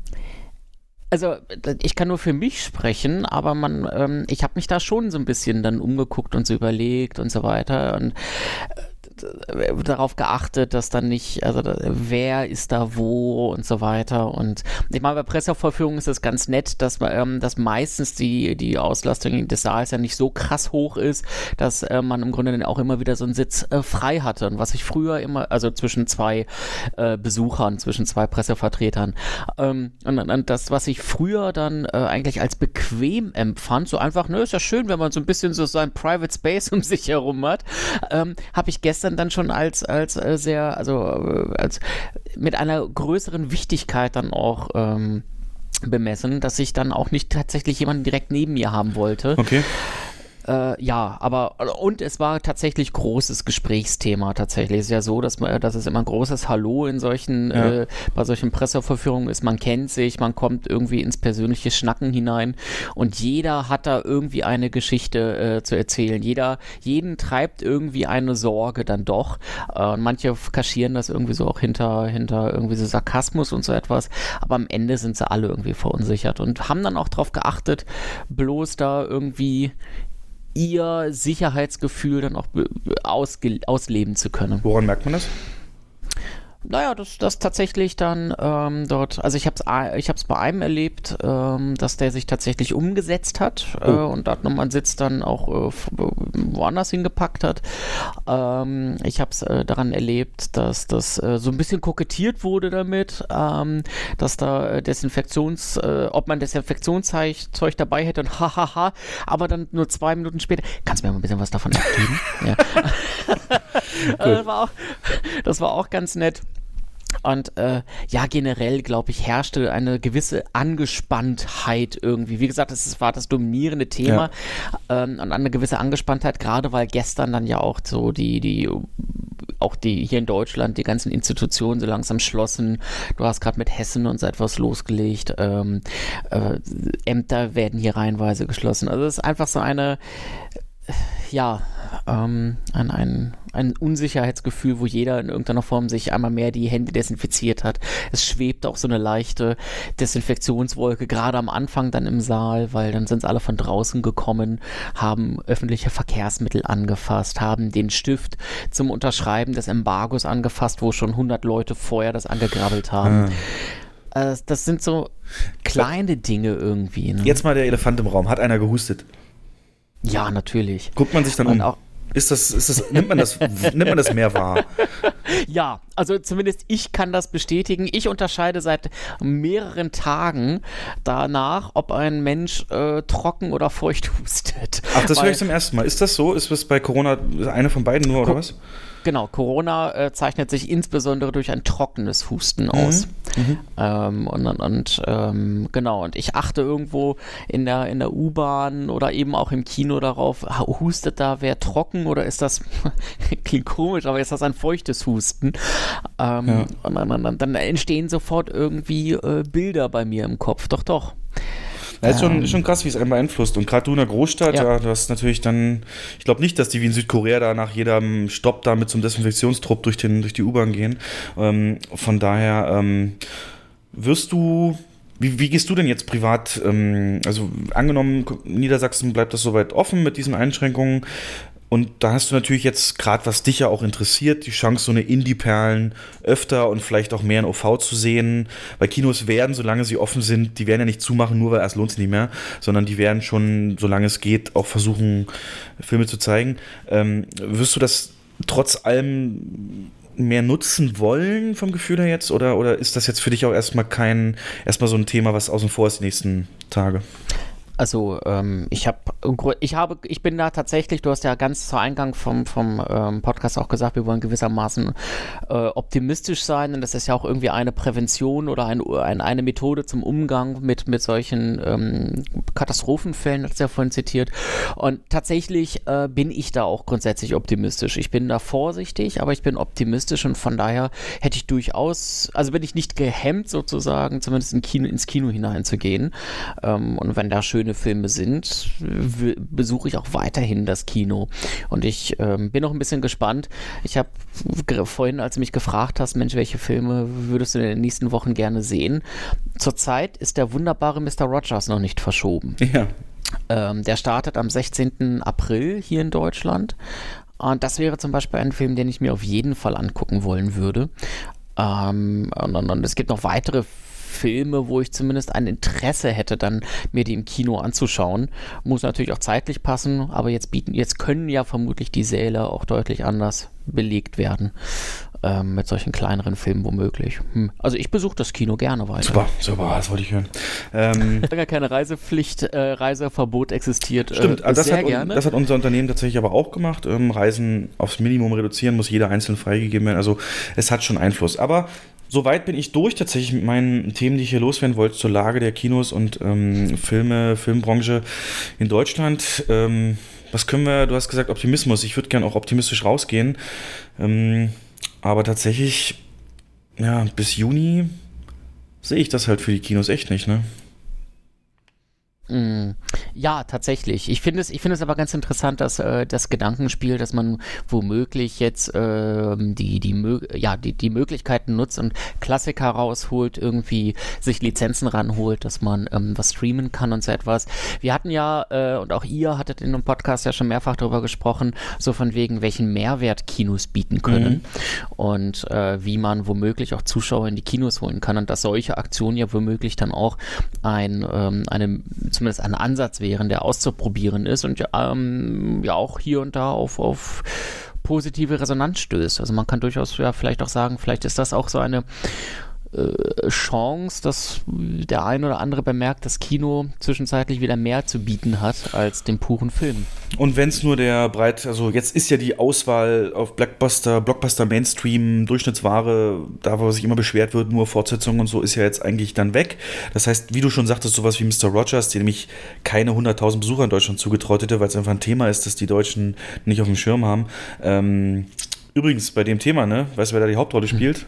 S4: also ich kann nur für mich sprechen, aber man, ähm, ich habe mich da schon so ein bisschen dann umgeguckt und so überlegt und so weiter. Und äh, darauf geachtet, dass dann nicht, also wer ist da wo und so weiter. Und ich meine, bei Pressevorführungen ist es ganz nett, dass, ähm, dass meistens die, die Auslastung des Saals ja nicht so krass hoch ist, dass äh, man im Grunde dann auch immer wieder so einen Sitz äh, frei hatte. Und was ich früher immer, also zwischen zwei äh, Besuchern, zwischen zwei Pressevertretern. Ähm, und, und, das, was ich früher dann äh, eigentlich als bequem empfand, so einfach, ne, ist ja schön, wenn man so ein bisschen so sein Private Space um sich herum hat, ähm, habe ich gestern dann schon als, als äh, sehr, also äh, als mit einer größeren Wichtigkeit dann auch ähm, bemessen, dass ich dann auch nicht tatsächlich jemanden direkt neben mir haben wollte.
S3: Okay.
S4: Äh, ja, aber und es war tatsächlich großes Gesprächsthema tatsächlich. Es ist ja so, dass man, dass es immer ein großes Hallo in solchen, ja. äh, bei solchen Presseverführungen ist. Man kennt sich, man kommt irgendwie ins persönliche Schnacken hinein und jeder hat da irgendwie eine Geschichte äh, zu erzählen. Jeder, jeden treibt irgendwie eine Sorge dann doch. Äh, und manche kaschieren das irgendwie so auch hinter, hinter irgendwie so Sarkasmus und so etwas. Aber am Ende sind sie alle irgendwie verunsichert und haben dann auch darauf geachtet, bloß da irgendwie ihr Sicherheitsgefühl dann auch ausleben zu können.
S3: Woran merkt man das?
S4: Naja, das, das tatsächlich dann ähm, dort, also ich habe es ich hab's bei einem erlebt, ähm, dass der sich tatsächlich umgesetzt hat äh, oh. äh, und da nochmal einen Sitz dann auch äh, woanders hingepackt hat. Ähm, ich habe es äh, daran erlebt, dass das äh, so ein bisschen kokettiert wurde damit, ähm, dass da äh, Desinfektions, ob man Desinfektionszeug dabei hätte und hahaha, aber dann nur zwei Minuten später, kannst du mir mal ein bisschen was davon abgeben? ja. das, war auch, das war auch ganz nett. Und äh, ja, generell, glaube ich, herrschte eine gewisse Angespanntheit irgendwie. Wie gesagt, das war das dominierende Thema ja. ähm, und eine gewisse Angespanntheit, gerade weil gestern dann ja auch so die, die, auch die hier in Deutschland, die ganzen Institutionen so langsam schlossen. Du hast gerade mit Hessen und so etwas losgelegt. Ähm, äh, Ämter werden hier reihenweise geschlossen. Also es ist einfach so eine ja, ähm, ein, ein, ein Unsicherheitsgefühl, wo jeder in irgendeiner Form sich einmal mehr die Hände desinfiziert hat. Es schwebt auch so eine leichte Desinfektionswolke, gerade am Anfang dann im Saal, weil dann sind alle von draußen gekommen, haben öffentliche Verkehrsmittel angefasst, haben den Stift zum Unterschreiben des Embargos angefasst, wo schon 100 Leute vorher das angegrabbelt haben. Äh, das sind so kleine Dinge irgendwie. Ne?
S3: Jetzt mal der Elefant im Raum. Hat einer gehustet?
S4: Ja, natürlich.
S3: Guckt man sich dann um. Auch, ist das, ist das, nimmt, man das, nimmt man das mehr wahr?
S4: Ja, also zumindest ich kann das bestätigen. Ich unterscheide seit mehreren Tagen danach, ob ein Mensch äh, trocken oder feucht hustet.
S3: Ach, das höre ich zum ersten Mal. Ist das so? Ist das bei Corona eine von beiden nur, oder was?
S4: Genau, Corona äh, zeichnet sich insbesondere durch ein trockenes Husten mhm. aus. Mhm. Ähm, und und ähm, genau, und ich achte irgendwo in der, in der U-Bahn oder eben auch im Kino darauf, hustet da wer trocken oder ist das, klingt komisch, aber ist das ein feuchtes Husten? Ähm, ja. und dann, dann, dann, entstehen sofort irgendwie äh, Bilder bei mir im Kopf. Doch, doch.
S3: Ja, ist, schon, ähm. schon krass, wie es einen beeinflusst. Und gerade du in der Großstadt, ja. ja, du hast natürlich dann, ich glaube nicht, dass die wie in Südkorea da nach jedem Stopp da mit so einem Desinfektionstrupp durch, den, durch die U-Bahn gehen. Ähm, von daher ähm, wirst du wie, wie, gehst du denn jetzt privat? Ähm, also angenommen, Niedersachsen bleibt das soweit offen mit diesen Einschränkungen. Und da hast du natürlich jetzt, gerade was dich ja auch interessiert, die Chance, so eine Indie-Perlen öfter und vielleicht auch mehr in OV zu sehen. Weil Kinos werden, solange sie offen sind, die werden ja nicht zumachen, nur weil erst lohnt es nicht mehr, sondern die werden schon, solange es geht, auch versuchen, Filme zu zeigen. Ähm, wirst du das trotz allem mehr nutzen wollen vom Gefühl her jetzt? Oder, oder ist das jetzt für dich auch erstmal kein, erstmal so ein Thema, was außen vor ist die nächsten Tage?
S4: Also ähm, ich habe, ich habe, ich bin da tatsächlich, du hast ja ganz zu Eingang vom, vom ähm, Podcast auch gesagt, wir wollen gewissermaßen äh, optimistisch sein und das ist ja auch irgendwie eine Prävention oder ein, ein, eine Methode zum Umgang mit, mit solchen ähm, Katastrophenfällen, das ist ja vorhin zitiert. Und tatsächlich äh, bin ich da auch grundsätzlich optimistisch. Ich bin da vorsichtig, aber ich bin optimistisch und von daher hätte ich durchaus, also bin ich nicht gehemmt sozusagen, zumindest in Kino, ins Kino hineinzugehen. Ähm, und wenn da schöne schöne Filme sind, besuche ich auch weiterhin das Kino. Und ich ähm, bin noch ein bisschen gespannt. Ich habe vorhin, als du mich gefragt hast, Mensch, welche Filme würdest du in den nächsten Wochen gerne sehen? Zurzeit ist der wunderbare Mr. Rogers noch nicht verschoben.
S3: Ja.
S4: Ähm, der startet am 16. April hier in Deutschland. Und das wäre zum Beispiel ein Film, den ich mir auf jeden Fall angucken wollen würde. Ähm, und, und, und, es gibt noch weitere Filme, wo ich zumindest ein Interesse hätte, dann mir die im Kino anzuschauen. Muss natürlich auch zeitlich passen, aber jetzt bieten, jetzt können ja vermutlich die Säle auch deutlich anders belegt werden. Ähm, mit solchen kleineren Filmen womöglich. Hm. Also ich besuche das Kino gerne weiter.
S3: Super, super, das wollte ich hören.
S4: Ähm, Solange keine Reisepflicht, äh, Reiseverbot existiert.
S3: Stimmt,
S4: äh,
S3: also das,
S4: sehr
S3: hat,
S4: gerne.
S3: das hat unser Unternehmen tatsächlich aber auch gemacht. Ähm, Reisen aufs Minimum reduzieren, muss jeder einzeln freigegeben werden. Also es hat schon Einfluss. Aber Soweit bin ich durch tatsächlich mit meinen Themen, die ich hier loswerden wollte zur Lage der Kinos und ähm, Filme, Filmbranche in Deutschland. Ähm, was können wir, du hast gesagt Optimismus, ich würde gerne auch optimistisch rausgehen, ähm, aber tatsächlich, ja, bis Juni sehe ich das halt für die Kinos echt nicht, ne?
S4: Mm, ja, tatsächlich. Ich finde es, ich finde es aber ganz interessant, dass äh, das Gedankenspiel, dass man womöglich jetzt äh, die, die, ja, die, die Möglichkeiten nutzt und Klassiker rausholt, irgendwie sich Lizenzen ranholt, dass man ähm, was streamen kann und so etwas. Wir hatten ja, äh, und auch ihr hattet in einem Podcast ja schon mehrfach darüber gesprochen, so von wegen, welchen Mehrwert Kinos bieten können mhm. und äh, wie man womöglich auch Zuschauer in die Kinos holen kann und dass solche Aktionen ja womöglich dann auch ein, ähm, eine zumindest ein Ansatz wären, der auszuprobieren ist und ja, ähm, ja auch hier und da auf, auf positive Resonanz stößt. Also man kann durchaus ja vielleicht auch sagen, vielleicht ist das auch so eine Chance, dass der ein oder andere bemerkt, dass Kino zwischenzeitlich wieder mehr zu bieten hat als den puren Film.
S3: Und wenn es nur der breit, also jetzt ist ja die Auswahl auf Blockbuster, Blockbuster Mainstream, Durchschnittsware, da wo sich immer beschwert wird, nur Fortsetzungen und so, ist ja jetzt eigentlich dann weg. Das heißt, wie du schon sagtest, sowas wie Mr. Rogers, der nämlich keine 100.000 Besucher in Deutschland zugetraut hätte, weil es einfach ein Thema ist, das die Deutschen nicht auf dem Schirm haben. Ähm, übrigens, bei dem Thema, ne, weißt du, wer da die Hauptrolle spielt?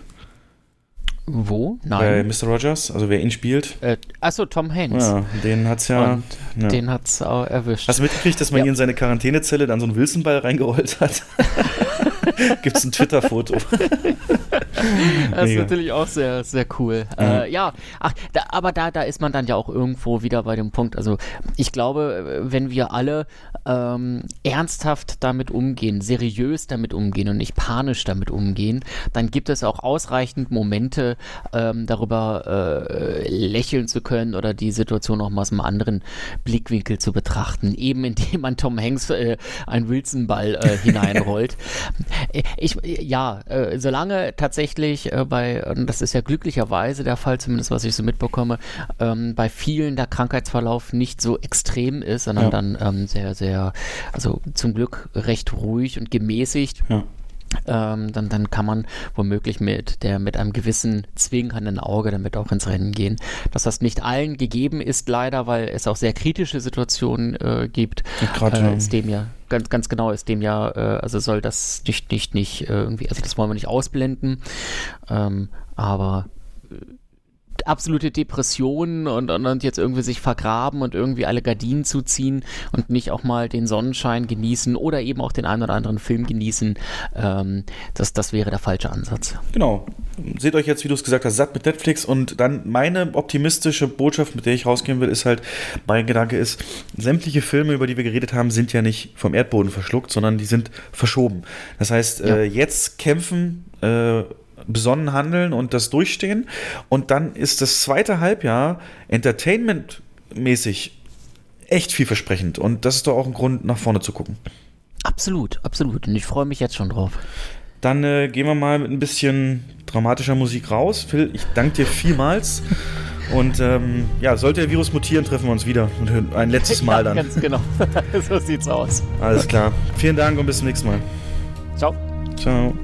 S4: Wo?
S3: Nein. Bei Mr. Rogers, also wer ihn spielt.
S4: Äh, achso, Tom Hanks.
S3: Ja, den hat's ja.
S4: Und ja. Den hat's auch erwischt.
S3: Hast du mitgekriegt, dass man ja. ihn in seine Quarantänezelle dann so einen Wilsonball reingerollt hat? Gibt es ein Twitter-Foto.
S4: das ist natürlich auch sehr, sehr cool. Mhm. Äh, ja, ach, da, aber da, da ist man dann ja auch irgendwo wieder bei dem Punkt. Also ich glaube, wenn wir alle ähm, ernsthaft damit umgehen, seriös damit umgehen und nicht panisch damit umgehen, dann gibt es auch ausreichend Momente, ähm, darüber äh, lächeln zu können oder die Situation noch mal aus einem anderen Blickwinkel zu betrachten, eben indem man Tom Hanks äh, einen Wilson-Ball äh, hineinrollt. Ich, ja, äh, solange tatsächlich äh, bei, und das ist ja glücklicherweise der Fall, zumindest was ich so mitbekomme, ähm, bei vielen der Krankheitsverlauf nicht so extrem ist, sondern ja. dann ähm, sehr, sehr, also zum Glück recht ruhig und gemäßigt. Ja. Ähm, dann, dann kann man womöglich mit der mit einem gewissen zwingenden Auge damit auch ins Rennen gehen. Dass das nicht allen gegeben ist, leider, weil es auch sehr kritische Situationen äh, gibt, äh, ist dem ja ganz, ganz genau ist dem ja, äh, also soll das nicht, nicht, nicht äh, irgendwie, also das wollen wir nicht ausblenden, ähm, aber absolute Depression und, und, und, jetzt irgendwie sich vergraben und irgendwie alle Gardinen zuziehen und nicht auch mal den Sonnenschein genießen oder eben auch den einen oder anderen Film genießen, ähm, das, das wäre der falsche Ansatz.
S3: Genau. Seht euch jetzt, wie du es gesagt hast, satt mit Netflix und dann meine optimistische Botschaft, mit der ich rausgehen will, ist halt, mein Gedanke ist, sämtliche Filme, über die wir geredet haben, sind ja nicht vom Erdboden verschluckt, sondern die sind verschoben. Das heißt, ja. äh, jetzt kämpfen äh, besonnen handeln und das durchstehen. Und dann ist das zweite Halbjahr entertainmentmäßig echt vielversprechend. Und das ist doch auch ein Grund, nach vorne zu gucken.
S4: Absolut, absolut. Und ich freue mich jetzt schon drauf.
S3: Dann äh, gehen wir mal mit ein bisschen dramatischer Musik raus. Phil, ich danke dir vielmals. Und ähm, ja, sollte der Virus mutieren, treffen wir uns wieder. Ein letztes Mal dann.
S4: Ja, ganz genau. so sieht's aus.
S3: Alles klar. Vielen Dank und bis zum nächsten Mal.
S4: Ciao.
S3: Ciao.